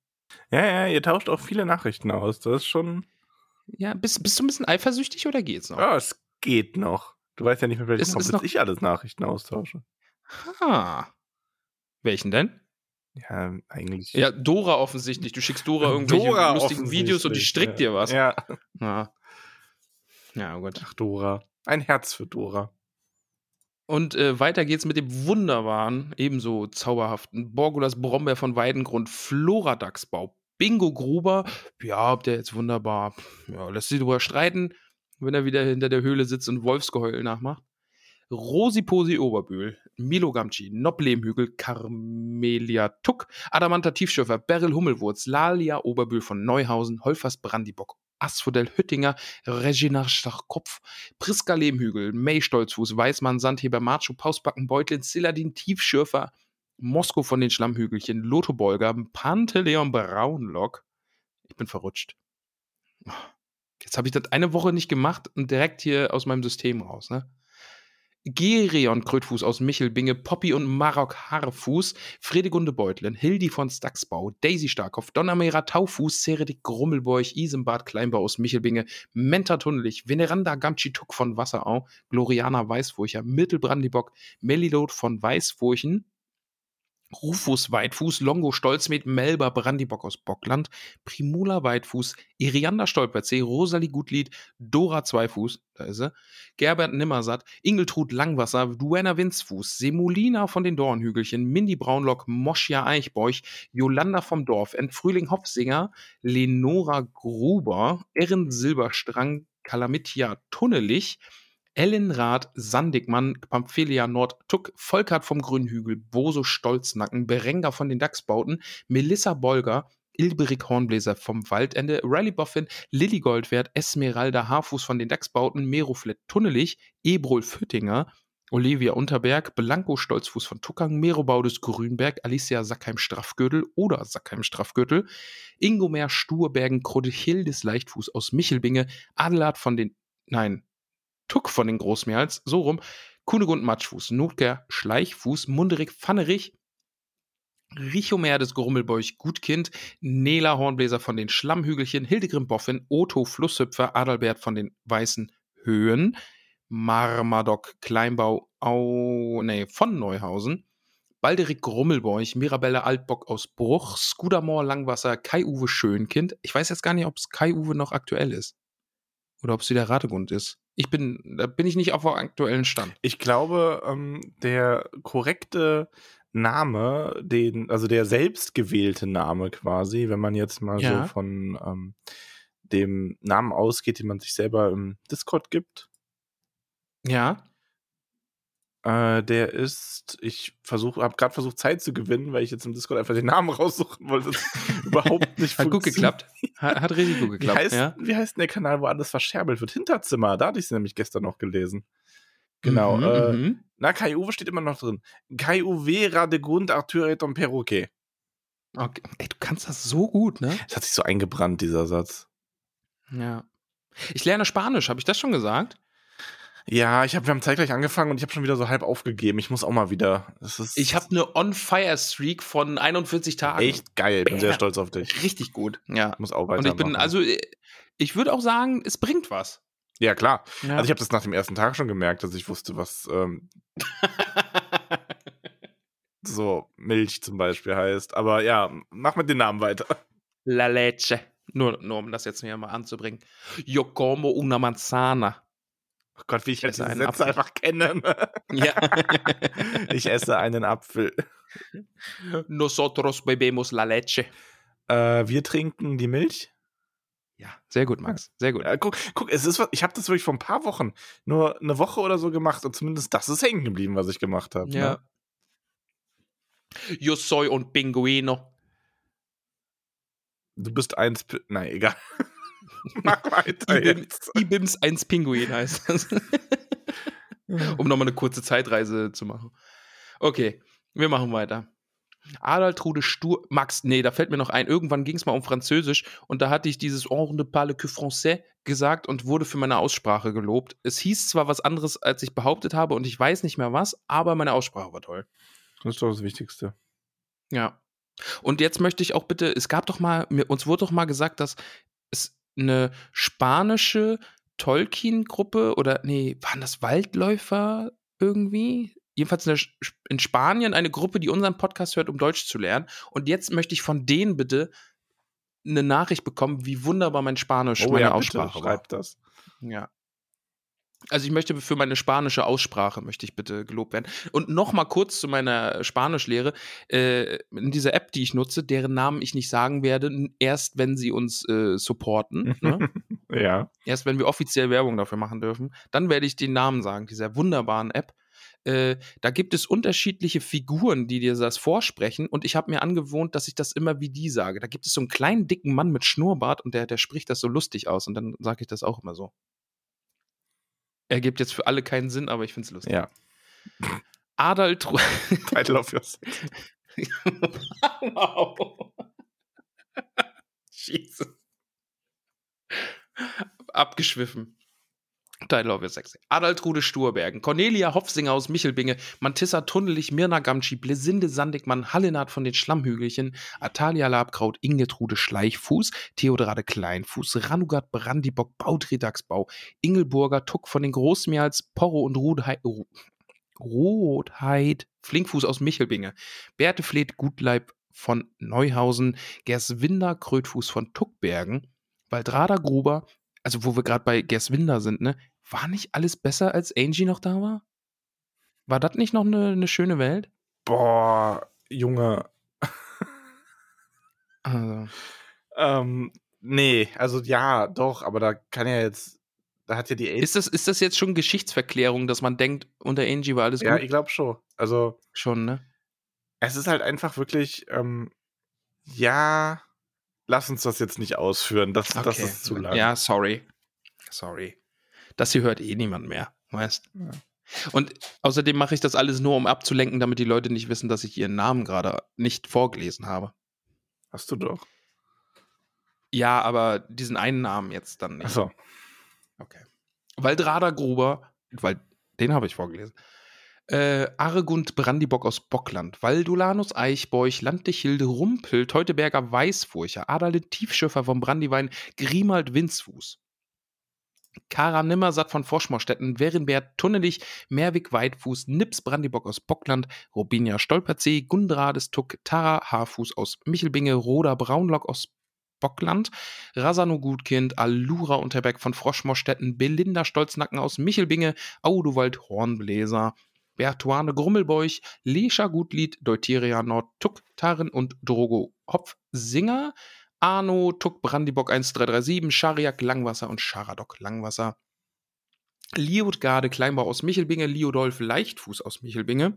Ja, ja, ihr tauscht auch viele Nachrichten aus. Das ist schon. Ja, bist, bist du ein bisschen eifersüchtig oder geht's noch? Ja, es geht noch. Du weißt ja nicht, mit welchen noch- ich alles Nachrichten austausche. Ah. Welchen denn? Ja, eigentlich. Ja, Dora offensichtlich. Du schickst Dora (laughs) irgendwelche Dora lustigen Videos und die strickt ja. dir was. Ja. Ja. Ja, gut. Ach, Dora. Ein Herz für Dora. Und äh, weiter geht's mit dem wunderbaren, ebenso zauberhaften Borgulas Brombeer von Weidengrund, Floradachsbau, Bingo Gruber. Ja, ob der jetzt wunderbar, ja, lässt sich drüber streiten, wenn er wieder hinter der Höhle sitzt und Wolfsgeheul nachmacht. Rosi Posi Oberbühl, Milo Gamci, Nob Lehmhügel, Carmelia Tuck, Adamanta Tiefschürfer, Beryl Hummelwurz, Lalia Oberbühl von Neuhausen, Holfers Brandibock, Asphodel Hüttinger, Regina Stachkopf, Priska Lehmhügel, May Stolzfuß, Weißmann, Sandheber, Marcho, Pausbacken, Beutlin, Ziladin, Tiefschürfer, Mosko von den Schlammhügelchen, Lotho Bolger, Panteleon Braunlock. Ich bin verrutscht. Jetzt habe ich das eine Woche nicht gemacht und direkt hier aus meinem System raus, ne? Gerion Krötfuß aus Michelbinge, Poppy und Marok Haarfuß, Fredegunde Beutlin, Hildi von Staxbau, Daisy Starkhoff, Donnermera Taufuß, Seredik Grummelbeuch, Isembart Kleinbau aus Michelbinge, Menta Tunnelich, Veneranda Gamtschituk von Wasserau, Gloriana Weißfurcher, Mittelbrandibock, Melilot von Weißfurchen, Rufus Weitfuß, Longo Stolzmet, Melba Brandibock aus Bockland, Primula Weitfuß, Irianda Stolperzee, Rosalie Gutlied, Dora Zweifuß, da ist sie, Gerbert Nimmersatt, Ingeltrud Langwasser, Duenna Winzfuß, Semolina von den Dornhügelchen, Mindy Braunlock, Moschia Eichbeuch, Jolanda vom Dorf, Entfrühling Hopfsinger, Lenora Gruber, Erin Silberstrang, Kalamitia Tunnelich, Ellen Rath, Sandigmann, Pamphelia Nord, Tuck, Volkert vom Grünhügel, Boso Stolznacken, Berenger von den Dachsbauten, Melissa Bolger, Ilberik Hornbläser vom Waldende, Rally Boffin, Lilly Goldwert, Esmeralda Haarfuß von den Dachsbauten, Meroflet Tunnelich, Ebrol Füttinger, Olivia Unterberg, Blanco Stolzfuß von Tuckang, Merobaudes Grünberg, Alicia Sackheim Straffgürtel oder Sackheim Straffgürtel, Ingomer Sturbergen, Krodechildes Leichtfuß aus Michelbinge, Adelard von den, nein, Tuck von den Großmeerls, so rum, Kunegund Matschfuß, Notger Schleichfuß, Munderig Pfannerich, Richomer des Grummelbeuch Gutkind, Nela Hornbläser von den Schlammhügelchen, Hildegrim Boffin, Otto Flusshüpfer, Adalbert von den Weißen Höhen, Marmadoc Kleinbau au, nee, von Neuhausen, Balderik Grummelbeuch, Mirabelle Altbock aus Bruch, Skudamor Langwasser, Kai-Uwe Schönkind. Ich weiß jetzt gar nicht, ob es Kai-Uwe noch aktuell ist. Oder ob es wieder Rategund ist. Ich bin, da bin ich nicht auf dem aktuellen Stand. Ich glaube, ähm, der korrekte Name, den, also der selbstgewählte Name quasi, wenn man jetzt mal Ja. so von ähm, dem Namen ausgeht, den man sich selber im Discord gibt, Ja. äh, der ist, ich versuche, habe gerade versucht Zeit zu gewinnen, weil ich jetzt im Discord einfach den Namen raussuchen wollte. (laughs) Das überhaupt nicht Hat gut geklappt. Hat, hat richtig gut Wie geklappt. heißt, ja. wie heißt denn der Kanal, wo alles verscherbelt wird? Hinterzimmer, da hatte ich es nämlich gestern noch gelesen. Genau. Mhm, äh, mhm. Na, Kai Uwe steht immer noch drin. Kai Uwe Radegund Arthur et un Perroquet. Okay. Ey, du kannst das so gut, ne? Es hat sich so eingebrannt, dieser Satz. Ja. Ich lerne Spanisch, habe ich das schon gesagt? Ja, ich hab, wir haben zeitgleich angefangen und ich habe schon wieder so halb aufgegeben. Ich muss auch mal wieder. Ich habe eine On-Fire-Streak von 41 Tagen. echt geil. Bin sehr stolz auf dich. Richtig gut. Ja. Ich muss auch Und weitermachen. ich bin, also, äh, ich würde auch sagen, es bringt was. ja, klar. Ja. Also ich habe das nach dem ersten Tag schon gemerkt, dass ich wusste, was ähm, (laughs) so Milch zum Beispiel heißt. Aber ja, mach mit den Namen weiter. La leche. Nur, nur um das jetzt mir mal anzubringen. Yo como una manzana. Oh Gott, wie ich esse diese einen Sätze Apfel. einfach kenne. (laughs) Ja. ich esse einen Apfel. Nosotros bebemos la leche. Äh, wir trinken die Milch. Ja, sehr gut, Max. Sehr gut. Ja, guck, guck, es ist was, ich habe das wirklich vor ein paar Wochen, nur eine Woche oder so gemacht und zumindest das ist hängen geblieben, was ich gemacht habe. Ja. Ne? Yo soy un pinguino. Du bist eins. Nein, egal. (laughs) Mach weiter jetzt. Ibims 1 Pinguin heißt das. um nochmal eine kurze Zeitreise zu machen. Okay, wir machen weiter. Adaltrude Stur. Max, nee, da fällt mir noch ein. Irgendwann ging es mal um Französisch und da hatte ich dieses On ne parle que français gesagt und wurde für meine Aussprache gelobt. Es hieß zwar was anderes, als ich behauptet habe und ich weiß nicht mehr was, aber meine Aussprache war toll. Das ist doch das Wichtigste. Ja. Und jetzt möchte ich auch bitte, es gab doch mal, mir, uns wurde doch mal gesagt, dass eine spanische Tolkien-Gruppe oder, nee, waren das Waldläufer irgendwie? Jedenfalls eine, in Spanien eine Gruppe, die unseren Podcast hört, um Deutsch zu lernen. Und jetzt möchte ich von denen bitte eine Nachricht bekommen, wie wunderbar mein Spanisch, meine Oh bitte, Aussprache war. schreib das. Ja. Also ich möchte für meine spanische Aussprache möchte ich bitte gelobt werden. Und noch mal kurz zu meiner Spanischlehre. Äh, in dieser App, die ich nutze, deren Namen ich nicht sagen werde, erst wenn sie uns äh, supporten, (laughs) ne? Ja. erst wenn wir offiziell Werbung dafür machen dürfen, dann werde ich den Namen sagen, dieser wunderbaren App. Äh, da gibt es unterschiedliche Figuren, die dir das vorsprechen und ich habe mir angewohnt, dass ich das immer wie die sage. Da gibt es so einen kleinen, dicken Mann mit Schnurrbart und der, der spricht das so lustig aus und dann sage ich das auch immer so. Ergibt jetzt für alle keinen Sinn, aber ich finde es lustig. Ja. Adaltru. (laughs) Title of yours. wow. (laughs) Jesus. Abgeschwiffen. Title of your sexy. Adaltrude Sturbergen, Cornelia Hofsinger aus Michelbinge, Mantissa Tunnelich, Mirna Gamschi, Blesinde Sandigmann, Hallenard von den Schlammhügelchen, Atalia Labkraut, Ingetrude Schleichfuß, Theodrade Kleinfuß, Ranugat Brandibock, Bautredagsbau, Ingelburger Tuck von den Großmeerls, Porro und Rudheit, Rotheit, Flinkfuß aus Michelbinge, Bertefleth Gutleib von Neuhausen, Gerswinder Krötfuß von Tuckbergen, Waldrada Gruber, also wo wir gerade bei Gerswinder sind, ne? War nicht alles besser, als Angie noch da war? War das nicht noch eine, eine schöne Welt? Boah, Junge. Also, Ähm, nee, also ja, doch, aber da kann ja jetzt, da hat ja die ist, das, ist das jetzt schon Geschichtsverklärung, dass man denkt, unter Angie war alles Ja, gut? ich glaube schon. Also, Schon, ne? es ist halt einfach wirklich, ähm, ja, lass uns das jetzt nicht ausführen. Das, das ist zu lang. Ja, sorry. Sorry. Das hier hört eh niemand mehr, weißt Ja. Und außerdem mache ich das alles nur, um abzulenken, damit die Leute nicht wissen, dass ich ihren Namen gerade nicht vorgelesen habe. Hast du doch. Ja, aber diesen einen Namen jetzt dann nicht. Achso. Okay. Waldrada Gruber, weil den habe ich vorgelesen. Äh, Argund Brandibock aus Bockland, Valdulanus Eichbeuch, Landdichilde Rumpel, Teuteberger Weißfurcher, Adalid Tiefschiffer vom Brandiwein, Grimald Winzfuß. Kara Nimmersatt von Forschmorstetten, Werenbert Tunnelich, Merwig Weitfuß, Nips Brandibock aus Bockland, Robinia Stolperzee, Gundrades Tuck, Tara Haarfuß aus Michelbinge, Roda Braunlock aus Bockland, Rasano Gutkind, Allura Unterberg von Froschmorstetten, Belinda Stolznacken aus Michelbinge, Audowald Hornbläser, Bertuane Grummelbeuch, Lescha Gutlied, Deuteria Nord, Tuck, Taren und Drogo Hopfsinger, Arno, Tuck, Brandibock 1337, Schariak Langwasser und Scharadok Langwasser. Liotgarde Kleinbau aus Michelbinge, Liodolf Leichtfuß aus Michelbinge,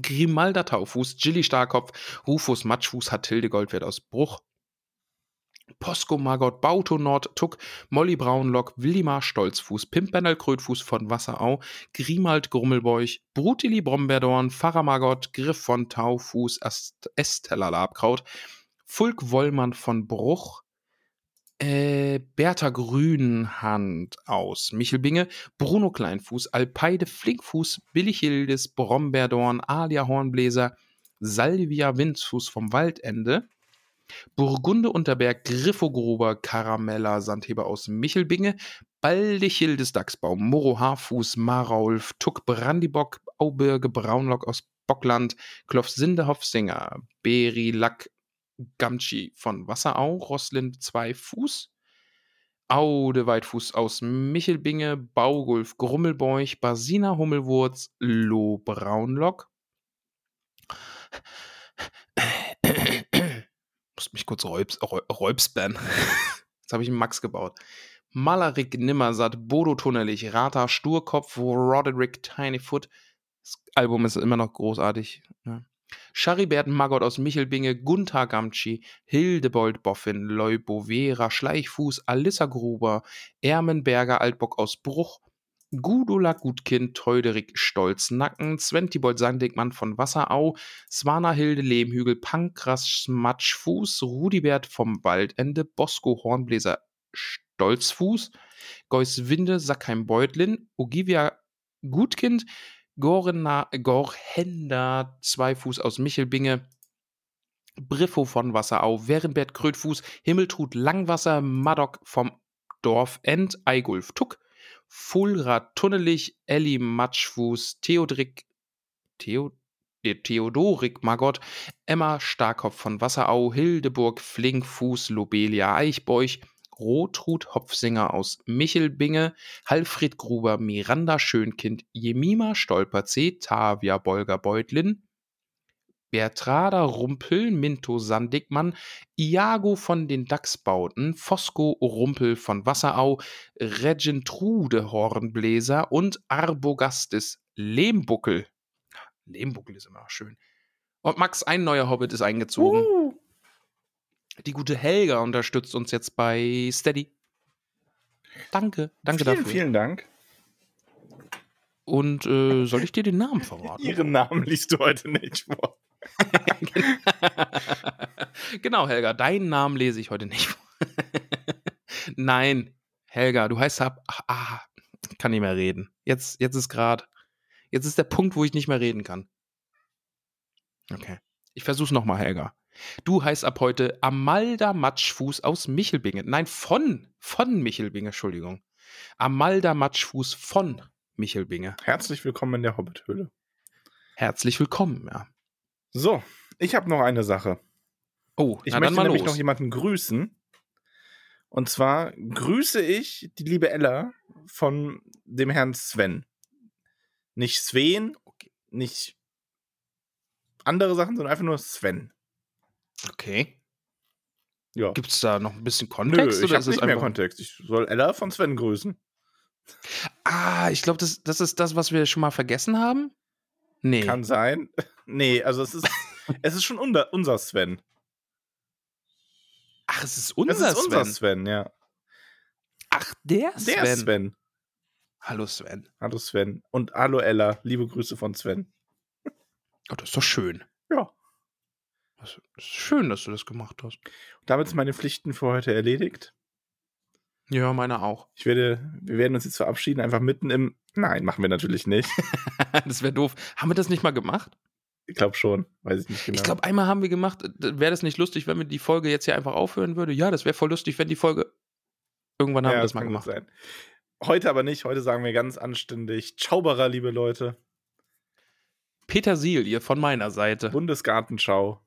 Grimalda Taufuß, Gilly Starkopf, Rufus Matschfuß, Hatilde Goldwert aus Bruch, Posko Margot, Bauto Nord, Tuck, Molly Braunlock, Willimar Stolzfuß, Pimpernel Krötfuß von Wasserau, Grimald Grummelbeuch, Brutili Brombeerdorn, Pfarrer Margot, Griff von Taufuß, Estella Labkraut, Fulk Wollmann von Bruch, äh, Bertha Grünhand aus Michelbinge, Bruno Kleinfuß, Alpeide Flinkfuß, Billichildes Brombeerdorn, Alia Hornbläser, Salvia Windfuß vom Waldende, Burgunde Unterberg, Griffogruber, Karamella, Sandheber aus Michelbinge, Baldichildes Dachsbaum, Moro Haarfuß, Maraulf, Tuck Brandibock, Aubirge, Braunlock aus Bockland, Kloff Sinde Hofsinger, Beri Lack, Gamtschi von Wasserau, Roslin zwei Fuß, Aude Weitfuß aus Michelbinge, Baugulf Grummelbeuch, Basina Hummelwurz, Lo Braunlock. Muss mich kurz räubs, räubspern. (laughs) Jetzt habe ich einen Max gebaut. Malarik Nimmersatt, Bodo Tunnelich, Rata Sturkopf, Roderick Tinyfoot. Das Album ist immer noch großartig. Ja. Charibert Maggot aus Michelbinge, Gunther Gamtschi, Hildebold Boffin, Leubovera Schleichfuß, Alissa Gruber, Ermenberger Altbock aus Bruch, Gudula Gutkind, Teuderik Stolznacken, Sventibold Sandigmann von Wasserau, Swana Hilde Lehmhügel, Pankras Schmatschfuß, Rudibert vom Waldende, Bosco Hornbläser Stolzfuß, Geus Winde Sackheim Beutlin, Ogivia Gutkind, Gorena, Gorhenda, Zweifuß aus Michelbinge, Briffo von Wasserau, Wernbert Krötfuß, Himmeltrud Langwasser, Maddock vom Dorfend, Eigulf Tuck, Fulrad Tunnelich, Elli Matschfuß, Theodrik, Theo, Theodorik Magott, Emma Starkopf von Wasserau, Hildeburg Flinkfuß, Lobelia Eichbeuch, Rotrud Hopfsinger aus Michelbinge, Halfried Gruber, Miranda Schönkind, Jemima Stolperzee, Tavia Bolger Beutlin, Bertrada Rumpel, Minto Sandigmann, Iago von den Dachsbauten, Fosco Rumpel von Wasserau, Regentrude Hornbläser und Arbogastis Lehmbuckel. Lehmbuckel ist immer schön. Und Max, ein neuer Hobbit ist eingezogen. Uh. Die gute Helga unterstützt uns jetzt bei Steady. Danke, danke vielen, dafür. Vielen Dank. Und äh, soll ich dir den Namen verraten? (laughs) Ihren Namen liest du heute nicht vor. (laughs) genau, Helga, deinen Namen lese ich heute nicht. (laughs) Nein, Helga, du heißt ab. Ah, kann nicht mehr reden. Jetzt, jetzt ist gerade. Jetzt ist der Punkt, wo ich nicht mehr reden kann. Okay. Ich versuch's nochmal, Helga. Du heißt ab heute Amalda Matschfuß aus Michelbingen. Nein, von, von Michelbingen, Entschuldigung. Amalda Matschfuß von Michelbinge. Herzlich willkommen in der Hobbithöhle. Herzlich willkommen, ja. So, ich habe noch eine Sache. Oh, ich möchte nämlich los. noch jemanden grüßen. Und zwar grüße ich die liebe Ella von dem Herrn Sven. Nicht Sven, nicht andere Sachen, sondern einfach nur Sven. Okay. Ja. Gibt es da noch ein bisschen Kontext? Nö, ich habe nicht mehr Kontext. Ich soll Ella von Sven grüßen. Ah, ich glaube, das, das ist das, was wir schon mal vergessen haben. Nee. Kann sein. Nee, also es ist, es ist schon unser, unser Sven. Ach, es ist unser Sven. Es ist Sven. unser Sven, ja. Ach, der Sven. Der Sven. Hallo Sven. Hallo Sven. Und hallo Ella. Liebe Grüße von Sven. Oh, das ist doch schön. Ja. Das ist schön, dass du das gemacht hast. Und damit sind meine Pflichten für heute erledigt. Ja, meine auch. Ich werde, wir werden uns jetzt verabschieden, einfach mitten im. Nein, machen wir natürlich nicht. (laughs) das wäre doof. Haben wir das nicht mal gemacht? Ich glaube schon, weiß ich nicht genau. Ich glaube, einmal haben wir gemacht, wäre das nicht lustig, wenn wir die Folge jetzt hier einfach aufhören würde? Ja, das wäre voll lustig, wenn die Folge. Irgendwann haben ja, wir das, das mal gemacht. Sein. Heute aber nicht, heute sagen wir ganz anständig. Zauberer, liebe Leute. Petersilie von meiner Seite. Bundesgartenschau.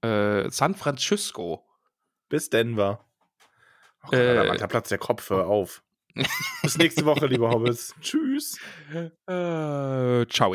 Äh, San Francisco. Bis Denver. Oh Gott, äh, da platzt der Kopf, hör auf. (laughs) Bis nächste Woche, liebe Hobbits. (laughs) Tschüss. Äh, ciao.